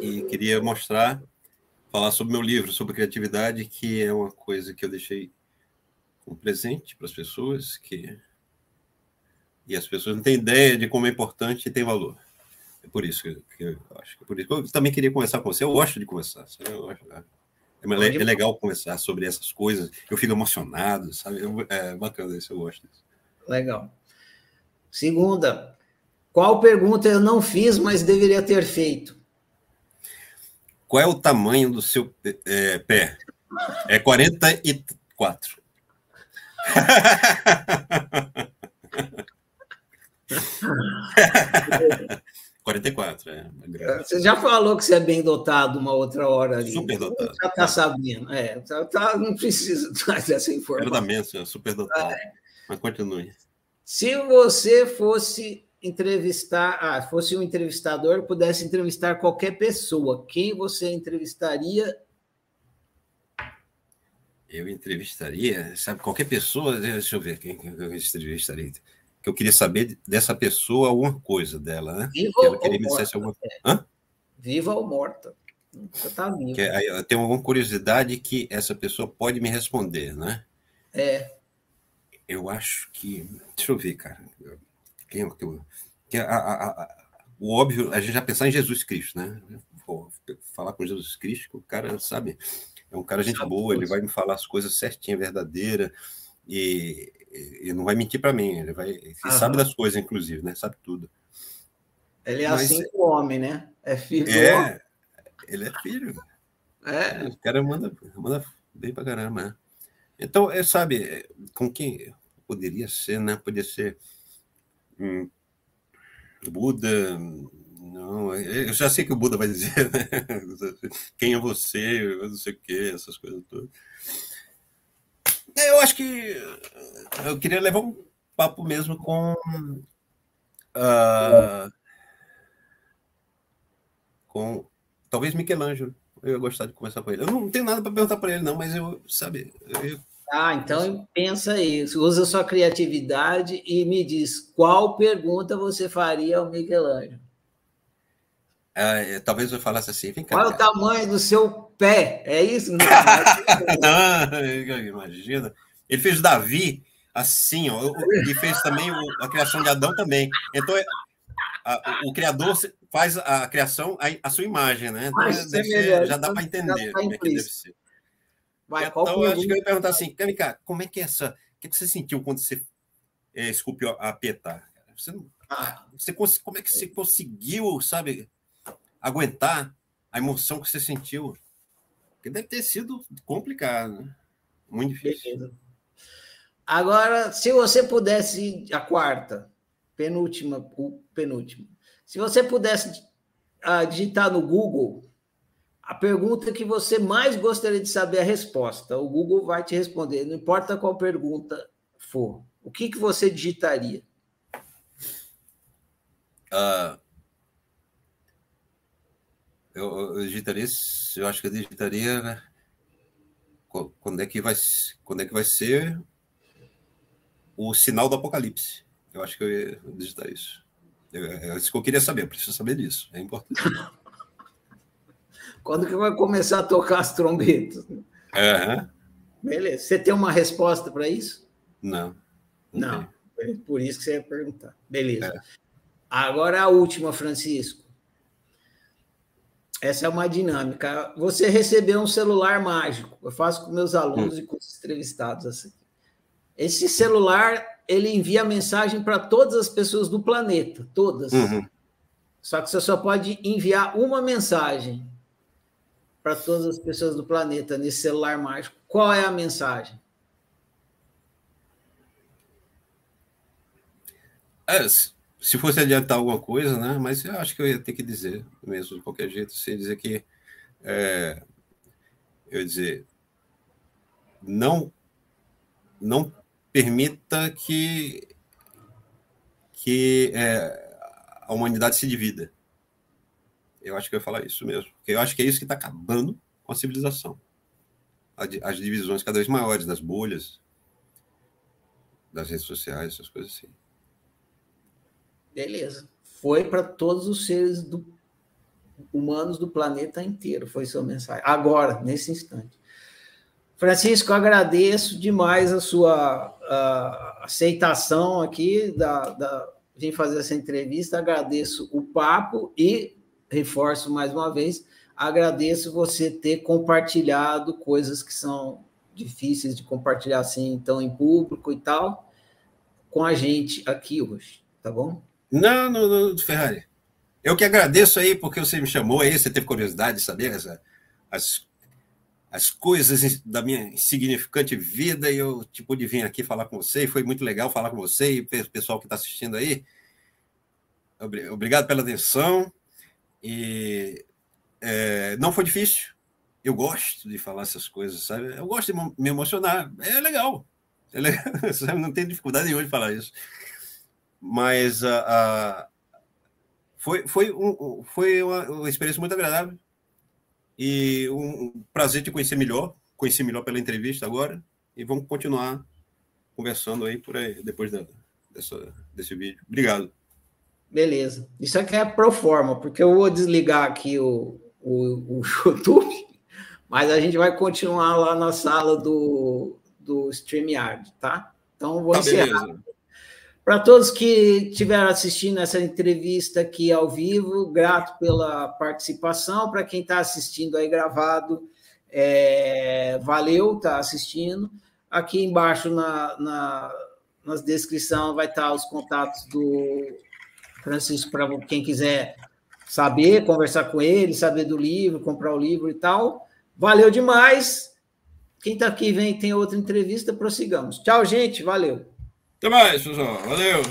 e queria mostrar, falar sobre meu livro, sobre criatividade, que é uma coisa que eu deixei um presente para as pessoas, que e as pessoas não têm ideia de como é importante e tem valor. É por isso que, que eu acho que é por isso. Eu também queria conversar com você. Eu gosto de conversar. Eu gosto, né? É, é legal conversar sobre essas coisas. Eu fico emocionado, sabe? É bacana isso, eu gosto disso. Legal. Segunda, qual pergunta eu não fiz, mas deveria ter feito? Qual é o tamanho do seu é, pé? É 44. 44, é. Você já falou que você é bem dotado uma outra hora ali. Super dotado. Já está sabendo. É, tá, tá, não precisa mais dessa informação. Verdamente, é super dotado. É. Mas continue. Se você fosse entrevistar, ah, fosse um entrevistador, pudesse entrevistar qualquer pessoa, quem você entrevistaria? Eu entrevistaria, sabe, qualquer pessoa, deixa eu ver quem eu entrevistaria que eu queria saber dessa pessoa alguma coisa dela, né? Viva que ela queria me dissesse alguma coisa. Hã? Viva ou morta. Você tá vivo. Que, eu tenho alguma curiosidade que essa pessoa pode me responder, né? É. Eu acho que. Deixa eu ver, cara. Quem é que eu. Que a, a, a, o óbvio, a gente já pensar em Jesus Cristo, né? Pô, falar com Jesus Cristo, o cara, sabe, é um cara gente boa, ele vai me falar as coisas certinhas, verdadeira, e ele não vai mentir para mim, ele vai, ele sabe das coisas, inclusive, né? Sabe tudo. Ele é Mas, assim com o homem, né? É filho. É, ele é filho. É. O cara manda, manda bem para caramba. Né? Então, é, sabe, com quem poderia ser, né? Poderia ser hum, Buda. Não, eu já sei que o Buda vai dizer, né? Quem é você? Eu não sei o quê, essas coisas todas. É, eu acho que eu queria levar um papo mesmo com. Uh, com talvez Michelangelo. Eu ia gostar de conversar com ele. Eu não tenho nada para perguntar para ele, não, mas eu, sabe. Eu, ah, então pensa isso, usa sua criatividade e me diz qual pergunta você faria ao Michelangelo. É, talvez eu falasse assim, vem cá. Qual é o tamanho do seu pé? É isso? Não, imagina. Ele fez Davi assim, ó, e fez também a criação de Adão também. Então, é, a, o criador faz a criação a, a sua imagem, né? Então, ser, já dá para entender como é que deve ser. Vai, então, eu acho que eu ia perguntar assim, Cânica, como é que é essa. O que você sentiu quando você é, esculpiu a Peta? Você, ah. você, como é que você conseguiu, sabe, aguentar a emoção que você sentiu. Porque deve ter sido complicado, né? Muito difícil. Beleza. Agora, se você pudesse, a quarta, penúltima, o penúltimo, se você pudesse uh, digitar no Google a pergunta que você mais gostaria de saber a resposta, o Google vai te responder, não importa qual pergunta for. O que, que você digitaria? Uh, eu, eu digitaria, eu acho que eu digitaria, né? Quando é que vai, quando é que vai ser o sinal do apocalipse? Eu acho que eu ia digitar isso. É isso que eu queria saber, eu preciso saber disso, é importante. quando que vai começar a tocar as trombetas? Uhum. Beleza. Você tem uma resposta para isso? Não. Não. não. Por isso que você ia perguntar. Beleza. É. Agora a última, Francisco. Essa é uma dinâmica. Você recebeu um celular mágico. Eu faço com meus alunos hum. e com os entrevistados assim. Esse celular ele envia mensagem para todas as pessoas do planeta, todas. Uhum. Só que você só pode enviar uma mensagem para todas as pessoas do planeta nesse celular mágico. Qual é a mensagem? É, se fosse adiantar alguma coisa, né? Mas eu acho que eu ia ter que dizer mesmo, de qualquer jeito, sem dizer que. É, eu dizer. Não, não permita que, que é, a humanidade se divida. Eu acho que eu ia falar isso mesmo. Porque eu acho que é isso que está acabando com a civilização. As divisões cada vez maiores das bolhas, das redes sociais, essas coisas assim. Beleza. Foi para todos os seres do, humanos do planeta inteiro, foi sua mensagem. Agora, nesse instante. Francisco, agradeço demais a sua aceitação aqui da, da vir fazer essa entrevista. Agradeço o papo e reforço mais uma vez, agradeço você ter compartilhado coisas que são difíceis de compartilhar assim, então em público e tal, com a gente aqui hoje, tá bom? Não, não, não, Ferrari. Eu que agradeço aí porque você me chamou aí, você teve curiosidade de saber essa, as, as coisas da minha insignificante vida e eu tipo de vir aqui falar com você e foi muito legal falar com você e o pessoal que está assistindo aí. obrigado pela atenção. E é, não foi difícil. Eu gosto de falar essas coisas, sabe? Eu gosto de me emocionar. É legal. É legal. Não tem dificuldade nenhuma de falar isso. Mas uh, uh, foi, foi, um, foi uma, uma, experiência muito agradável e um prazer te conhecer melhor. Conheci melhor pela entrevista agora e vamos continuar conversando aí por aí depois da, dessa, desse vídeo. Obrigado. Beleza. Isso aqui é pro forma, porque eu vou desligar aqui o, o, o YouTube, mas a gente vai continuar lá na sala do, do StreamYard, tá? Então, vou tá, encerrar. Para todos que estiveram assistindo essa entrevista aqui ao vivo, grato pela participação. Para quem está assistindo aí gravado, é, valeu, tá assistindo. Aqui embaixo na, na, descrição vai estar os contatos do Francisco para quem quiser saber, conversar com ele, saber do livro, comprar o livro e tal. Valeu demais. Quem está aqui vem tem outra entrevista, prossigamos. Tchau, gente. Valeu. Até mais, pessoal. Valeu.